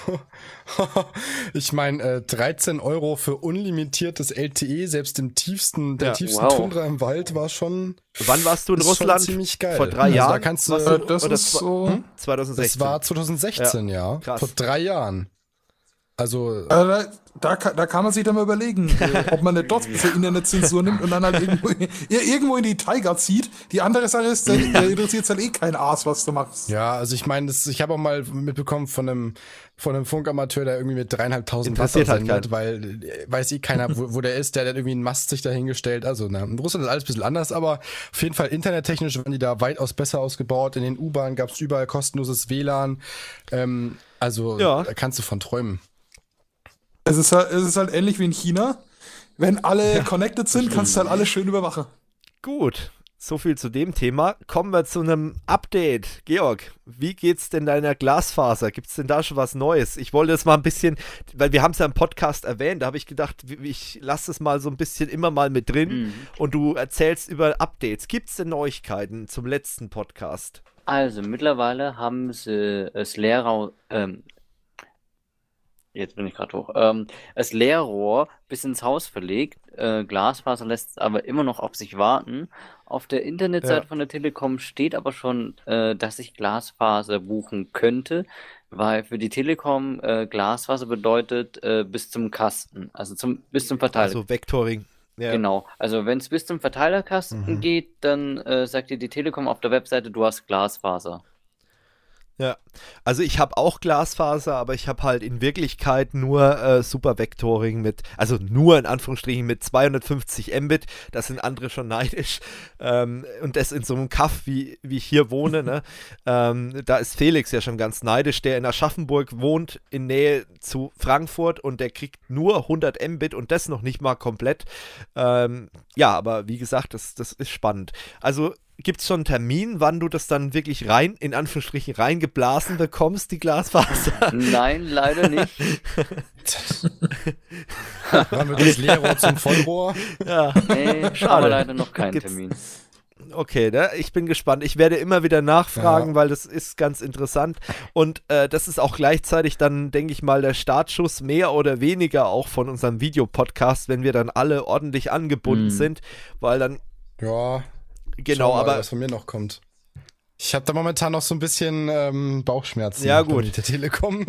Oh, ja. ich meine, äh, 13 Euro für unlimitiertes LTE, selbst im tiefsten, der ja, tiefsten wow. Tundra im Wald war schon. Wann warst du in Russland? Ziemlich geil. Vor drei also Jahren? Da kannst du, äh, das ist so. Hm? 2016. Das war 2016, ja. ja. Vor drei Jahren. Also. Äh, da, da, da, kann man sich dann mal überlegen, äh, ob man nicht dort für Internetzensur nimmt und dann halt irgendwo, irgendwo in die Tiger zieht. Die andere Sache ist, da interessiert es halt eh kein Aas, was du machst. Ja, also ich meine, ich habe auch mal mitbekommen von einem, von einem Funkamateur, der irgendwie mit dreieinhalbtausend Wasser halt sendet, weil äh, weiß eh keiner, wo, wo, der ist, der hat irgendwie einen Mast sich dahingestellt. Also, na, in Russland ist alles ein bisschen anders, aber auf jeden Fall internettechnisch waren die da weitaus besser ausgebaut. In den U-Bahnen gab es überall kostenloses WLAN. Ähm, also ja. da kannst du von träumen. Es ist, halt, es ist halt ähnlich wie in China. Wenn alle ja, connected sind, kannst du halt alles schön überwachen. Gut, so viel zu dem Thema. Kommen wir zu einem Update. Georg, wie geht's denn deiner Glasfaser? Gibt es denn da schon was Neues? Ich wollte es mal ein bisschen, weil wir haben es ja im Podcast erwähnt, da habe ich gedacht, ich lasse es mal so ein bisschen immer mal mit drin mhm. und du erzählst über Updates. Gibt es denn Neuigkeiten zum letzten Podcast? Also mittlerweile haben sie das Leerraum, ähm, Jetzt bin ich gerade hoch. Ähm, das Leerrohr bis ins Haus verlegt. Äh, Glasfaser lässt aber immer noch auf sich warten. Auf der Internetseite ja. von der Telekom steht aber schon, äh, dass ich Glasfaser buchen könnte, weil für die Telekom äh, Glasfaser bedeutet äh, bis zum Kasten, also zum, bis zum Verteiler. Also Vectoring. Ja. Genau. Also wenn es bis zum Verteilerkasten mhm. geht, dann äh, sagt dir die Telekom auf der Webseite, du hast Glasfaser. Ja, also ich habe auch Glasfaser, aber ich habe halt in Wirklichkeit nur äh, Super Vectoring mit, also nur in Anführungsstrichen mit 250 Mbit. Das sind andere schon neidisch. Ähm, und das in so einem Kaff, wie, wie ich hier wohne, ne? ähm, da ist Felix ja schon ganz neidisch, der in Aschaffenburg wohnt, in Nähe zu Frankfurt und der kriegt nur 100 Mbit und das noch nicht mal komplett. Ähm, ja, aber wie gesagt, das, das ist spannend. Also gibt es schon einen Termin, wann du das dann wirklich rein, in Anführungsstrichen, reingeblasen bekommst, die Glasfaser? Nein, leider nicht. wann wird das Leerrohr zum Vollrohr? Ja. Nee, schade. leider noch keinen gibt's, Termin. Okay, ne? ich bin gespannt. Ich werde immer wieder nachfragen, ja. weil das ist ganz interessant. Und äh, das ist auch gleichzeitig dann, denke ich mal, der Startschuss mehr oder weniger auch von unserem Videopodcast, wenn wir dann alle ordentlich angebunden mhm. sind, weil dann. Ja. Genau, mal, aber. Was von mir noch kommt. Ich habe da momentan noch so ein bisschen ähm, Bauchschmerzen ja, gut. mit der Telekom,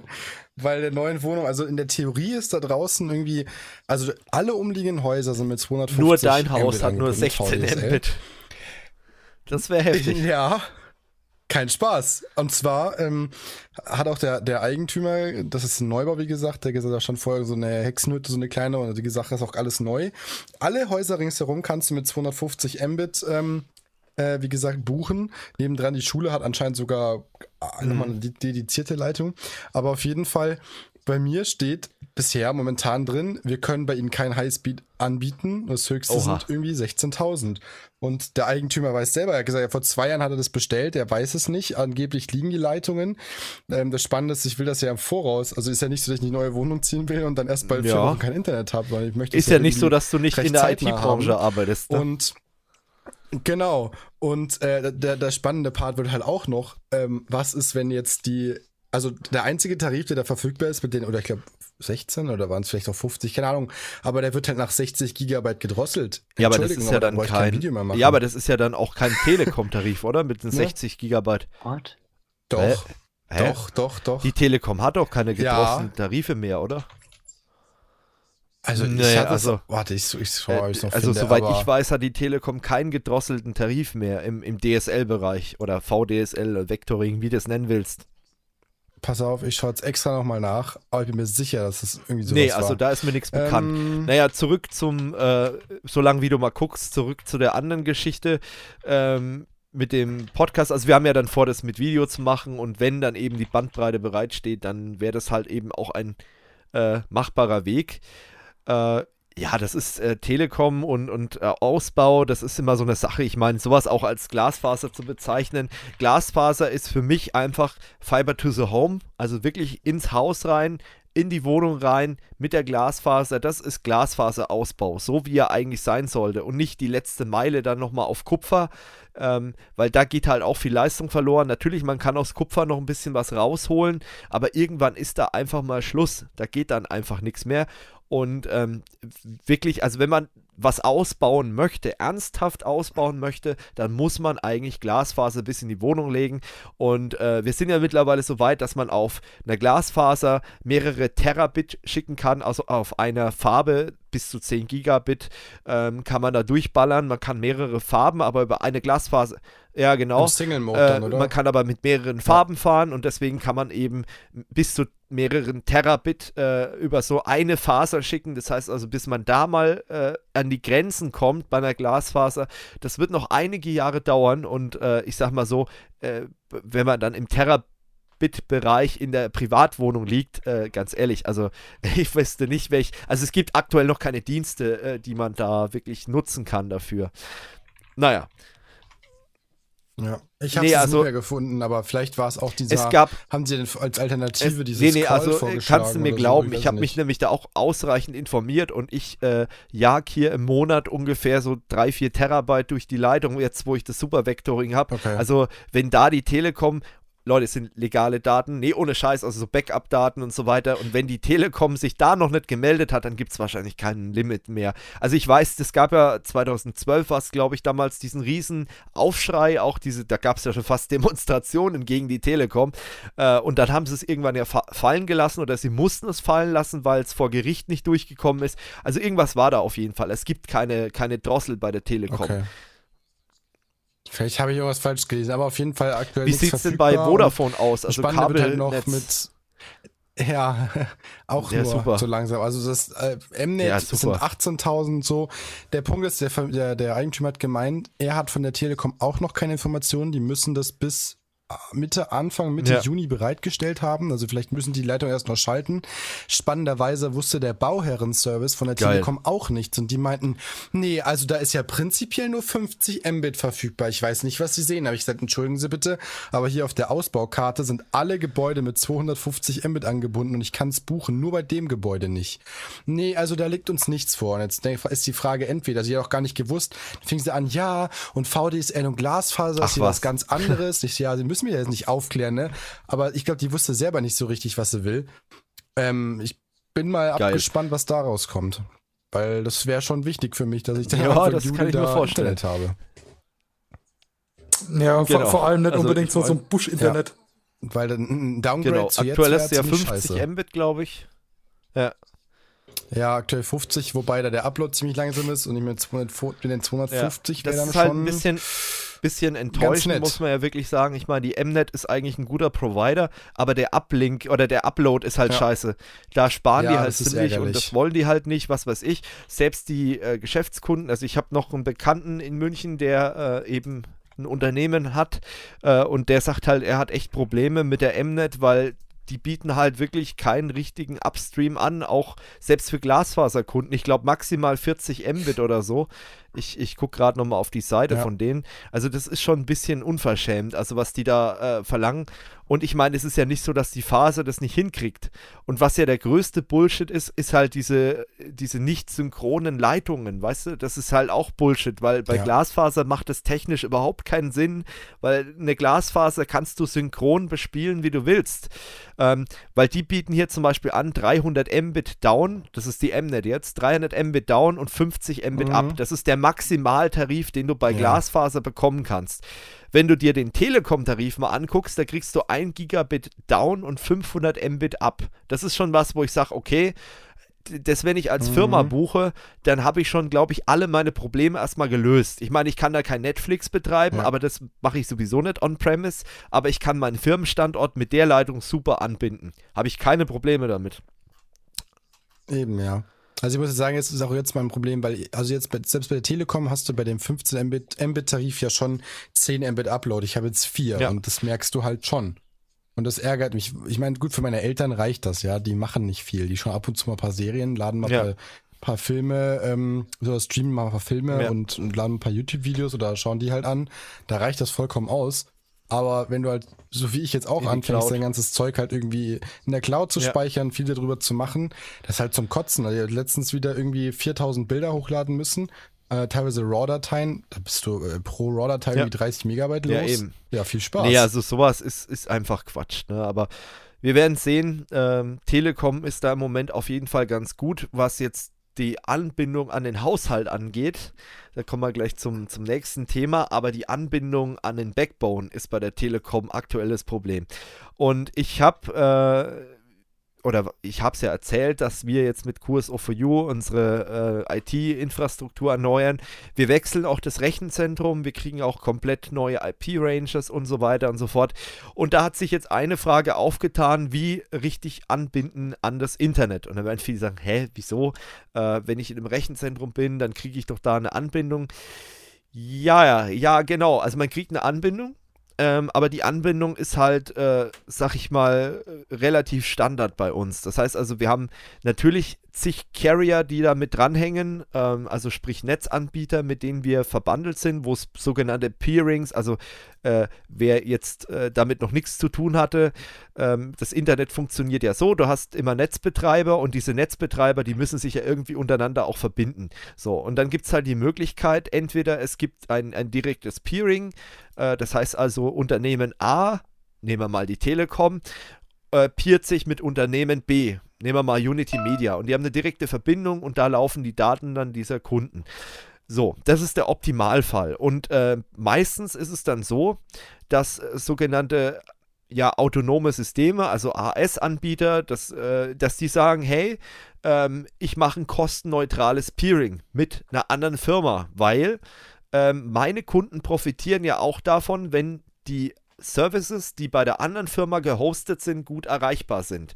weil der neuen Wohnung, also in der Theorie ist da draußen irgendwie, also alle umliegenden Häuser sind mit 250 Nur dein Haus Mbit hat nur 16 Mbit. Das wäre heftig. Ja, kein Spaß. Und zwar ähm, hat auch der, der Eigentümer, das ist ein Neubau, wie gesagt, der gesagt hat schon vorher so eine Hexenhütte, so eine kleine, und die Sache ist auch alles neu. Alle Häuser ringsherum kannst du mit 250 Mbit ähm, äh, wie gesagt, buchen. Nebendran die Schule hat anscheinend sogar äh, mhm. nochmal eine dedizierte Leitung. Aber auf jeden Fall, bei mir steht bisher momentan drin, wir können bei ihnen kein Highspeed anbieten. Das höchste Oha. sind irgendwie 16.000. Und der Eigentümer weiß selber, er hat gesagt, vor zwei Jahren hat er das bestellt, er weiß es nicht. Angeblich liegen die Leitungen. Ähm, das Spannende ist, ich will das ja im Voraus. Also ist ja nicht so, dass ich eine neue Wohnung ziehen will und dann erst bald ja. vier Wochen kein Internet habe, weil ich möchte. Ist ja nicht so, dass du nicht in der IT-Branche arbeitest. Ne? Und Genau. Und äh, der, der spannende Part wird halt auch noch, ähm, was ist, wenn jetzt die, also der einzige Tarif, der da verfügbar ist, mit den, oder ich glaube 16 oder waren es vielleicht auch 50, keine Ahnung, aber der wird halt nach 60 Gigabyte gedrosselt. Ja, aber das ist ja dann kein, kein ja, aber das ist ja dann auch kein Telekom-Tarif, oder? Mit den 60 ja. Gigabyte. What? Doch. Hä? Doch, doch, doch. Die Telekom hat auch keine gedrosselten ja. Tarife mehr, oder? Also, ich naja, also warte, ich, ich schaue, ich noch Also, finde, soweit ich weiß, hat die Telekom keinen gedrosselten Tarif mehr im, im DSL-Bereich oder VDSL, Vectoring, wie du es nennen willst. Pass auf, ich schaue jetzt extra nochmal nach, aber ich bin mir sicher, dass es irgendwie so Nee, also war. da ist mir nichts bekannt. Ähm, naja, zurück zum, äh, solange wie du mal guckst, zurück zu der anderen Geschichte ähm, mit dem Podcast. Also wir haben ja dann vor, das mit Video zu machen und wenn dann eben die Bandbreite bereitsteht, dann wäre das halt eben auch ein äh, machbarer Weg. Äh, ja, das ist äh, Telekom und, und äh, Ausbau, das ist immer so eine Sache. Ich meine, sowas auch als Glasfaser zu bezeichnen. Glasfaser ist für mich einfach Fiber to the Home, also wirklich ins Haus rein, in die Wohnung rein mit der Glasfaser. Das ist Glasfaserausbau, so wie er eigentlich sein sollte und nicht die letzte Meile dann nochmal auf Kupfer, ähm, weil da geht halt auch viel Leistung verloren. Natürlich, man kann aus Kupfer noch ein bisschen was rausholen, aber irgendwann ist da einfach mal Schluss. Da geht dann einfach nichts mehr. Und ähm, wirklich, also wenn man was ausbauen möchte, ernsthaft ausbauen möchte, dann muss man eigentlich Glasfaser bis in die Wohnung legen. Und äh, wir sind ja mittlerweile so weit, dass man auf einer Glasfaser mehrere Terabit schicken kann, also auf einer Farbe bis zu 10 Gigabit ähm, kann man da durchballern. Man kann mehrere Farben, aber über eine Glasfaser. Ja, genau. Single Mode äh, dann, oder? Man kann aber mit mehreren Farben fahren und deswegen kann man eben bis zu mehreren Terabit äh, über so eine Faser schicken. Das heißt also, bis man da mal äh, an die Grenzen kommt bei einer Glasfaser, das wird noch einige Jahre dauern und äh, ich sag mal so, äh, wenn man dann im Terabit-Bereich in der Privatwohnung liegt, äh, ganz ehrlich, also ich wüsste nicht, welch, also es gibt aktuell noch keine Dienste, äh, die man da wirklich nutzen kann dafür. Naja, ja, ich habe nee, es also, nicht mehr gefunden, aber vielleicht war es auch dieser. Es gab, haben sie denn als Alternative es, dieses Nee, nee, Call also äh, kannst du mir glauben, so, ich, ich habe mich nämlich da auch ausreichend informiert und ich äh, jag hier im Monat ungefähr so drei, vier Terabyte durch die Leitung, jetzt wo ich das Super-Vectoring habe. Okay. Also wenn da die Telekom Leute, es sind legale Daten, nee, ohne Scheiß, also so Backup-Daten und so weiter. Und wenn die Telekom sich da noch nicht gemeldet hat, dann gibt es wahrscheinlich kein Limit mehr. Also ich weiß, es gab ja 2012 war es, glaube ich, damals diesen riesen Aufschrei, auch diese, da gab es ja schon fast Demonstrationen gegen die Telekom. Äh, und dann haben sie es irgendwann ja fa fallen gelassen oder sie mussten es fallen lassen, weil es vor Gericht nicht durchgekommen ist. Also irgendwas war da auf jeden Fall. Es gibt keine, keine Drossel bei der Telekom. Okay. Vielleicht habe ich irgendwas falsch gelesen, aber auf jeden Fall aktuell. Wie sieht es denn bei Vodafone aus? Also Kabel halt noch mit. Ja, auch ja, nur super. so langsam. Also das äh, Mnet ja, sind 18.000 so. Der Punkt ist, der, der, der Eigentümer hat gemeint, er hat von der Telekom auch noch keine Informationen. Die müssen das bis Mitte, Anfang, Mitte ja. Juni bereitgestellt haben. Also vielleicht müssen die Leitung erst noch schalten. Spannenderweise wusste der Bauherrenservice von der Geil. Telekom auch nichts und die meinten, nee, also da ist ja prinzipiell nur 50 Mbit verfügbar. Ich weiß nicht, was sie sehen. Habe ich gesagt, entschuldigen Sie bitte, aber hier auf der Ausbaukarte sind alle Gebäude mit 250 Mbit angebunden und ich kann es buchen, nur bei dem Gebäude nicht. Nee, also da liegt uns nichts vor. Und jetzt ist die Frage entweder, sie hat auch gar nicht gewusst, dann fing sie an, ja, und VDSL und Glasfaser ist hier was ganz anderes. Ich, ja, sie müssen mir jetzt nicht aufklären, ne? Aber ich glaube, die wusste selber nicht so richtig, was sie will. Ähm, ich bin mal Geil. abgespannt, was daraus kommt. Weil das wäre schon wichtig für mich, dass ich dann ja, das kann ich mir vorstellen. Internet habe. Ja, genau. vor, vor, allem nicht also unbedingt so, so ein Busch-Internet. Ja. Weil dann ein Downgrade genau. zu Aktuell ist ja 50 scheiße. Mbit, glaube ich. Ja. Ja, aktuell 50, wobei da der Upload ziemlich langsam ist und ich mit, mit den 250 ja, wäre dann ist halt ein bisschen, bisschen enttäuschend, muss man ja wirklich sagen. Ich meine, die Mnet ist eigentlich ein guter Provider, aber der Uplink oder der Upload ist halt ja. scheiße. Da sparen ja, die halt ziemlich und das wollen die halt nicht, was weiß ich. Selbst die äh, Geschäftskunden, also ich habe noch einen Bekannten in München, der äh, eben ein Unternehmen hat äh, und der sagt halt, er hat echt Probleme mit der Mnet, weil die bieten halt wirklich keinen richtigen Upstream an, auch selbst für Glasfaserkunden. Ich glaube maximal 40 Mbit oder so. Ich, ich gucke gerade nochmal auf die Seite ja. von denen. Also das ist schon ein bisschen unverschämt, also was die da äh, verlangen. Und ich meine, es ist ja nicht so, dass die Phase das nicht hinkriegt. Und was ja der größte Bullshit ist, ist halt diese, diese nicht synchronen Leitungen, weißt du? Das ist halt auch Bullshit, weil bei ja. Glasfaser macht das technisch überhaupt keinen Sinn, weil eine Glasfaser kannst du synchron bespielen, wie du willst. Ähm, weil die bieten hier zum Beispiel an 300 Mbit down, das ist die Mnet jetzt, 300 Mbit down und 50 Mbit mhm. up. Das ist der Maximaltarif, den du bei ja. Glasfaser bekommen kannst. Wenn du dir den Telekom-Tarif mal anguckst, da kriegst du 1 Gigabit down und 500 Mbit up. Das ist schon was, wo ich sage, okay, das, wenn ich als mhm. Firma buche, dann habe ich schon, glaube ich, alle meine Probleme erstmal gelöst. Ich meine, ich kann da kein Netflix betreiben, ja. aber das mache ich sowieso nicht on-premise. Aber ich kann meinen Firmenstandort mit der Leitung super anbinden. Habe ich keine Probleme damit. Eben, ja. Also ich muss sagen, jetzt ist auch jetzt mein Problem, weil, also jetzt bei, selbst bei der Telekom hast du bei dem 15 Mbit, Mbit Tarif ja schon 10 Mbit Upload. Ich habe jetzt 4 ja. und das merkst du halt schon. Und das ärgert mich. Ich meine, gut, für meine Eltern reicht das, ja. Die machen nicht viel. Die schauen ab und zu mal ein paar Serien, laden mal ja. ein paar, paar, Filme, ähm, oder streamen mal ein paar Filme ja. und, und laden ein paar YouTube-Videos oder schauen die halt an. Da reicht das vollkommen aus. Aber wenn du halt, so wie ich jetzt auch anfängst, dein ganzes Zeug halt irgendwie in der Cloud zu ja. speichern, viel darüber zu machen, das ist halt zum Kotzen. Also letztens wieder irgendwie 4000 Bilder hochladen müssen, äh, teilweise RAW-Dateien, da bist du äh, pro RAW-Datei ja. wie 30 Megabyte los. Ja, eben. Ja, viel Spaß. Nee, also sowas ist, ist einfach Quatsch, ne? Aber wir werden sehen, ähm, Telekom ist da im Moment auf jeden Fall ganz gut, was jetzt die Anbindung an den Haushalt angeht. Da kommen wir gleich zum, zum nächsten Thema. Aber die Anbindung an den Backbone ist bei der Telekom aktuelles Problem. Und ich habe. Oder ich habe es ja erzählt, dass wir jetzt mit QSO4U unsere äh, IT-Infrastruktur erneuern. Wir wechseln auch das Rechenzentrum, wir kriegen auch komplett neue IP-Ranges und so weiter und so fort. Und da hat sich jetzt eine Frage aufgetan, wie richtig anbinden an das Internet. Und dann werden viele sagen, hä, wieso? Äh, wenn ich in einem Rechenzentrum bin, dann kriege ich doch da eine Anbindung. Ja, ja, ja, genau. Also man kriegt eine Anbindung ähm, aber die Anbindung ist halt, äh, sag ich mal, relativ Standard bei uns. Das heißt also, wir haben natürlich zig Carrier, die da mit dranhängen, ähm, also sprich Netzanbieter, mit denen wir verbandelt sind, wo es sogenannte Peerings, also äh, wer jetzt äh, damit noch nichts zu tun hatte, ähm, das Internet funktioniert ja so, du hast immer Netzbetreiber und diese Netzbetreiber, die müssen sich ja irgendwie untereinander auch verbinden. So, und dann gibt es halt die Möglichkeit, entweder es gibt ein, ein direktes Peering, äh, das heißt also Unternehmen A, nehmen wir mal die Telekom, äh, peert sich mit Unternehmen B nehmen wir mal Unity Media und die haben eine direkte Verbindung und da laufen die Daten dann dieser Kunden. So, das ist der Optimalfall. Und äh, meistens ist es dann so, dass äh, sogenannte ja, autonome Systeme, also AS-Anbieter, dass, äh, dass die sagen, hey, ähm, ich mache ein kostenneutrales Peering mit einer anderen Firma, weil ähm, meine Kunden profitieren ja auch davon, wenn die Services, die bei der anderen Firma gehostet sind, gut erreichbar sind.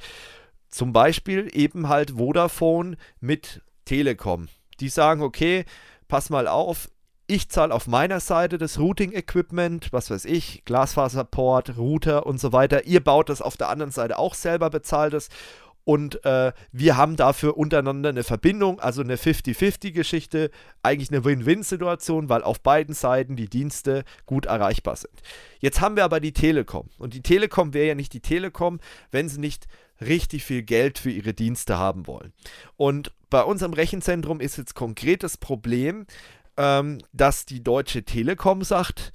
Zum Beispiel eben halt Vodafone mit Telekom. Die sagen, okay, pass mal auf, ich zahle auf meiner Seite das Routing-Equipment, was weiß ich, Glasfaserport, Router und so weiter. Ihr baut das auf der anderen Seite auch selber, bezahlt es. Und äh, wir haben dafür untereinander eine Verbindung, also eine 50-50-Geschichte, eigentlich eine Win-Win-Situation, weil auf beiden Seiten die Dienste gut erreichbar sind. Jetzt haben wir aber die Telekom. Und die Telekom wäre ja nicht die Telekom, wenn sie nicht richtig viel Geld für ihre Dienste haben wollen. Und bei unserem Rechenzentrum ist jetzt konkret das Problem, ähm, dass die Deutsche Telekom sagt,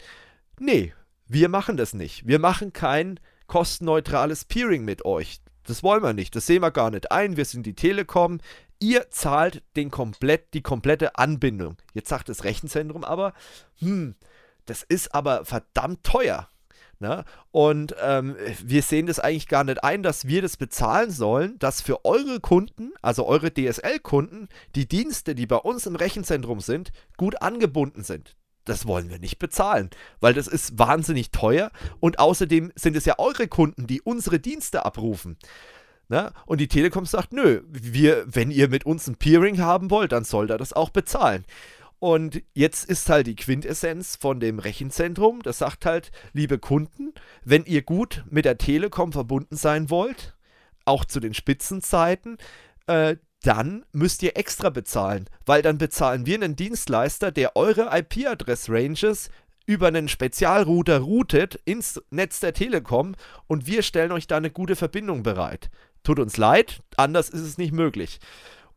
nee, wir machen das nicht. Wir machen kein kostenneutrales Peering mit euch. Das wollen wir nicht. Das sehen wir gar nicht ein. Wir sind die Telekom. Ihr zahlt den komplett, die komplette Anbindung. Jetzt sagt das Rechenzentrum aber, hm, das ist aber verdammt teuer. Ne? Und ähm, wir sehen das eigentlich gar nicht ein, dass wir das bezahlen sollen, dass für eure Kunden, also eure DSL-Kunden, die Dienste, die bei uns im Rechenzentrum sind, gut angebunden sind. Das wollen wir nicht bezahlen, weil das ist wahnsinnig teuer und außerdem sind es ja eure Kunden, die unsere Dienste abrufen. Ne? Und die Telekom sagt, nö, wir, wenn ihr mit uns ein Peering haben wollt, dann soll er das auch bezahlen. Und jetzt ist halt die Quintessenz von dem Rechenzentrum, das sagt halt, liebe Kunden, wenn ihr gut mit der Telekom verbunden sein wollt, auch zu den Spitzenzeiten, äh, dann müsst ihr extra bezahlen, weil dann bezahlen wir einen Dienstleister, der eure IP-Adress-Ranges über einen Spezialrouter routet ins Netz der Telekom und wir stellen euch da eine gute Verbindung bereit. Tut uns leid, anders ist es nicht möglich.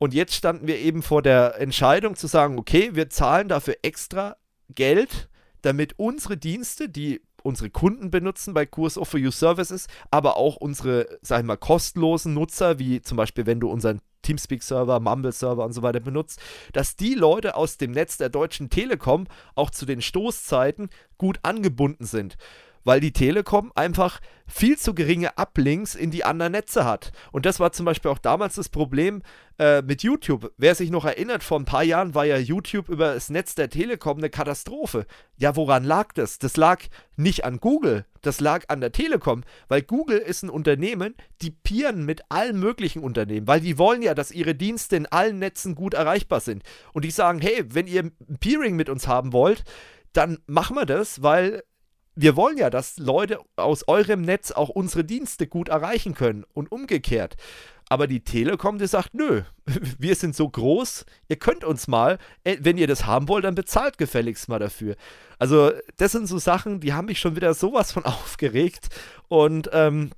Und jetzt standen wir eben vor der Entscheidung zu sagen, okay, wir zahlen dafür extra Geld, damit unsere Dienste, die unsere Kunden benutzen bei Kurs Offer You Services, aber auch unsere, sag ich mal, kostenlosen Nutzer, wie zum Beispiel, wenn du unseren Teamspeak-Server, Mumble-Server und so weiter benutzt, dass die Leute aus dem Netz der Deutschen Telekom auch zu den Stoßzeiten gut angebunden sind weil die Telekom einfach viel zu geringe Uplinks in die anderen Netze hat. Und das war zum Beispiel auch damals das Problem äh, mit YouTube. Wer sich noch erinnert, vor ein paar Jahren war ja YouTube über das Netz der Telekom eine Katastrophe. Ja, woran lag das? Das lag nicht an Google, das lag an der Telekom, weil Google ist ein Unternehmen, die peeren mit allen möglichen Unternehmen, weil die wollen ja, dass ihre Dienste in allen Netzen gut erreichbar sind. Und die sagen, hey, wenn ihr ein Peering mit uns haben wollt, dann machen wir das, weil wir wollen ja, dass Leute aus eurem Netz auch unsere Dienste gut erreichen können und umgekehrt. Aber die Telekom, die sagt, nö, wir sind so groß, ihr könnt uns mal, äh, wenn ihr das haben wollt, dann bezahlt gefälligst mal dafür. Also das sind so Sachen, die haben mich schon wieder sowas von aufgeregt. Und ähm,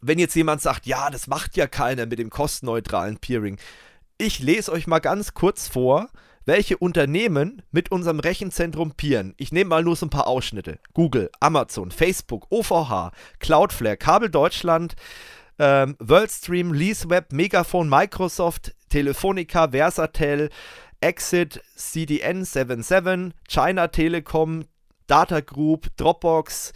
wenn jetzt jemand sagt, ja, das macht ja keiner mit dem kostenneutralen Peering. Ich lese euch mal ganz kurz vor, welche Unternehmen mit unserem Rechenzentrum peeren. Ich nehme mal nur so ein paar Ausschnitte. Google, Amazon, Facebook, OVH, Cloudflare, Kabel Deutschland, ähm, WorldStream, LeaseWeb, Megafon, Microsoft, Telefonica, Versatel, Exit, CDN77, China Telekom, Data Group, Dropbox,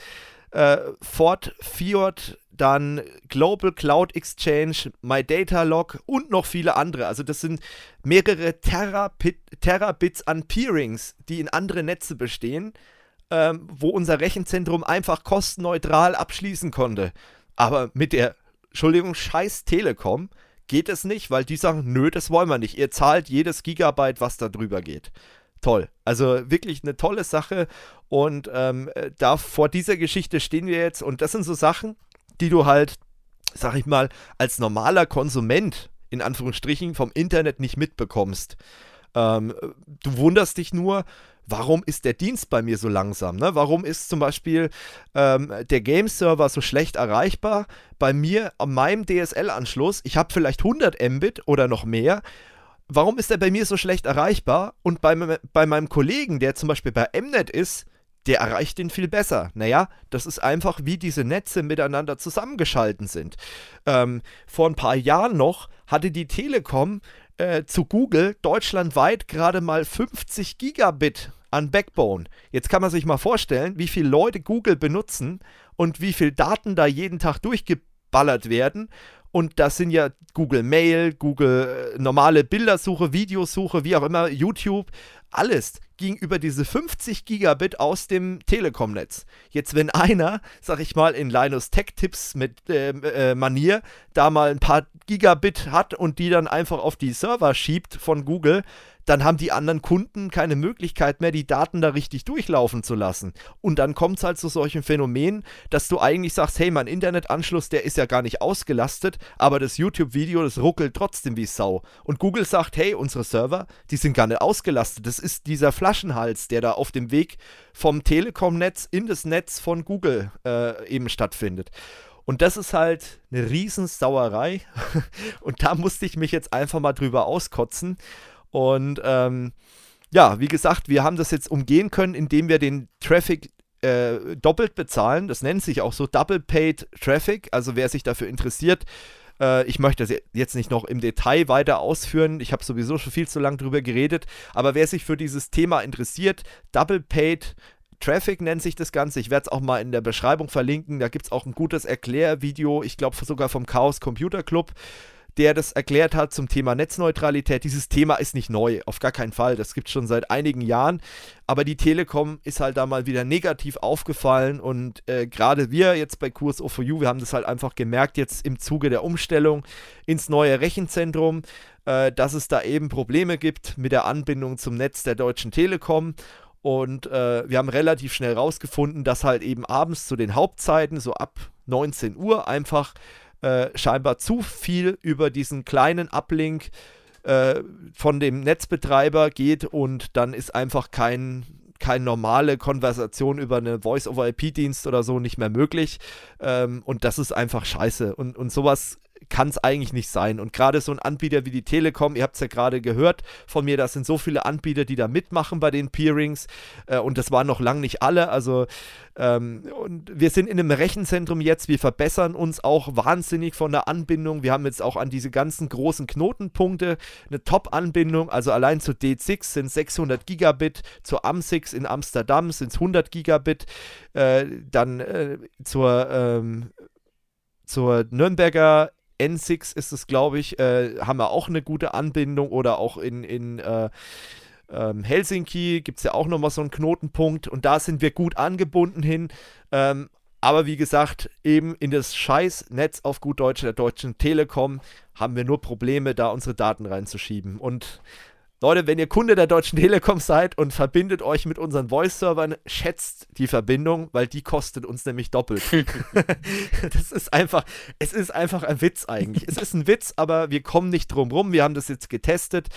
äh, Ford, Fiat, dann Global Cloud Exchange, My Data Log und noch viele andere. Also das sind mehrere Terabit, Terabits an Peerings, die in andere Netze bestehen, ähm, wo unser Rechenzentrum einfach kostenneutral abschließen konnte. Aber mit der, Entschuldigung, scheiß Telekom geht es nicht, weil die sagen, nö, das wollen wir nicht. Ihr zahlt jedes Gigabyte, was da drüber geht toll. Also wirklich eine tolle Sache. Und ähm, da vor dieser Geschichte stehen wir jetzt. Und das sind so Sachen, die du halt, sag ich mal, als normaler Konsument in Anführungsstrichen vom Internet nicht mitbekommst. Ähm, du wunderst dich nur, warum ist der Dienst bei mir so langsam? Ne? Warum ist zum Beispiel ähm, der Game-Server so schlecht erreichbar? Bei mir, an meinem DSL-Anschluss, ich habe vielleicht 100 Mbit oder noch mehr. Warum ist er bei mir so schlecht erreichbar? Und bei, bei meinem Kollegen, der zum Beispiel bei Mnet ist, der erreicht ihn viel besser. Naja, das ist einfach, wie diese Netze miteinander zusammengeschalten sind. Ähm, vor ein paar Jahren noch hatte die Telekom äh, zu Google deutschlandweit gerade mal 50 Gigabit an Backbone. Jetzt kann man sich mal vorstellen, wie viele Leute Google benutzen und wie viel Daten da jeden Tag durchgeballert werden. Und das sind ja Google Mail, Google äh, normale Bildersuche, Videosuche, wie auch immer, YouTube. Alles ging über diese 50 Gigabit aus dem Telekom-Netz. Jetzt, wenn einer, sag ich mal, in Linus Tech Tips mit äh, äh, Manier da mal ein paar Gigabit hat und die dann einfach auf die Server schiebt von Google, dann haben die anderen Kunden keine Möglichkeit mehr, die Daten da richtig durchlaufen zu lassen. Und dann kommt es halt zu solchen Phänomenen, dass du eigentlich sagst, hey, mein Internetanschluss, der ist ja gar nicht ausgelastet, aber das YouTube-Video, das ruckelt trotzdem wie Sau. Und Google sagt, hey, unsere Server, die sind gar nicht ausgelastet. Das ist dieser Flaschenhals, der da auf dem Weg vom Telekom-Netz in das Netz von Google äh, eben stattfindet. Und das ist halt eine Riesensauerei. Und da musste ich mich jetzt einfach mal drüber auskotzen. Und ähm, ja, wie gesagt, wir haben das jetzt umgehen können, indem wir den Traffic äh, doppelt bezahlen. Das nennt sich auch so Double Paid Traffic. Also wer sich dafür interessiert, äh, ich möchte das jetzt nicht noch im Detail weiter ausführen. Ich habe sowieso schon viel zu lange drüber geredet. Aber wer sich für dieses Thema interessiert, Double Paid Traffic nennt sich das Ganze. Ich werde es auch mal in der Beschreibung verlinken. Da gibt es auch ein gutes Erklärvideo, ich glaube sogar vom Chaos Computer Club der das erklärt hat zum Thema Netzneutralität. Dieses Thema ist nicht neu, auf gar keinen Fall. Das gibt es schon seit einigen Jahren. Aber die Telekom ist halt da mal wieder negativ aufgefallen und äh, gerade wir jetzt bei Kurs O4U, wir haben das halt einfach gemerkt jetzt im Zuge der Umstellung ins neue Rechenzentrum, äh, dass es da eben Probleme gibt mit der Anbindung zum Netz der Deutschen Telekom. Und äh, wir haben relativ schnell rausgefunden, dass halt eben abends zu den Hauptzeiten, so ab 19 Uhr, einfach äh, scheinbar zu viel über diesen kleinen Uplink äh, von dem Netzbetreiber geht und dann ist einfach kein keine normale Konversation über eine Voice-over-IP-Dienst oder so nicht mehr möglich. Ähm, und das ist einfach scheiße. Und, und sowas kann es eigentlich nicht sein. Und gerade so ein Anbieter wie die Telekom, ihr habt es ja gerade gehört von mir, das sind so viele Anbieter, die da mitmachen bei den Peerings. Äh, und das waren noch lange nicht alle. Also, ähm, und wir sind in einem Rechenzentrum jetzt. Wir verbessern uns auch wahnsinnig von der Anbindung. Wir haben jetzt auch an diese ganzen großen Knotenpunkte eine Top-Anbindung. Also allein zu D6 sind 600 Gigabit, zur AM6 in Amsterdam sind es 100 Gigabit. Äh, dann äh, zur. Ähm, zur Nürnberger N6 ist es, glaube ich, äh, haben wir auch eine gute Anbindung oder auch in, in äh, ähm, Helsinki gibt es ja auch nochmal so einen Knotenpunkt und da sind wir gut angebunden hin. Ähm, aber wie gesagt, eben in das scheiß Netz auf gut Deutsch der Deutschen Telekom haben wir nur Probleme, da unsere Daten reinzuschieben. Und Leute, wenn ihr Kunde der Deutschen Telekom seid und verbindet euch mit unseren Voice-Servern, schätzt die Verbindung, weil die kostet uns nämlich doppelt. das ist einfach, es ist einfach ein Witz eigentlich. Es ist ein Witz, aber wir kommen nicht drum rum. Wir haben das jetzt getestet.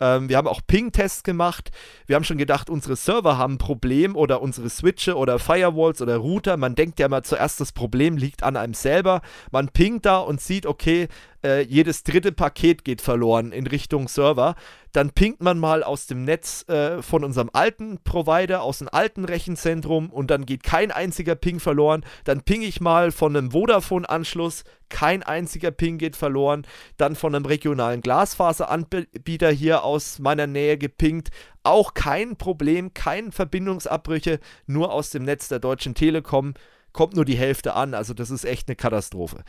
Ähm, wir haben auch Ping-Tests gemacht. Wir haben schon gedacht, unsere Server haben ein Problem oder unsere Switche oder Firewalls oder Router. Man denkt ja mal zuerst, das Problem liegt an einem selber. Man pingt da und sieht, okay, äh, jedes dritte Paket geht verloren in Richtung Server. Dann pingt man mal aus dem Netz äh, von unserem alten Provider, aus dem alten Rechenzentrum und dann geht kein einziger Ping verloren. Dann ping ich mal von einem Vodafone-Anschluss, kein einziger Ping geht verloren. Dann von einem regionalen Glasfaseranbieter hier aus meiner Nähe gepingt. Auch kein Problem, keine Verbindungsabbrüche, nur aus dem Netz der Deutschen Telekom kommt nur die Hälfte an. Also das ist echt eine Katastrophe.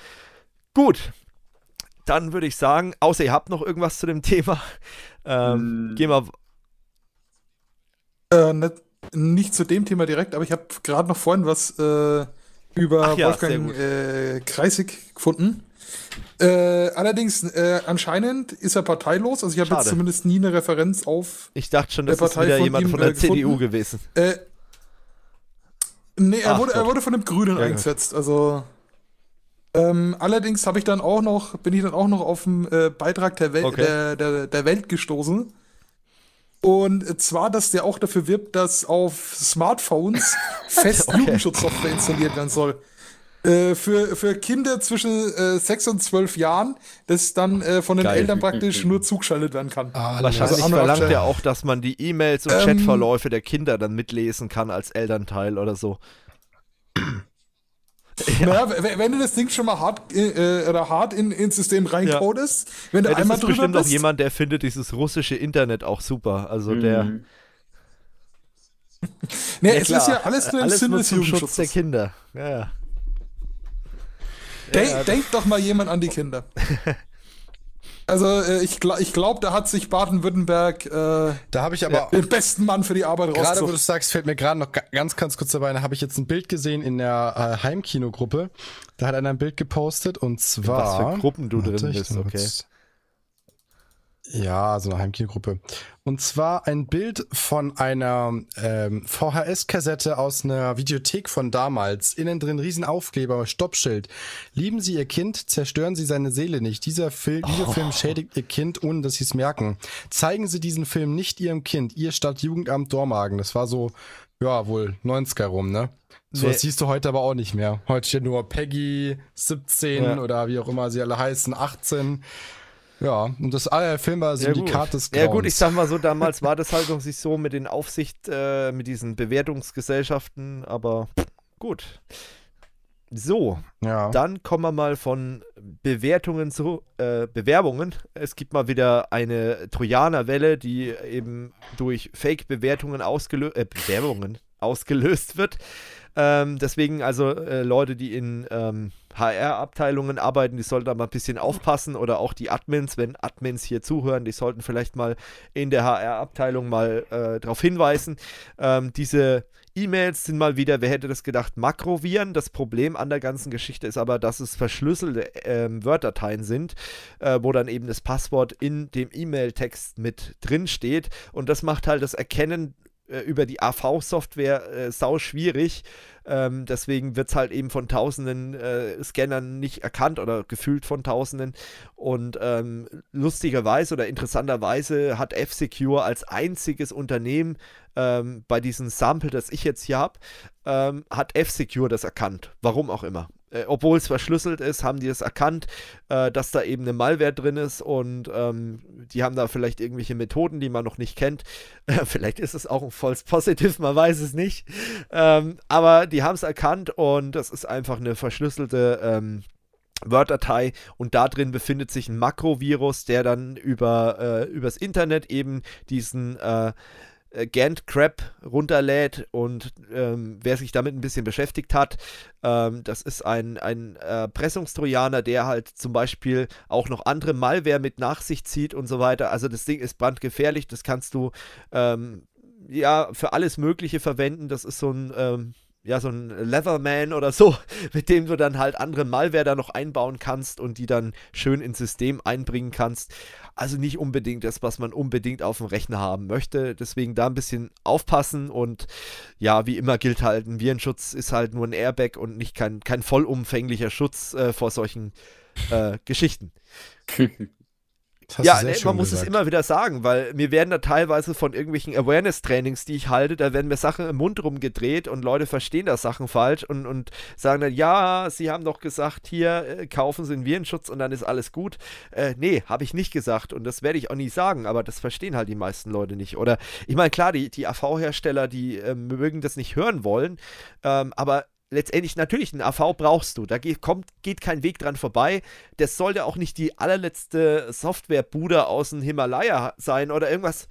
Gut, dann würde ich sagen, außer ihr habt noch irgendwas zu dem Thema, ähm, mm. gehen wir. Äh, nicht, nicht, zu dem Thema direkt, aber ich habe gerade noch vorhin was äh, über ja, Wolfgang äh, Kreisig gefunden. Äh, allerdings, äh, anscheinend ist er parteilos. Also ich habe jetzt zumindest nie eine Referenz auf. Ich dachte schon, das Partei ist wieder jemand ihm, von der äh, CDU gewesen. Äh, nee, er, Ach, wurde, er wurde von den Grünen ja, eingesetzt. Also ähm, allerdings habe ich dann auch noch, bin ich dann auch noch auf den äh, Beitrag der, Wel okay. der, der, der, Welt gestoßen. Und zwar, dass der auch dafür wirbt, dass auf Smartphones fest okay. Jugendschutzsoftware installiert werden soll. Äh, für, für Kinder zwischen äh, 6 und 12 Jahren, das dann äh, von den Geil. Eltern praktisch nur zugeschaltet werden kann. Ah, Wahrscheinlich also verlangt er auch, dass man die E-Mails und ähm, Chatverläufe der Kinder dann mitlesen kann als Elternteil oder so. Ja. Naja, wenn du das Ding schon mal hart, äh, oder hart in, ins System reincodest, ja. wenn du ja, einmal das ist drüber bestimmt bist, auch jemand, der findet dieses russische Internet auch super. Also mhm. der. nee, ja, es klar. ist ja alles nur im Sinne des Schutz der Kinder. Ja, ja. Denk, denk doch mal jemand an die Kinder. Also äh, ich, ich glaube, da hat sich Baden-Württemberg äh, da habe ich aber den besten Mann für die Arbeit Gerade wo du sagst, fällt mir gerade noch ganz, ganz kurz dabei, da habe ich jetzt ein Bild gesehen in der äh, Heimkinogruppe. Da hat einer ein Bild gepostet und zwar. Was für Gruppen du drin bist, okay. Ja, so eine Heimkinogruppe. Und zwar ein Bild von einer ähm, VHS-Kassette aus einer Videothek von damals. Innen drin Riesenaufkleber, Stoppschild. Lieben Sie Ihr Kind, zerstören Sie seine Seele nicht. Dieser Film, oh. Videofilm schädigt Ihr Kind, ohne dass Sie es merken. Zeigen Sie diesen Film nicht Ihrem Kind, Ihr Stadtjugendamt Dormagen. Das war so, ja, wohl 90er rum, ne? So nee. siehst du heute aber auch nicht mehr. Heute steht nur Peggy 17 ja. oder wie auch immer sie alle heißen, 18. Ja, und das äh, Film war Syndikat ja, des Grauens. Ja gut, ich sag mal so, damals war das halt noch sich so mit den Aufsicht, äh, mit diesen Bewertungsgesellschaften, aber gut. So, ja. dann kommen wir mal von Bewertungen zu äh, Bewerbungen. Es gibt mal wieder eine Trojanerwelle, die eben durch Fake-Bewertungen ausgelöst, äh, Bewerbungen ausgelöst wird. Ähm, deswegen also äh, Leute, die in ähm, HR-Abteilungen arbeiten, die sollten da mal ein bisschen aufpassen oder auch die Admins, wenn Admins hier zuhören, die sollten vielleicht mal in der HR-Abteilung mal äh, darauf hinweisen. Ähm, diese E-Mails sind mal wieder, wer hätte das gedacht, Makroviren. Das Problem an der ganzen Geschichte ist aber, dass es verschlüsselte äh, Word-Dateien sind, äh, wo dann eben das Passwort in dem E-Mail-Text mit drin steht. Und das macht halt das Erkennen äh, über die AV-Software äh, sau schwierig. Ähm, deswegen wird es halt eben von tausenden äh, Scannern nicht erkannt oder gefühlt von tausenden. Und ähm, lustigerweise oder interessanterweise hat F-Secure als einziges Unternehmen ähm, bei diesem Sample, das ich jetzt hier habe, ähm, hat F-Secure das erkannt. Warum auch immer äh, obwohl es verschlüsselt ist, haben die es erkannt, äh, dass da eben eine Malware drin ist und ähm, die haben da vielleicht irgendwelche Methoden, die man noch nicht kennt. Äh, vielleicht ist es auch ein False Positive, man weiß es nicht. Ähm, aber die haben es erkannt und das ist einfach eine verschlüsselte ähm, Word-Datei und da drin befindet sich ein Makrovirus, der dann über äh, übers Internet eben diesen äh, äh, Gantt Crap runterlädt und ähm, wer sich damit ein bisschen beschäftigt hat, ähm, das ist ein, ein Erpressungstrojaner, der halt zum Beispiel auch noch andere Malware mit nach sich zieht und so weiter. Also das Ding ist brandgefährlich, das kannst du ähm, ja für alles Mögliche verwenden. Das ist so ein ähm, ja, so ein Leatherman oder so, mit dem du dann halt andere Malware da noch einbauen kannst und die dann schön ins System einbringen kannst. Also nicht unbedingt das, was man unbedingt auf dem Rechner haben möchte. Deswegen da ein bisschen aufpassen und ja, wie immer gilt halt, ein Virenschutz ist halt nur ein Airbag und nicht kein, kein vollumfänglicher Schutz äh, vor solchen äh, Geschichten. ja, nee, man muss gesagt. es immer wieder sagen, weil mir werden da teilweise von irgendwelchen Awareness-Trainings, die ich halte, da werden mir Sachen im Mund rumgedreht und Leute verstehen da Sachen falsch und, und sagen dann, ja, sie haben doch gesagt, hier äh, kaufen sie einen Virenschutz und dann ist alles gut. Äh, nee, habe ich nicht gesagt und das werde ich auch nie sagen, aber das verstehen halt die meisten Leute nicht. Oder ich meine, klar, die, die AV-Hersteller, die äh, mögen das nicht hören wollen, ähm, aber letztendlich natürlich ein AV brauchst du. Da geht, kommt, geht kein Weg dran vorbei. Das sollte auch nicht die allerletzte Softwarebude aus dem Himalaya sein oder irgendwas.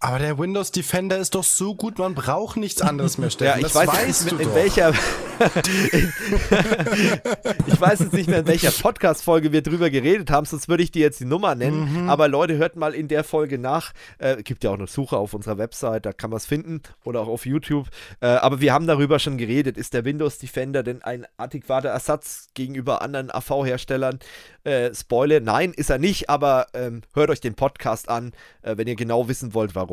Aber der Windows Defender ist doch so gut, man braucht nichts anderes mehr, Steffen. Ja, ich das weiß nicht, in, in welcher ich weiß jetzt nicht mehr, in welcher Podcast-Folge wir drüber geredet haben, sonst würde ich dir jetzt die Nummer nennen. Mhm. Aber Leute, hört mal in der Folge nach. Äh, gibt ja auch eine Suche auf unserer Website, da kann man es finden oder auch auf YouTube. Äh, aber wir haben darüber schon geredet. Ist der Windows Defender denn ein adäquater Ersatz gegenüber anderen AV-Herstellern? Äh, Spoiler, nein, ist er nicht, aber ähm, hört euch den Podcast an, äh, wenn ihr genau wissen wollt, warum.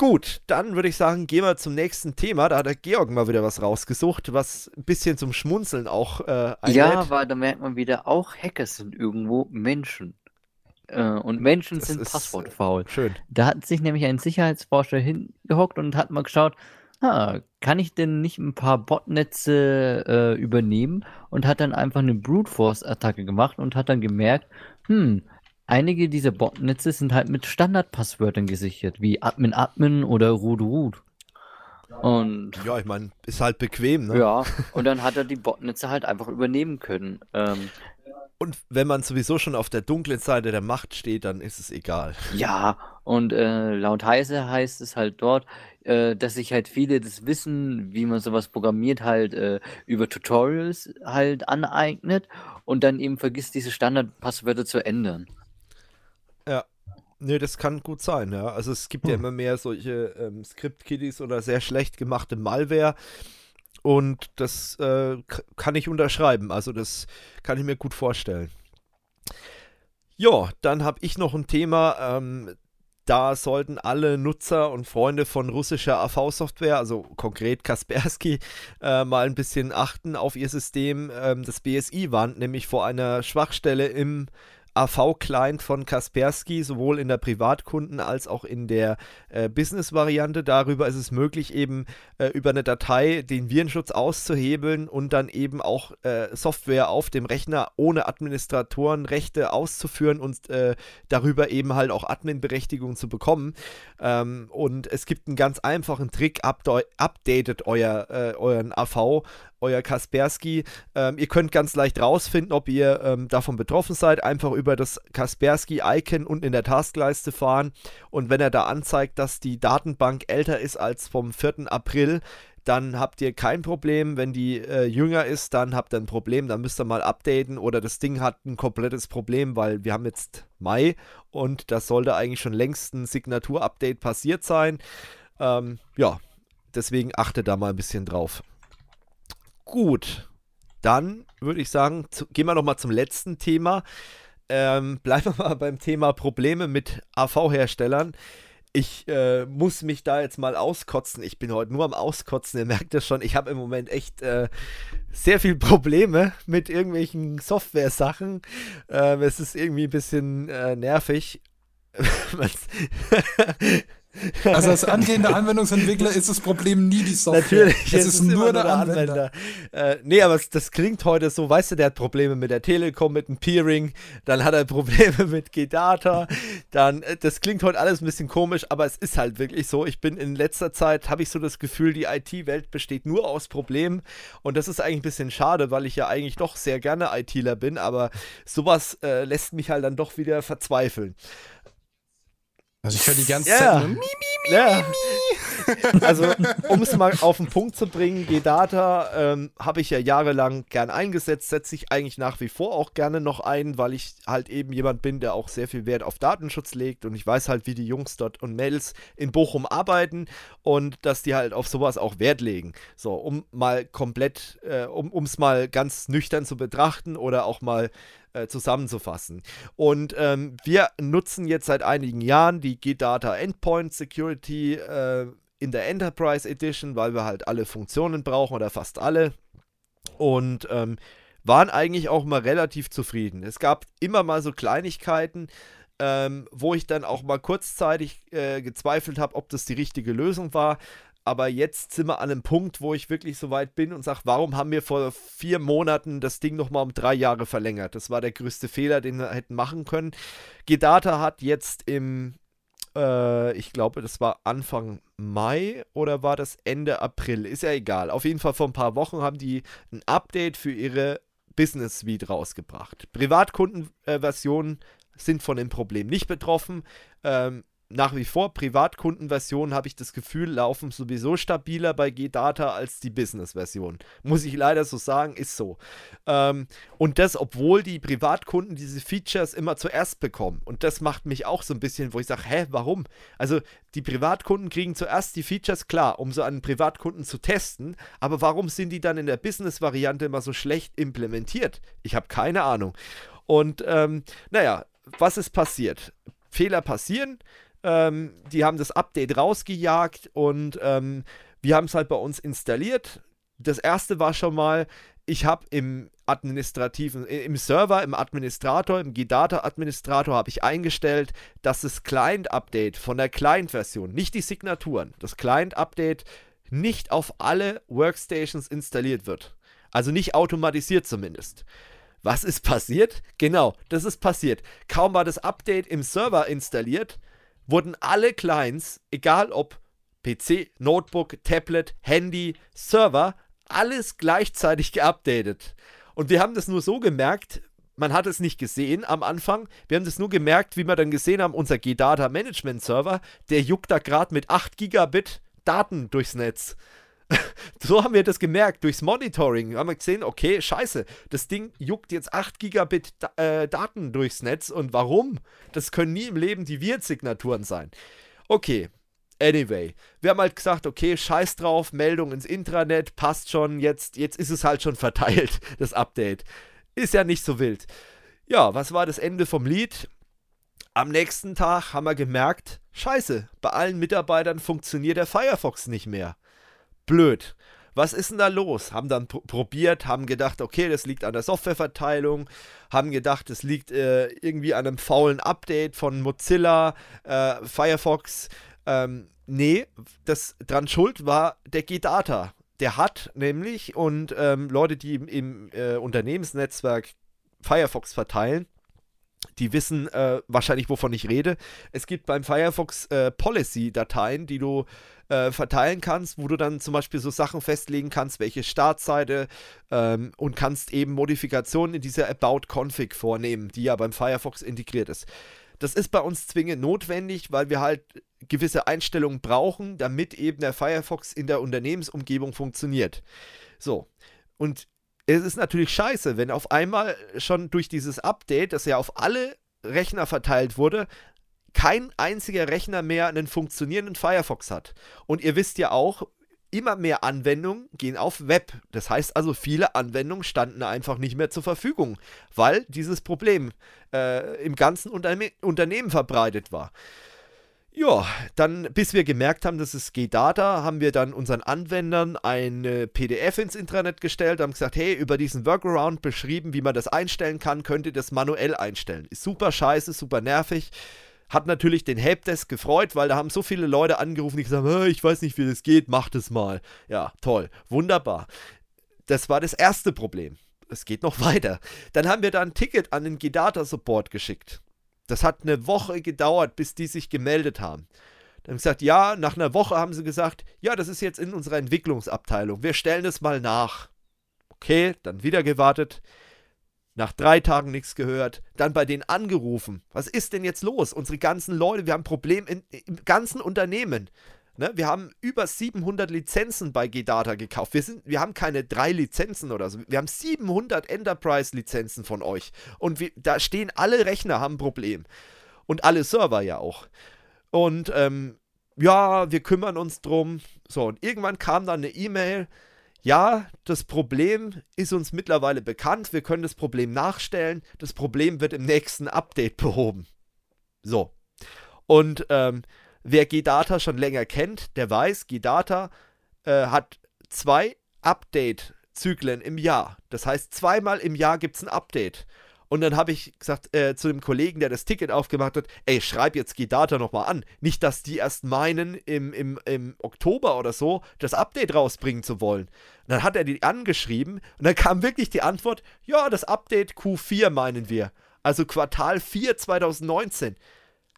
Gut, dann würde ich sagen, gehen wir zum nächsten Thema. Da hat der Georg mal wieder was rausgesucht, was ein bisschen zum Schmunzeln auch äh, einlädt. Ja, weil da merkt man wieder, auch Hacker sind irgendwo Menschen. Äh, und Menschen das sind passwortfaul. Schön. Da hat sich nämlich ein Sicherheitsforscher hingehockt und hat mal geschaut, ah, kann ich denn nicht ein paar Botnetze äh, übernehmen? Und hat dann einfach eine Brute Force-Attacke gemacht und hat dann gemerkt, hm, einige dieser Botnetze sind halt mit Standardpasswörtern gesichert, wie Admin Admin oder Root Root. Und ja, ich meine, ist halt bequem, ne? Ja, und dann hat er die Botnetze halt einfach übernehmen können. Ähm, und wenn man sowieso schon auf der dunklen Seite der Macht steht, dann ist es egal. Ja, und äh, laut Heise heißt es halt dort, äh, dass sich halt viele das Wissen, wie man sowas programmiert, halt äh, über Tutorials halt aneignet und dann eben vergisst, diese Standardpasswörter zu ändern. Nee, das kann gut sein, ja. Also es gibt hm. ja immer mehr solche ähm, Script-Kiddies oder sehr schlecht gemachte Malware. Und das äh, kann ich unterschreiben. Also das kann ich mir gut vorstellen. Ja, dann habe ich noch ein Thema. Ähm, da sollten alle Nutzer und Freunde von russischer AV-Software, also konkret Kaspersky, äh, mal ein bisschen achten auf ihr System. Ähm, das BSI warnt nämlich vor einer Schwachstelle im AV-Client von Kaspersky, sowohl in der Privatkunden- als auch in der äh, Business-Variante. Darüber ist es möglich, eben äh, über eine Datei den Virenschutz auszuhebeln und dann eben auch äh, Software auf dem Rechner ohne Administratorenrechte auszuführen und äh, darüber eben halt auch Admin-Berechtigung zu bekommen. Ähm, und es gibt einen ganz einfachen Trick, updatet euer, äh, euren AV euer Kaspersky. Ähm, ihr könnt ganz leicht rausfinden, ob ihr ähm, davon betroffen seid. Einfach über das Kaspersky-Icon unten in der Taskleiste fahren. Und wenn er da anzeigt, dass die Datenbank älter ist als vom 4. April, dann habt ihr kein Problem. Wenn die äh, jünger ist, dann habt ihr ein Problem. Dann müsst ihr mal updaten oder das Ding hat ein komplettes Problem, weil wir haben jetzt Mai und das sollte eigentlich schon längst ein Signatur-Update passiert sein. Ähm, ja, deswegen achtet da mal ein bisschen drauf. Gut, dann würde ich sagen, zu, gehen wir nochmal zum letzten Thema. Ähm, bleiben wir mal beim Thema Probleme mit AV-Herstellern. Ich äh, muss mich da jetzt mal auskotzen. Ich bin heute nur am Auskotzen. Ihr merkt das schon. Ich habe im Moment echt äh, sehr viele Probleme mit irgendwelchen Software-Sachen. Äh, es ist irgendwie ein bisschen äh, nervig. Also als angehender Anwendungsentwickler ist das Problem nie die Software. Natürlich, es, es ist, nur der, der Anwender. Anwender. Äh, nee, aber das klingt heute so, weißt du, der hat Probleme mit der Telekom, mit dem Peering, dann hat er Probleme mit G-Data, dann, äh, das klingt heute alles ein bisschen komisch, aber es ist halt wirklich so. Ich bin in letzter Zeit, habe ich so das Gefühl, die IT-Welt besteht nur aus Problemen und das ist eigentlich ein bisschen schade, weil ich ja eigentlich doch sehr gerne ITler bin, aber sowas äh, lässt mich halt dann doch wieder verzweifeln. Also ich höre die ganze ja. Zeit nur mi, mi, mi, ja. Also, um es mal auf den Punkt zu bringen, G-Data ähm, habe ich ja jahrelang gern eingesetzt, setze ich eigentlich nach wie vor auch gerne noch ein, weil ich halt eben jemand bin, der auch sehr viel Wert auf Datenschutz legt und ich weiß halt, wie die Jungs dort und Mädels in Bochum arbeiten und dass die halt auf sowas auch Wert legen. So, um mal komplett, äh, um es mal ganz nüchtern zu betrachten oder auch mal äh, zusammenzufassen. Und ähm, wir nutzen jetzt seit einigen Jahren die G-Data Endpoint Security äh, in der Enterprise Edition, weil wir halt alle Funktionen brauchen oder fast alle. Und ähm, waren eigentlich auch mal relativ zufrieden. Es gab immer mal so Kleinigkeiten, ähm, wo ich dann auch mal kurzzeitig äh, gezweifelt habe, ob das die richtige Lösung war aber jetzt sind wir an einem Punkt, wo ich wirklich so weit bin und sage, warum haben wir vor vier Monaten das Ding nochmal um drei Jahre verlängert? Das war der größte Fehler, den wir hätten machen können. Gedata hat jetzt im, äh, ich glaube, das war Anfang Mai oder war das Ende April? Ist ja egal. Auf jeden Fall vor ein paar Wochen haben die ein Update für ihre Business Suite rausgebracht. Privatkundenversionen äh, sind von dem Problem nicht betroffen. Ähm, nach wie vor Privatkundenversionen habe ich das Gefühl, laufen sowieso stabiler bei G-Data als die Business-Version. Muss ich leider so sagen, ist so. Ähm, und das, obwohl die Privatkunden diese Features immer zuerst bekommen. Und das macht mich auch so ein bisschen, wo ich sage, hä, warum? Also die Privatkunden kriegen zuerst die Features klar, um so einen Privatkunden zu testen. Aber warum sind die dann in der Business-Variante immer so schlecht implementiert? Ich habe keine Ahnung. Und ähm, naja, was ist passiert? Fehler passieren. Ähm, die haben das Update rausgejagt und ähm, wir haben es halt bei uns installiert. Das erste war schon mal, ich habe im administrativen, im Server, im Administrator, im GData-Administrator habe ich eingestellt, dass das Client-Update von der Client-Version, nicht die Signaturen, das Client-Update nicht auf alle Workstations installiert wird. Also nicht automatisiert zumindest. Was ist passiert? Genau, das ist passiert. Kaum war das Update im Server installiert, wurden alle Clients, egal ob PC, Notebook, Tablet, Handy, Server, alles gleichzeitig geupdatet. Und wir haben das nur so gemerkt, man hat es nicht gesehen am Anfang. Wir haben das nur gemerkt, wie wir dann gesehen haben, unser G-Data Management Server, der juckt da gerade mit 8 Gigabit Daten durchs Netz. so haben wir das gemerkt, durchs Monitoring. Haben wir gesehen, okay, scheiße, das Ding juckt jetzt 8 Gigabit äh, Daten durchs Netz. Und warum? Das können nie im Leben die Virt-Signaturen sein. Okay, Anyway, wir haben halt gesagt, okay, scheiß drauf, Meldung ins Intranet, passt schon, jetzt, jetzt ist es halt schon verteilt, das Update. Ist ja nicht so wild. Ja, was war das Ende vom Lied? Am nächsten Tag haben wir gemerkt, scheiße, bei allen Mitarbeitern funktioniert der Firefox nicht mehr. Blöd. Was ist denn da los? Haben dann pr probiert, haben gedacht, okay, das liegt an der Softwareverteilung, haben gedacht, es liegt äh, irgendwie an einem faulen Update von Mozilla, äh, Firefox. Ähm, nee, das dran schuld war der G-Data. Der hat nämlich, und ähm, Leute, die im, im äh, Unternehmensnetzwerk Firefox verteilen, die wissen äh, wahrscheinlich, wovon ich rede. Es gibt beim Firefox äh, Policy-Dateien, die du äh, verteilen kannst, wo du dann zum Beispiel so Sachen festlegen kannst, welche Startseite ähm, und kannst eben Modifikationen in dieser About-Config vornehmen, die ja beim Firefox integriert ist. Das ist bei uns zwingend notwendig, weil wir halt gewisse Einstellungen brauchen, damit eben der Firefox in der Unternehmensumgebung funktioniert. So. Und es ist natürlich scheiße, wenn auf einmal schon durch dieses Update, das ja auf alle Rechner verteilt wurde, kein einziger Rechner mehr einen funktionierenden Firefox hat. Und ihr wisst ja auch, immer mehr Anwendungen gehen auf Web. Das heißt also, viele Anwendungen standen einfach nicht mehr zur Verfügung, weil dieses Problem äh, im ganzen Unterne Unternehmen verbreitet war. Ja, dann, bis wir gemerkt haben, dass es geht Data, haben wir dann unseren Anwendern ein PDF ins Intranet gestellt, haben gesagt, hey, über diesen Workaround beschrieben, wie man das einstellen kann, könnt ihr das manuell einstellen. Ist super scheiße, super nervig. Hat natürlich den Helpdesk gefreut, weil da haben so viele Leute angerufen, die gesagt haben, ich weiß nicht, wie das geht, macht es mal. Ja, toll, wunderbar. Das war das erste Problem. Es geht noch weiter. Dann haben wir da ein Ticket an den G-Data Support geschickt. Das hat eine Woche gedauert, bis die sich gemeldet haben. Dann gesagt, ja, nach einer Woche haben sie gesagt, ja, das ist jetzt in unserer Entwicklungsabteilung. Wir stellen es mal nach. Okay, dann wieder gewartet. Nach drei Tagen nichts gehört. Dann bei denen angerufen. Was ist denn jetzt los? Unsere ganzen Leute, wir haben ein Problem in, im ganzen Unternehmen. Ne? Wir haben über 700 Lizenzen bei G-Data gekauft. Wir, sind, wir haben keine drei Lizenzen oder so. Wir haben 700 Enterprise-Lizenzen von euch. Und wir, da stehen alle Rechner, haben ein Problem. Und alle Server ja auch. Und ähm, ja, wir kümmern uns drum. So, und irgendwann kam dann eine E-Mail. Ja, das Problem ist uns mittlerweile bekannt. Wir können das Problem nachstellen. Das Problem wird im nächsten Update behoben. So. Und ähm, Wer G-Data schon länger kennt, der weiß, G-Data äh, hat zwei Update-Zyklen im Jahr. Das heißt, zweimal im Jahr gibt es ein Update. Und dann habe ich gesagt äh, zu dem Kollegen, der das Ticket aufgemacht hat, ey, schreib jetzt G-Data nochmal an. Nicht, dass die erst meinen, im, im, im Oktober oder so das Update rausbringen zu wollen. Und dann hat er die angeschrieben und dann kam wirklich die Antwort, ja, das Update Q4 meinen wir. Also Quartal 4 2019.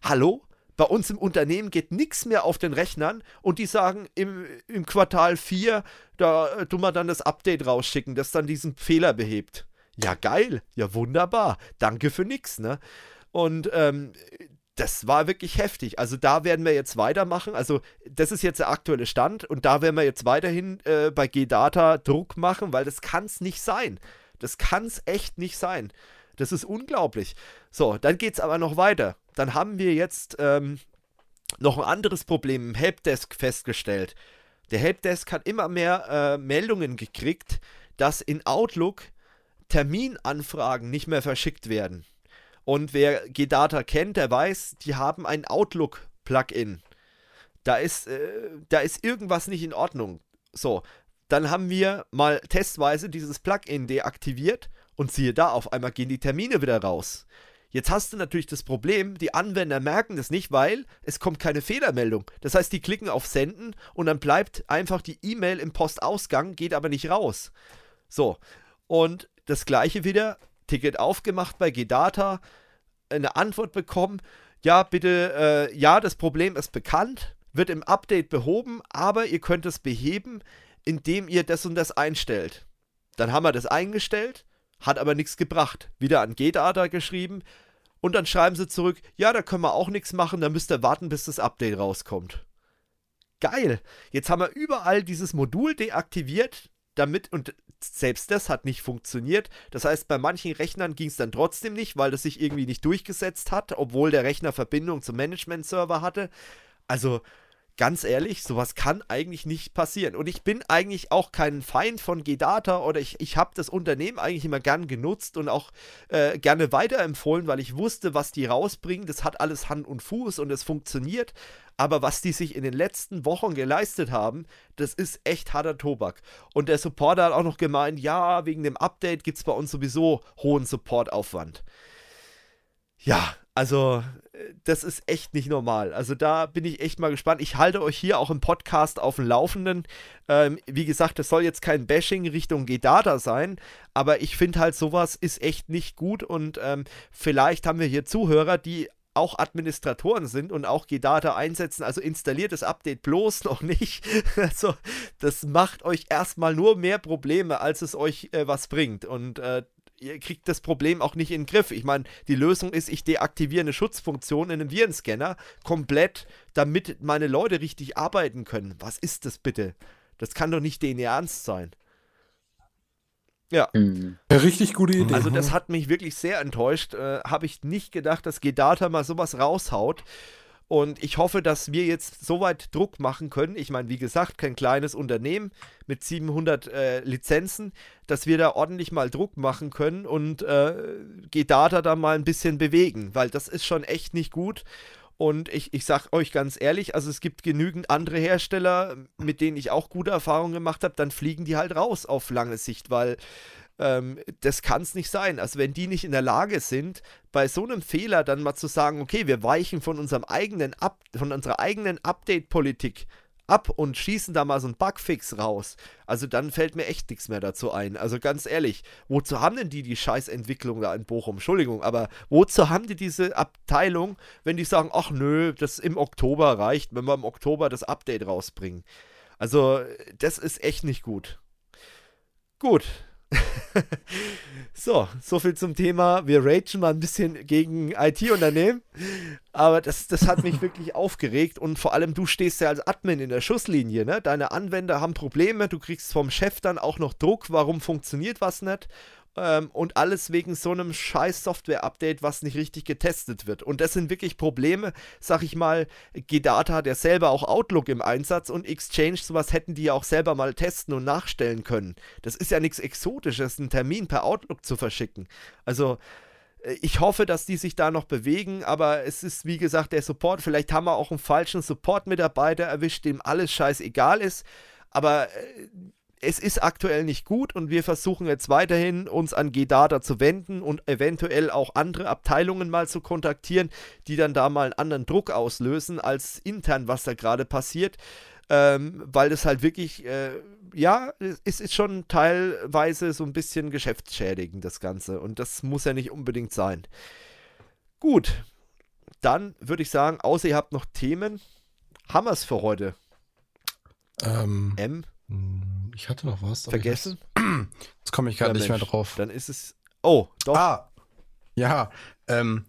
Hallo? Bei uns im Unternehmen geht nichts mehr auf den Rechnern und die sagen im, im Quartal 4, da äh, tun wir dann das Update rausschicken, das dann diesen Fehler behebt. Ja, geil, ja, wunderbar. Danke für nichts, ne? Und ähm, das war wirklich heftig. Also da werden wir jetzt weitermachen. Also das ist jetzt der aktuelle Stand und da werden wir jetzt weiterhin äh, bei G-Data Druck machen, weil das kann es nicht sein. Das kann es echt nicht sein. Das ist unglaublich. So, dann geht es aber noch weiter. Dann haben wir jetzt ähm, noch ein anderes Problem im Helpdesk festgestellt. Der Helpdesk hat immer mehr äh, Meldungen gekriegt, dass in Outlook Terminanfragen nicht mehr verschickt werden. Und wer G-Data kennt, der weiß, die haben ein Outlook-Plugin. Da äh, da ist irgendwas nicht in Ordnung. So, dann haben wir mal testweise dieses Plugin deaktiviert und siehe da, auf einmal gehen die Termine wieder raus. Jetzt hast du natürlich das Problem, die Anwender merken das nicht, weil es kommt keine Fehlermeldung. Das heißt, die klicken auf Senden und dann bleibt einfach die E-Mail im Postausgang, geht aber nicht raus. So, und das gleiche wieder, Ticket aufgemacht bei G-Data, eine Antwort bekommen, ja, bitte, äh, ja, das Problem ist bekannt, wird im Update behoben, aber ihr könnt es beheben, indem ihr das und das einstellt. Dann haben wir das eingestellt hat aber nichts gebracht. Wieder an G-Data geschrieben und dann schreiben sie zurück, ja, da können wir auch nichts machen, da müsst ihr warten, bis das Update rauskommt. geil, jetzt haben wir überall dieses Modul deaktiviert, damit, und selbst das hat nicht funktioniert. Das heißt, bei manchen Rechnern ging es dann trotzdem nicht, weil das sich irgendwie nicht durchgesetzt hat, obwohl der Rechner Verbindung zum Management-Server hatte. Also ganz ehrlich, sowas kann eigentlich nicht passieren. Und ich bin eigentlich auch kein Feind von G-Data oder ich, ich habe das Unternehmen eigentlich immer gern genutzt und auch äh, gerne weiterempfohlen, weil ich wusste, was die rausbringen. Das hat alles Hand und Fuß und es funktioniert. Aber was die sich in den letzten Wochen geleistet haben, das ist echt harter Tobak. Und der Supporter hat auch noch gemeint, ja, wegen dem Update gibt es bei uns sowieso hohen Supportaufwand. Ja, also das ist echt nicht normal. Also da bin ich echt mal gespannt. Ich halte euch hier auch im Podcast auf dem Laufenden. Ähm, wie gesagt, das soll jetzt kein Bashing Richtung G-Data sein, aber ich finde halt, sowas ist echt nicht gut und ähm, vielleicht haben wir hier Zuhörer, die auch Administratoren sind und auch G-Data einsetzen. Also installiert das Update bloß noch nicht. Also das macht euch erstmal nur mehr Probleme, als es euch äh, was bringt. Und äh, ihr kriegt das Problem auch nicht in den Griff. Ich meine, die Lösung ist, ich deaktiviere eine Schutzfunktion in einem Virenscanner komplett, damit meine Leute richtig arbeiten können. Was ist das bitte? Das kann doch nicht denen ernst sein. Ja. Mhm. ja. Richtig gute Idee. Also das hat mich wirklich sehr enttäuscht. Äh, Habe ich nicht gedacht, dass Gedata mal sowas raushaut. Und ich hoffe, dass wir jetzt soweit Druck machen können. Ich meine, wie gesagt, kein kleines Unternehmen mit 700 äh, Lizenzen, dass wir da ordentlich mal Druck machen können und äh, G-Data da mal ein bisschen bewegen, weil das ist schon echt nicht gut. Und ich, ich sag euch ganz ehrlich, also es gibt genügend andere Hersteller, mit denen ich auch gute Erfahrungen gemacht habe, dann fliegen die halt raus auf lange Sicht, weil ähm, das kann es nicht sein. Also wenn die nicht in der Lage sind, bei so einem Fehler dann mal zu sagen, okay, wir weichen von unserem eigenen Up von unserer eigenen Update-Politik ab und schießen da mal so einen Bugfix raus. Also dann fällt mir echt nichts mehr dazu ein. Also ganz ehrlich, wozu haben denn die die Scheißentwicklung da in Bochum? Entschuldigung, aber wozu haben die diese Abteilung, wenn die sagen, ach nö, das im Oktober reicht, wenn wir im Oktober das Update rausbringen? Also das ist echt nicht gut. Gut, so, so viel zum Thema. Wir ragen mal ein bisschen gegen IT-Unternehmen. Aber das, das hat mich wirklich aufgeregt. Und vor allem, du stehst ja als Admin in der Schusslinie. Ne? Deine Anwender haben Probleme. Du kriegst vom Chef dann auch noch Druck. Warum funktioniert was nicht? Ähm, und alles wegen so einem scheiß Software-Update, was nicht richtig getestet wird. Und das sind wirklich Probleme, sag ich mal, Gedata hat ja selber auch Outlook im Einsatz und Exchange, sowas hätten die ja auch selber mal testen und nachstellen können. Das ist ja nichts Exotisches, einen Termin per Outlook zu verschicken. Also, äh, ich hoffe, dass die sich da noch bewegen, aber es ist wie gesagt der Support. Vielleicht haben wir auch einen falschen Support-Mitarbeiter erwischt, dem alles scheißegal ist. Aber äh, es ist aktuell nicht gut und wir versuchen jetzt weiterhin uns an G-Data zu wenden und eventuell auch andere Abteilungen mal zu kontaktieren, die dann da mal einen anderen Druck auslösen als intern, was da gerade passiert. Ähm, weil das halt wirklich, äh, ja, es ist schon teilweise so ein bisschen geschäftsschädigend, das Ganze. Und das muss ja nicht unbedingt sein. Gut, dann würde ich sagen, außer ihr habt noch Themen, haben wir es für heute. Ähm, M? Ich hatte noch was. Vergessen? Jetzt komme ich gerade nicht Mensch, mehr drauf. Dann ist es. Oh, doch. Ah, ja. Ähm,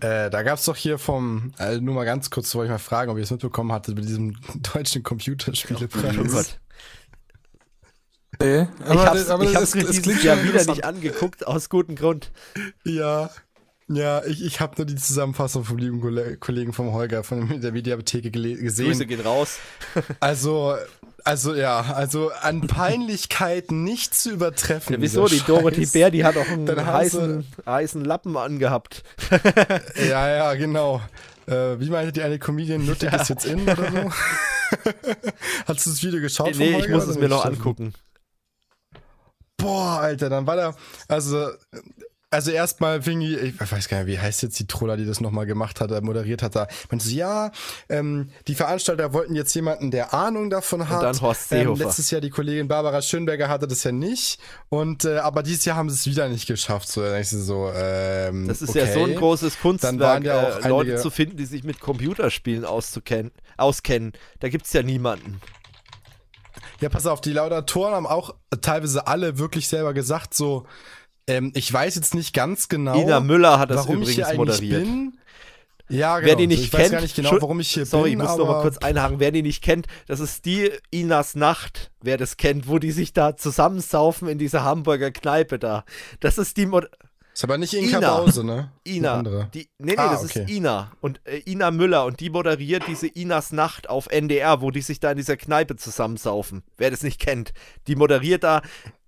äh, da gab es doch hier vom, äh, nur mal ganz kurz, wollte ich mal fragen, ob ihr es mitbekommen hattet mit diesem deutschen Computerspielepreis. Oh Gott. Nee, aber ich hab's, aber ich hab's es, dieses Jahr wieder nicht angeguckt, aus gutem Grund. Ja, ja, ich, ich habe nur die Zusammenfassung vom lieben Kollegen vom Holger von der Mediatheke gesehen. Grüße gehen raus. also, also ja, also an Peinlichkeit nicht zu übertreffen. Ja, wieso? Die Dorothy Bär, die hat auch einen heißen, heißen Lappen angehabt. ja, ja, genau. Äh, wie meinte die eine Comedian, nuttig ja. ist jetzt in oder so? Hast du das Video geschaut? Nee, ich muss es mir noch angucken. Boah, Alter, dann war da, also also erstmal fing die, ich weiß gar nicht, wie heißt jetzt die Troller, die das nochmal gemacht hat, moderiert hat, da meinte sie, ja, ähm, die Veranstalter wollten jetzt jemanden, der Ahnung davon hat. Und dann Horst ähm, Seehofer. Ähm, letztes Jahr die Kollegin Barbara Schönberger hatte das ja nicht und äh, aber dieses Jahr haben sie es wieder nicht geschafft. So, dann ich so, ähm, das ist okay. ja so ein großes Kunstwerk, ja auch äh, Leute zu finden, die sich mit Computerspielen auszukennen, auskennen. Da gibt's ja niemanden. Ja, pass auf, die Laudatoren haben auch teilweise alle wirklich selber gesagt, so, ähm, ich weiß jetzt nicht ganz genau, Ina Müller hat das übrigens moderiert. Bin. Ja, genau. Wer die nicht ich kennt, weiß gar nicht genau, warum ich hier sorry, bin. Sorry, ich muss noch mal kurz einhaken. Wer die nicht kennt, das ist die Inas Nacht, wer das kennt, wo die sich da zusammensaufen in dieser Hamburger Kneipe da. Das ist die Mod ist aber nicht Inka Ina. Bause, ne? Ina. Die, nee, nee, ah, das okay. ist Ina. Und äh, Ina Müller. Und die moderiert diese Inas Nacht auf NDR, wo die sich da in dieser Kneipe zusammensaufen. Wer das nicht kennt. Die moderiert da.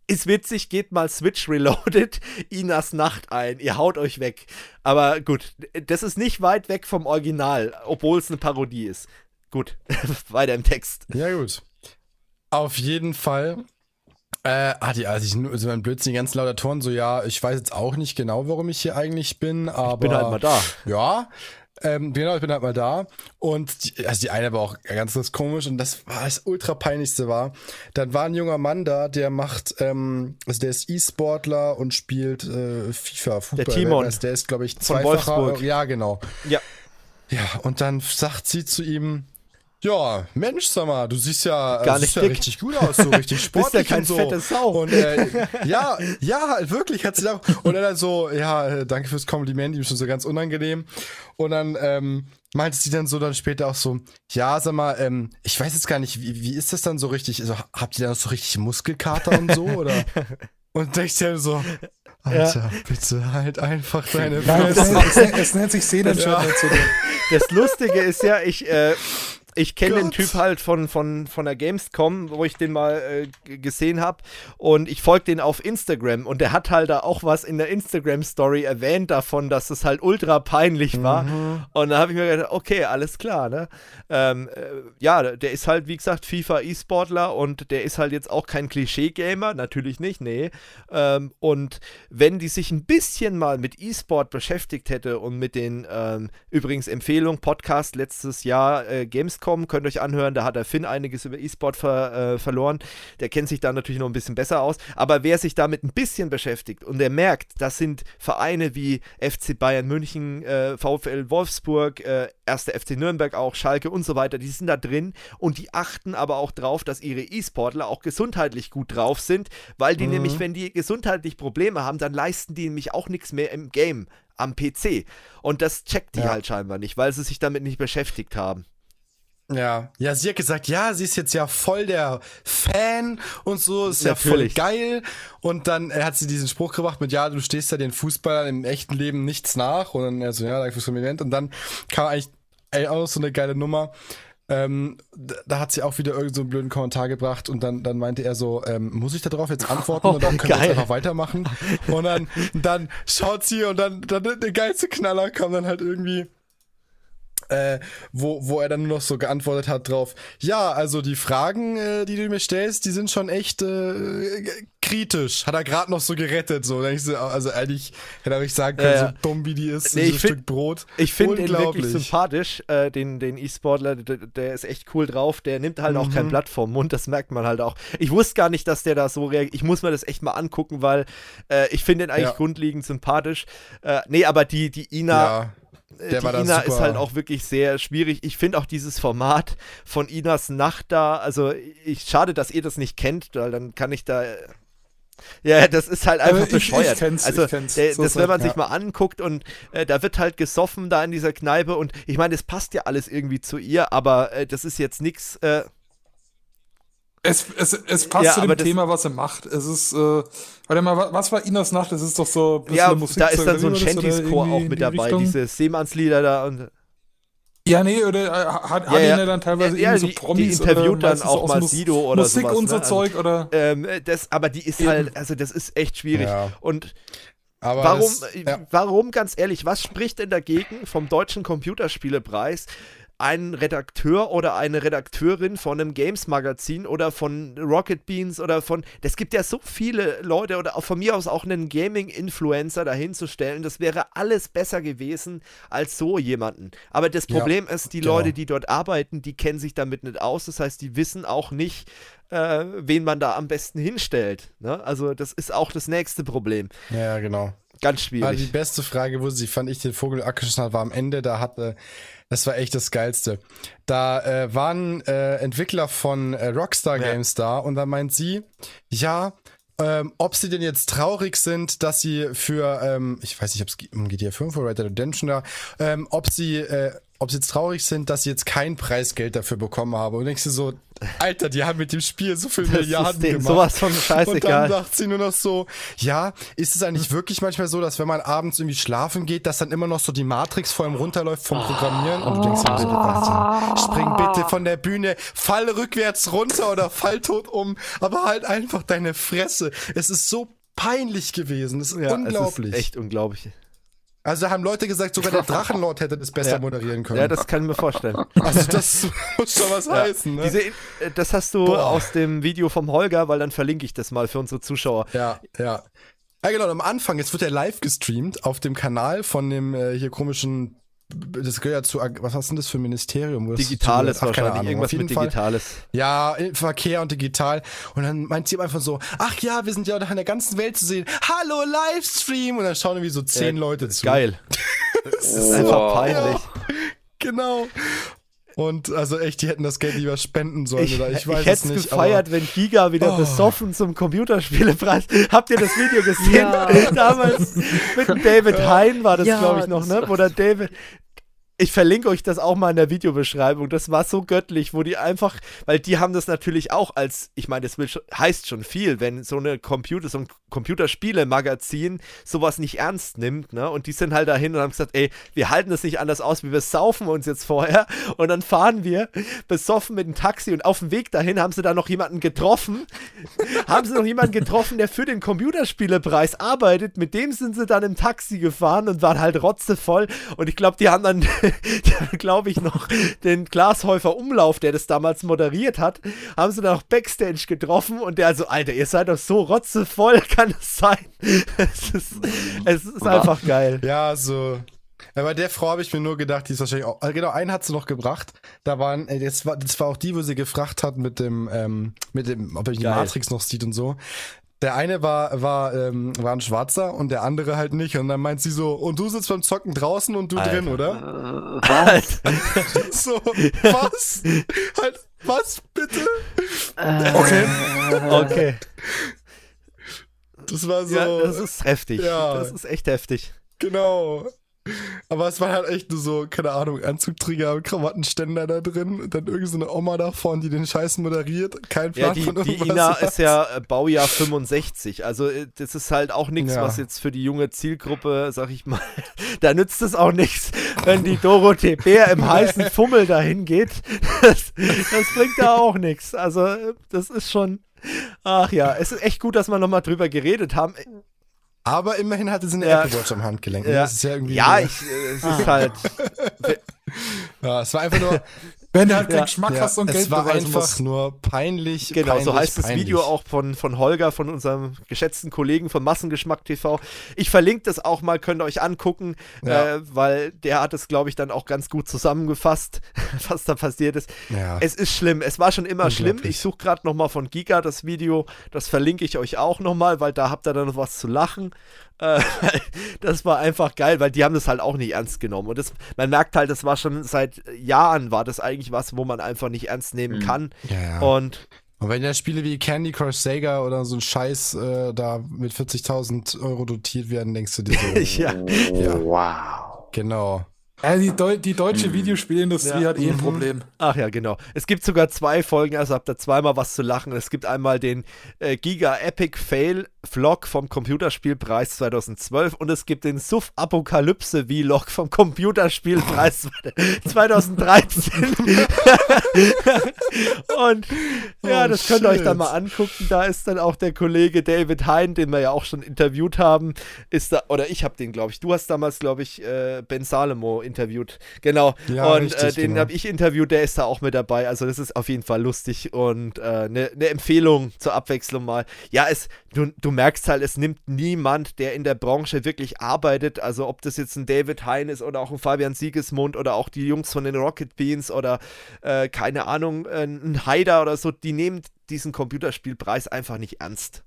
Ist witzig, geht mal Switch Reloaded Inas Nacht ein. Ihr haut euch weg. Aber gut, das ist nicht weit weg vom Original, obwohl es eine Parodie ist. Gut, weiter im Text. Ja, gut. Auf jeden Fall äh, ah, die, also ich so ein Blödsinn, die ganzen Laudatoren, so, ja, ich weiß jetzt auch nicht genau, warum ich hier eigentlich bin, aber. Ich bin halt mal da. Ja. Ähm, genau, ich bin halt mal da. Und die, also die eine war auch ganz, ganz komisch und das war das ultra peinlichste war. Dann war ein junger Mann da, der macht, ähm, also der ist E-Sportler und spielt äh, FIFA, Fußball. Der Timon. Also der ist, glaube ich, zweifacher. Ja, genau. Ja. Ja, und dann sagt sie zu ihm, ja, Mensch, sag mal, du siehst ja, Gar nicht ja richtig gut aus, so richtig sportlich Bist ja kein und so. Fette Sau. Und äh, ja, ja, halt wirklich hat sie da und dann so, ja, äh, danke fürs Kompliment, ihm schon so ganz unangenehm. Und dann ähm, meinte sie dann so dann später auch so, ja, sag mal, ähm, ich weiß jetzt gar nicht, wie, wie ist das dann so richtig? Also habt ihr da so richtig Muskelkater und so oder? Und denkst dir so, Alter, ja. bitte halt einfach deine Fresse. Es, nennt sich Sehnenschritt. Ja. Das Lustige ist ja, ich, äh, ich kenne den Typ halt von, von, von der Gamescom, wo ich den mal äh, gesehen habe. Und ich folge den auf Instagram. Und der hat halt da auch was in der Instagram-Story erwähnt davon, dass es halt ultra peinlich war. Mhm. Und da habe ich mir gedacht, okay, alles klar, ne? Ähm, äh, ja, der ist halt, wie gesagt, FIFA-E-Sportler und der ist halt jetzt auch kein Klischee-Gamer. Natürlich nicht, nee. Ähm, und wenn die sich ein bisschen mal mit E-Sport beschäftigt hätte und mit den, ähm, übrigens Empfehlung, Podcast letztes Jahr, äh, Gamescom, Gamescom, könnt euch anhören, da hat der Finn einiges über E-Sport ver, äh, verloren. Der kennt sich da natürlich noch ein bisschen besser aus. Aber wer sich damit ein bisschen beschäftigt und der merkt, das sind Vereine wie FC Bayern München, äh, VfL Wolfsburg, äh, 1. FC Nürnberg auch, Schalke und so weiter, die sind da drin und die achten aber auch drauf, dass ihre E-Sportler auch gesundheitlich gut drauf sind, weil die mhm. nämlich, wenn die gesundheitlich Probleme haben, dann leisten die nämlich auch nichts mehr im Game am PC. Und das checkt die ja. halt scheinbar nicht, weil sie sich damit nicht beschäftigt haben. Ja, ja, sie hat gesagt, ja, sie ist jetzt ja voll der Fan und so, ist Natürlich. ja voll geil. Und dann hat sie diesen Spruch gebracht mit, ja, du stehst ja den Fußballern im echten Leben nichts nach. Und dann, also, ja, danke fürs Kompliment. Und dann kam eigentlich ey, auch so eine geile Nummer. Ähm, da hat sie auch wieder irgendeinen so einen blöden Kommentar gebracht und dann, dann meinte er so, ähm, muss ich darauf jetzt antworten oh, und dann können geil. wir jetzt einfach weitermachen. Und dann, dann schaut sie und dann, dann der geilste Knaller kam dann halt irgendwie äh, wo, wo er dann nur noch so geantwortet hat drauf, ja, also die Fragen, äh, die du mir stellst, die sind schon echt äh, kritisch. Hat er gerade noch so gerettet, so. So, also eigentlich hätte er nicht sagen können, äh, so dumm wie die ist, nee, so ein Stück Brot. Ich finde ihn wirklich sympathisch, äh, den, den E-Sportler, der, der, ist echt cool drauf, der nimmt halt mhm. auch kein mhm. Blatt vom Mund, das merkt man halt auch. Ich wusste gar nicht, dass der da so reagiert. Ich muss mir das echt mal angucken, weil äh, ich finde ihn eigentlich ja. grundlegend sympathisch. Äh, nee, aber die, die Ina. Äh, der die Ina ist halt auch wirklich sehr schwierig. Ich finde auch dieses Format von Inas Nacht da, also ich schade, dass ihr das nicht kennt, weil dann kann ich da ja, das ist halt einfach ich, bescheuert. Ich kenn's, also, ich kenn's. Der, so das, wenn man ja. sich mal anguckt und äh, da wird halt gesoffen da in dieser Kneipe und ich meine, es passt ja alles irgendwie zu ihr, aber äh, das ist jetzt nichts. Äh, es, es, es passt ja, zu dem Thema, was er macht. Es ist, äh, warte mal, was war Inas Nacht? Das ist doch so ein bisschen ja, Musik. Da ist dann so ein Shanties-Chor auch mit dabei, Richtung? diese Seemannslieder da und. Ja, nee, oder äh, hat, ja, hat ja. ihn ja dann teilweise ja, ja, so Promis. Die interviewt dann auch mal Sido oder Musik sowas, und so ne? Zeug, oder? Ähm, das, aber die ist halt, also das ist echt schwierig. Und aber warum, das, ja. warum, ganz ehrlich, was spricht denn dagegen vom Deutschen Computerspielepreis einen Redakteur oder eine Redakteurin von einem Games-Magazin oder von Rocket Beans oder von. Es gibt ja so viele Leute oder auch von mir aus auch einen Gaming-Influencer dahinzustellen. Das wäre alles besser gewesen als so jemanden. Aber das Problem ja, ist, die genau. Leute, die dort arbeiten, die kennen sich damit nicht aus. Das heißt, die wissen auch nicht, äh, wen man da am besten hinstellt. Ne? Also, das ist auch das nächste Problem. Ja, genau. Ganz schwierig. Aber die beste Frage, wo sie, fand ich, den Vogel abgeschossen hat, war am Ende. Da hatte, das war echt das Geilste. Da äh, waren äh, Entwickler von äh, Rockstar Games ja. da und da meint sie, ja, ähm, ob sie denn jetzt traurig sind, dass sie für, ähm, ich weiß nicht, ob es um GTA 5 oder Red Dead Redemption da, ähm, ob sie, äh, ob sie jetzt traurig sind, dass sie jetzt kein Preisgeld dafür bekommen haben. Und denkst du so, Alter, die haben mit dem Spiel so viel Milliarden gemacht. Sowas von scheißegal. Und dann sagt sie nur noch so, ja, ist es eigentlich wirklich manchmal so, dass wenn man abends irgendwie schlafen geht, dass dann immer noch so die Matrix vor ihm runterläuft vom Programmieren und du denkst dir, oh. spring bitte von der Bühne, fall rückwärts runter oder fall tot um, aber halt einfach deine Fresse. Es ist so peinlich gewesen. Es ist ja, unglaublich. Es ist echt unglaublich. Also da haben Leute gesagt, sogar der Drachenlord hätte das besser ja. moderieren können. Ja, das kann ich mir vorstellen. Also das muss schon was ja. heißen. Ne? Diese, äh, das hast du Boah. aus dem Video vom Holger, weil dann verlinke ich das mal für unsere Zuschauer. Ja, ja. Ja, genau, am Anfang, jetzt wird er live gestreamt auf dem Kanal von dem äh, hier komischen das gehört ja zu, was hast denn das für ein Ministerium? Digitales ach, wahrscheinlich, Ahnung, irgendwas mit Digitales. Fall. Ja, Verkehr und digital. Und dann meint sie einfach so, ach ja, wir sind ja auch in der ganzen Welt zu sehen. Hallo, Livestream! Und dann schauen irgendwie so zehn ja, Leute zu. Geil. das ist einfach peinlich. Ja, genau. Und also echt, die hätten das Geld lieber spenden sollen ich, oder ich weiß ich es nicht. Ich hätte gefeiert, wenn Giga wieder oh. besoffen zum Computerspielepreis. Habt ihr das Video gesehen? Ja. Damals mit David Hein war das, ja, glaube ich, noch, ne? Oder David, ich verlinke euch das auch mal in der Videobeschreibung. Das war so göttlich, wo die einfach, weil die haben das natürlich auch als, ich meine, das heißt schon viel, wenn so eine Computer, so ein Computerspiele-Magazin sowas nicht ernst nimmt, ne? Und die sind halt dahin und haben gesagt, ey, wir halten das nicht anders aus, wie wir saufen uns jetzt vorher. Und dann fahren wir besoffen mit dem Taxi und auf dem Weg dahin haben sie da noch jemanden getroffen. haben sie noch jemanden getroffen, der für den Computerspielepreis arbeitet. Mit dem sind sie dann im Taxi gefahren und waren halt rotzevoll. Und ich glaube, die haben dann glaube ich, noch den Glashäufer Umlauf, der das damals moderiert hat, haben sie dann noch Backstage getroffen und der also, Alter, ihr seid doch so rotzevoll, kann es sein? es ist, es ist einfach geil. Ja, so. Ja, bei der Frau habe ich mir nur gedacht, die ist wahrscheinlich auch. Genau, einen hat sie noch gebracht. Da waren, das war, das war auch die, wo sie gefragt hat mit dem, ähm, mit dem, ob er die Matrix noch sieht und so. Der eine war, war, ähm, war ein Schwarzer und der andere halt nicht. Und dann meint sie so, und du sitzt beim Zocken draußen und du Alter. drin, oder? Äh, was? so, was? halt, was bitte? Äh, okay. Okay. Das war so. Ja, das ist heftig. Ja. Das ist echt heftig. Genau. Aber es war halt echt nur so, keine Ahnung, Anzugträger Krawattenständer da drin und dann irgendeine so Oma da vorne, die den Scheiß moderiert. Kein Plan ja, die, von irgendwas. Die Ina ist ja äh, Baujahr 65. Also äh, das ist halt auch nichts, ja. was jetzt für die junge Zielgruppe, sag ich mal, da nützt es auch nichts, wenn die Dorothee Bär im heißen Fummel dahin geht. Das, das bringt da auch nichts. Also äh, das ist schon Ach ja, es ist echt gut, dass wir nochmal drüber geredet haben. Aber immerhin hatte sie eine ja. Apple Watch am Handgelenk. Ja, das ist ja, irgendwie ja ich, es ist halt. ja, es war einfach nur. Wenn du halt keinen Geschmack ja, hast und Geld Es war einfach musst. nur peinlich. Genau, peinlich, so heißt peinlich. das Video auch von, von Holger, von unserem geschätzten Kollegen von Massengeschmack TV. Ich verlinke das auch mal, könnt ihr euch angucken, ja. äh, weil der hat es, glaube ich, dann auch ganz gut zusammengefasst, was da passiert ist. Ja. Es ist schlimm, es war schon immer schlimm. Ich suche gerade nochmal von Giga das Video, das verlinke ich euch auch nochmal, weil da habt ihr dann noch was zu lachen. Äh, das war einfach geil, weil die haben das halt auch nicht ernst genommen. Und das, man merkt halt, das war schon seit Jahren, war das eigentlich was, wo man einfach nicht ernst nehmen mhm. kann. Ja, ja. Und und wenn ja Spiele wie Candy Crush Sega oder so ein Scheiß äh, da mit 40.000 Euro dotiert werden, denkst du dir so, ja. ja. Wow. Genau. Ja, die, Deu die deutsche Videospielindustrie ja. hat eh ein mhm. Problem. Ach ja, genau. Es gibt sogar zwei Folgen, also habt ihr zweimal was zu lachen. Es gibt einmal den äh, Giga Epic Fail Vlog vom Computerspielpreis 2012 und es gibt den Suff Apokalypse Vlog vom Computerspielpreis 2013. und ja, oh, das könnt ihr euch dann mal angucken. Da ist dann auch der Kollege David Hein, den wir ja auch schon interviewt haben, ist da, oder ich habe den, glaube ich, du hast damals, glaube ich, äh, Ben Salomo interviewt. Genau. Ja, und richtig, äh, den genau. habe ich interviewt, der ist da auch mit dabei. Also das ist auf jeden Fall lustig und eine äh, ne, ne Empfehlung zur Abwechslung mal. Ja, es, du, du merkst halt, es nimmt niemand, der in der Branche wirklich arbeitet, also ob das jetzt ein David Hein ist oder auch ein Fabian Siegesmund oder auch die Jungs von den Rocket Beans oder äh, keine Ahnung, ein Haider oder so, die nehmen diesen Computerspielpreis einfach nicht ernst.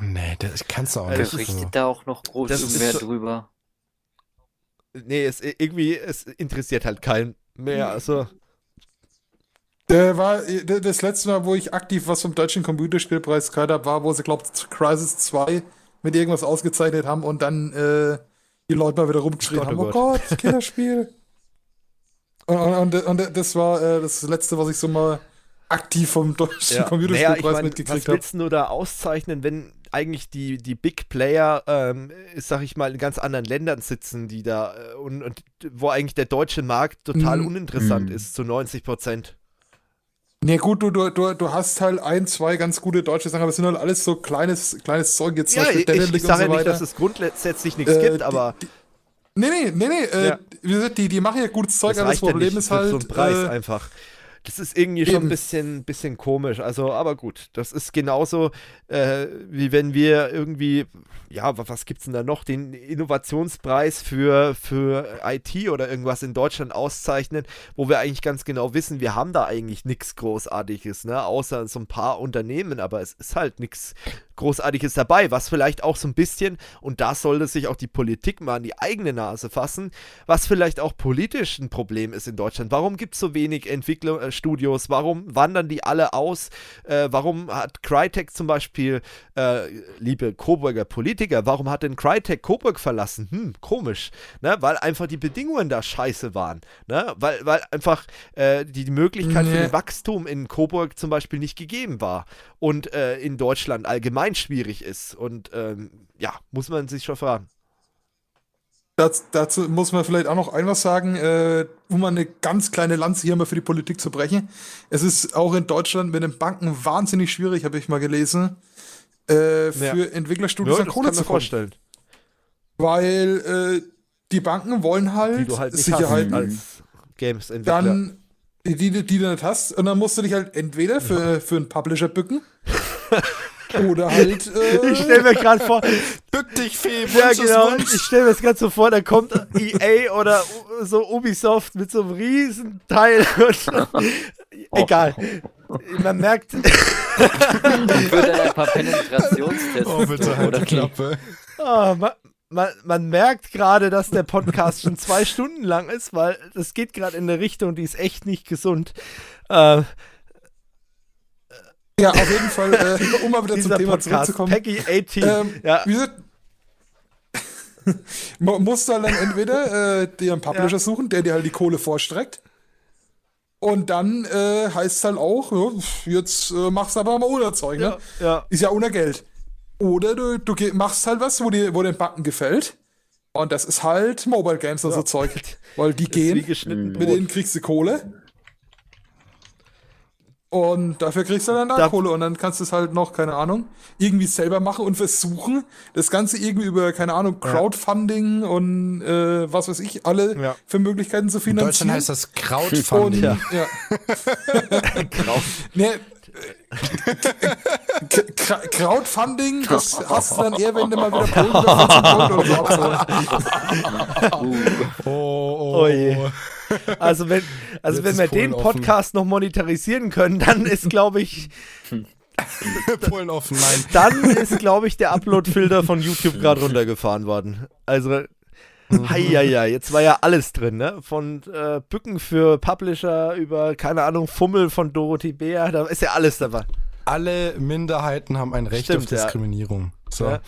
Nee, das kannst du auch nicht. Das richtet da auch noch groß mehr drüber nee, es irgendwie, es interessiert halt keinen mehr. Also. Der war das letzte Mal, wo ich aktiv was vom deutschen Computerspielpreis gehört habe, war, wo sie, glaube ich, Crisis 2 mit irgendwas ausgezeichnet haben und dann äh, die Leute mal wieder rumgeschrien Gott, haben: Oh Gott, oh Gott Killerspiel. und, und, und, und, das war äh, das letzte, was ich so mal aktiv vom deutschen ja. Computerspielpreis naja, ich mein, mitgekriegt habe. Was willst du da auszeichnen, wenn eigentlich die, die Big Player, ähm, sag ich mal, in ganz anderen Ländern sitzen, die da äh, und, und wo eigentlich der deutsche Markt total mm. uninteressant mm. ist, zu 90 Prozent. Nee, gut, du, du, du, du hast halt ein, zwei ganz gute deutsche Sachen, aber es sind halt alles so kleines, kleines Zeug. Jetzt ja, ich, ich sage so ja nicht, dass es grundsätzlich nichts äh, gibt, aber. Die, nee, nee, nee, nee. Äh, ja. gesagt, die, die machen ja gutes Zeug, aber das Problem ja ist halt. So ein Preis äh, einfach. Das ist irgendwie schon ein bisschen, bisschen komisch. Also, aber gut, das ist genauso, äh, wie wenn wir irgendwie, ja, was gibt es denn da noch? Den Innovationspreis für, für IT oder irgendwas in Deutschland auszeichnen, wo wir eigentlich ganz genau wissen, wir haben da eigentlich nichts Großartiges, ne? Außer so ein paar Unternehmen, aber es ist halt nichts Großartiges dabei, was vielleicht auch so ein bisschen, und da sollte sich auch die Politik mal an die eigene Nase fassen, was vielleicht auch politisch ein Problem ist in Deutschland. Warum gibt es so wenig Entwicklerstudios? Warum wandern die alle aus? Äh, warum hat Crytek zum Beispiel, äh, liebe Coburger Politiker, warum hat denn Crytek Coburg verlassen? Hm, komisch, ne? weil einfach die Bedingungen da scheiße waren. Ne? Weil, weil einfach äh, die, die Möglichkeit nee. für den Wachstum in Coburg zum Beispiel nicht gegeben war. Und äh, in Deutschland allgemein allgemein schwierig ist. Und ähm, ja, muss man sich schon fragen. Das, dazu muss man vielleicht auch noch ein was sagen, äh, um eine ganz kleine Lanze hier mal für die Politik zu brechen. Es ist auch in Deutschland mit den Banken wahnsinnig schwierig, habe ich mal gelesen, äh, für ja. Entwicklerstudios ja, an Kohle zu vorstellen. Weil äh, die Banken wollen halt, die halt Sicherheit als Games-Entwickler. Dann die, die, die du nicht hast. Und dann musst du dich halt entweder für, für einen Publisher bücken Oder halt. Äh, ich stelle mir gerade vor. Bück dich, Fee, Ja, genau. Ich stelle mir das gerade so vor, da kommt EA oder so Ubisoft mit so einem riesen Teil. egal. Man merkt. Dann ein paar Penetrationstests. Oh, bitte halt die Klappe. Oh, man, man, man, merkt gerade, dass der Podcast schon zwei Stunden lang ist, weil das geht gerade in eine Richtung, die ist echt nicht gesund. Äh, ja, auf jeden Fall, äh, um mal wieder zum Thema Podcast, zurückzukommen. Peggy 18. Ähm, ja. Wie gesagt, musst du halt dann entweder äh, dir einen Publisher ja. suchen, der dir halt die Kohle vorstreckt. Und dann äh, heißt es halt auch, jetzt äh, machst du aber mal ohne Zeug, ne? Ja, ja. Ist ja ohne Geld. Oder du, du machst halt was, wo dir wo den Backen gefällt. Und das ist halt Mobile Games, also. Zeug. Weil die gehen, mit denen kriegst du Kohle. Und dafür kriegst du dann da Kohle und dann kannst du es halt noch, keine Ahnung, irgendwie selber machen und versuchen, das Ganze irgendwie über, keine Ahnung, Crowdfunding ja. und äh, was weiß ich, alle ja. für Möglichkeiten zu finanzieren. In Deutschland heißt das Crowdfunding. Und, ja. Nee, Crowdfunding, das hast du dann eher, wenn du mal wieder Polen oder so abholst. Oh, oh, oh. je. Also wenn, also wenn wir den Podcast offen. noch monetarisieren können, dann ist, glaube ich, Polen offen, nein. Dann ist, glaube ich, der Upload-Filter von YouTube gerade runtergefahren worden. Also, ja, jetzt war ja alles drin, ne? Von äh, Bücken für Publisher über, keine Ahnung, Fummel von Dorothy Bär, da ist ja alles dabei. Alle Minderheiten haben ein Recht Stimmt, auf Diskriminierung. Ja. So. Ja.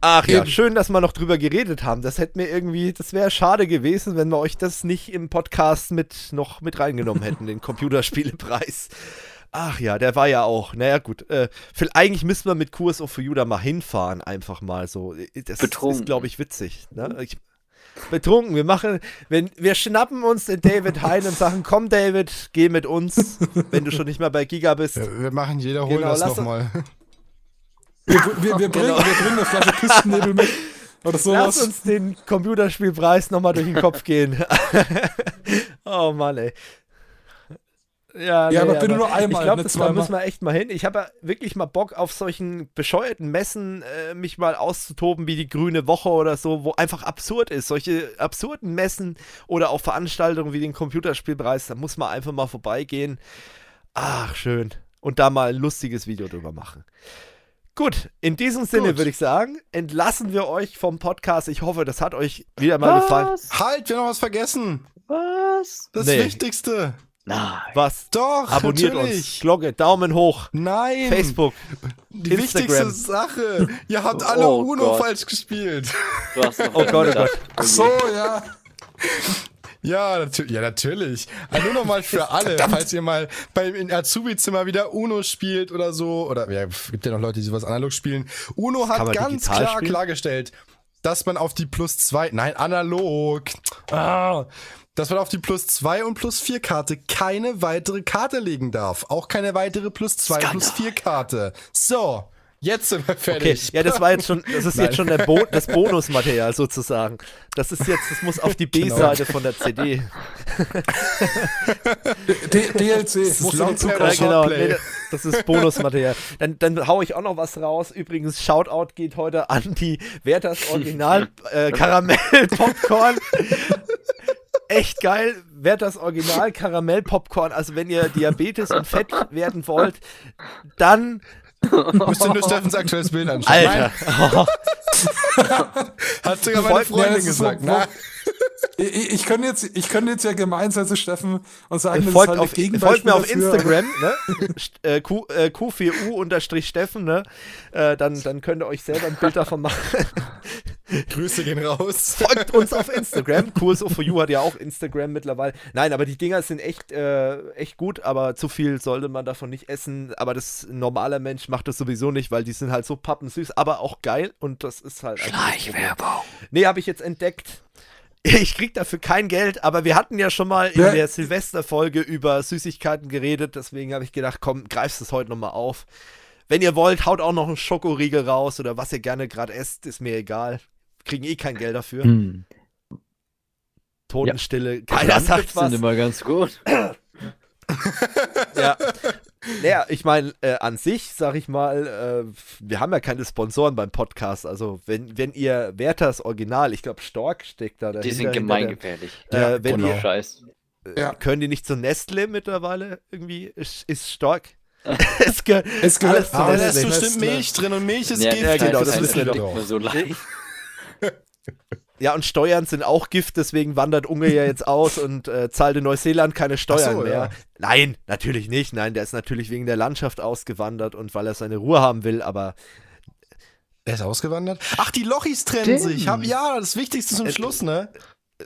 Ach ja, schön, dass wir noch drüber geredet haben. Das hätte mir irgendwie, das wäre schade gewesen, wenn wir euch das nicht im Podcast mit noch mit reingenommen hätten, den Computerspielepreis. Ach ja, der war ja auch. Naja, gut. Äh, für, eigentlich müssen wir mit Kurs of You da mal hinfahren, einfach mal so. Das Betrunken. ist, glaube ich, witzig. Ne? Ich, betrunken. Wir machen, wenn, wir schnappen uns den David Hein und sagen, komm David, geh mit uns, wenn du schon nicht mehr bei Giga bist. Ja, wir machen jeder, hol genau, das nochmal. Wir, wir, wir, bringen, genau. wir bringen eine Flasche Küstennebel mit. Oder sowas. Lass uns den Computerspielpreis nochmal durch den Kopf gehen. oh Mann, ey. Ja, ja nee, aber bitte nur einmal. Ich glaube, das mal müssen wir echt mal hin. Ich habe ja wirklich mal Bock auf solchen bescheuerten Messen, äh, mich mal auszutoben, wie die Grüne Woche oder so, wo einfach absurd ist. Solche absurden Messen oder auch Veranstaltungen wie den Computerspielpreis, da muss man einfach mal vorbeigehen. Ach, schön. Und da mal ein lustiges Video drüber machen. Gut, in diesem Sinne würde ich sagen, entlassen wir euch vom Podcast. Ich hoffe, das hat euch wieder mal was? gefallen. Halt, wir haben noch was vergessen. Was? Das nee. Wichtigste. Nein. Was? Doch, Abonniert natürlich. uns. Glocke, Daumen hoch. Nein. Facebook. Die Instagram. wichtigste Sache. Ihr habt alle Oh Uno Gott. falsch gespielt. Du hast noch Oh Gott, oh Gott. Ach so, ja. Ja, natürlich. Ja, natürlich. Also nur nochmal für alle, falls ihr mal beim in Azubi-Zimmer wieder Uno spielt oder so, oder ja, gibt ja noch Leute, die sowas analog spielen. Uno hat ganz klar spielen? klargestellt, dass man auf die plus zwei, nein, analog, ah, dass man auf die plus zwei und plus vier Karte keine weitere Karte legen darf. Auch keine weitere plus zwei Skandal. plus vier Karte. So. Jetzt sind wir Okay, fertig. ja, das war jetzt schon, das ist Nein. jetzt schon der Bo das Bonusmaterial sozusagen. Das ist jetzt, das muss auf die Genau. B-Seite von der CD. D DLC. Dazu Term Ja, genau, nee, das ist Bonusmaterial. Dann, dann hau ich auch noch was raus. Übrigens, Shoutout geht heute an die Werthers Original äh, Karamell Popcorn. Echt geil. Werthers Original Karamell Popcorn. Also wenn ihr Diabetes und Fett werden wollt, dann Müsst ihr nur Steffens aktuelles Bild anschauen. Alter. Hat sogar meine Freundin ist so- gesagt. Na, Ich, ich könnte jetzt, ich könnte jetzt ja gemein sein zu Steffen und sagen, das ist folgt, halt auf, folgt mir auf dafür. Instagram, ne? Äh, Q, äh, Q4U unterstrich Steffen, ne? Äh, dann, dann könnt ihr euch selber ein Bild davon machen. Grüße gehen raus. Folgt uns auf Instagram. QSO4U hat ja auch Instagram mittlerweile. Nein, aber die Dinger sind echt, äh, echt gut, aber zu viel sollte man davon nicht essen. Aber das ein normaler Mensch macht das sowieso nicht, weil die sind halt so pappensüß, aber auch geil und das ist halt. Problem. Nee, habe ich jetzt entdeckt. Ich krieg dafür kein Geld, aber wir hatten ja schon mal in Ja. der Silvesterfolge über Süßigkeiten geredet, deswegen habe ich gedacht, komm, greifst es heute nochmal auf. Wenn ihr wollt, haut auch noch einen Schokoriegel raus oder was ihr gerne gerade esst, ist mir egal. Kriegen eh kein Geld dafür. Hm. Totenstille, keiner sagt was. sind immer ganz gut. Ja. Naja, ich meine, äh, an sich, sag ich mal, äh, wir haben ja keine Sponsoren beim Podcast. Also, wenn, wenn ihr Werthers Original, ich glaube, Stork steckt da dahinter. Die sind gemeingefährlich. Äh, wenn Ohne ihr, Scheiß. Ja. können die nicht zu Nestle mittlerweile irgendwie? Ist, ist Stork? es ge Es gehört alles zu Aber da Nestle. ist Nestle. bestimmt Milch drin und Milch ist Ja, Gift. ja, genau, das das wissen wir doch. so. Ja, und Steuern sind auch Gift, deswegen wandert Ungar ja jetzt aus und äh, zahlt in Neuseeland keine Steuern so, mehr. ja. Nein, natürlich nicht. Nein, der ist natürlich wegen der Landschaft ausgewandert und weil er seine Ruhe haben will, aber Er ist ausgewandert? Ach, die Lochis trennen Stimmt. sich. Hab, ja, das Wichtigste zum Äh, Schluss, ne?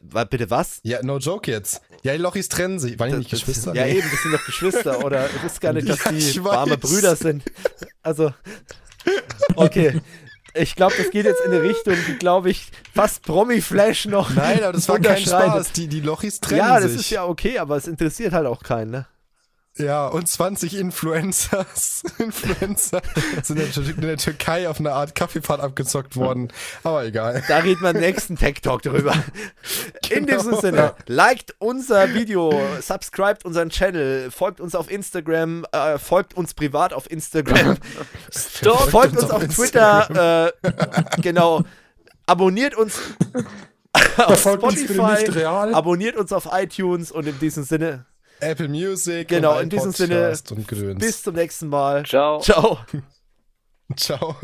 wa- bitte was? Ja, no joke jetzt. Ja, die Lochis trennen sich. Waren die nicht Das- Geschwister? Ja, Nee. eben, das sind doch Geschwister oder ich wusste gar nicht, dass Ja, die warme. Brüder sind. Also, okay. Ich glaube, das geht jetzt in eine Richtung, die, glaube ich, fast Promi-Flash noch. Nein, aber das war kein. Spaß. Die, die Lochis trennen Ja, das sich. ist ja okay, aber es interessiert halt auch keinen, ne? Ja, und 20 Influencers, Influencer sind in der, Tür- in der Türkei auf einer Art Kaffeefahrt abgezockt worden. Aber egal. Da reden wir im nächsten Tech Talk drüber. In Genau. diesem Sinne, liked unser Video, subscribt unseren Channel, folgt uns auf Instagram, äh, folgt uns privat auf Instagram, Stop. folgt uns uns auf auf Twitter, äh, genau, abonniert uns auf Folgt Spotify, abonniert uns auf iTunes und in diesem Sinne, Apple Music. Genau, und in diesem Sinne, bis zum nächsten Mal. Ciao. Ciao. Ciao.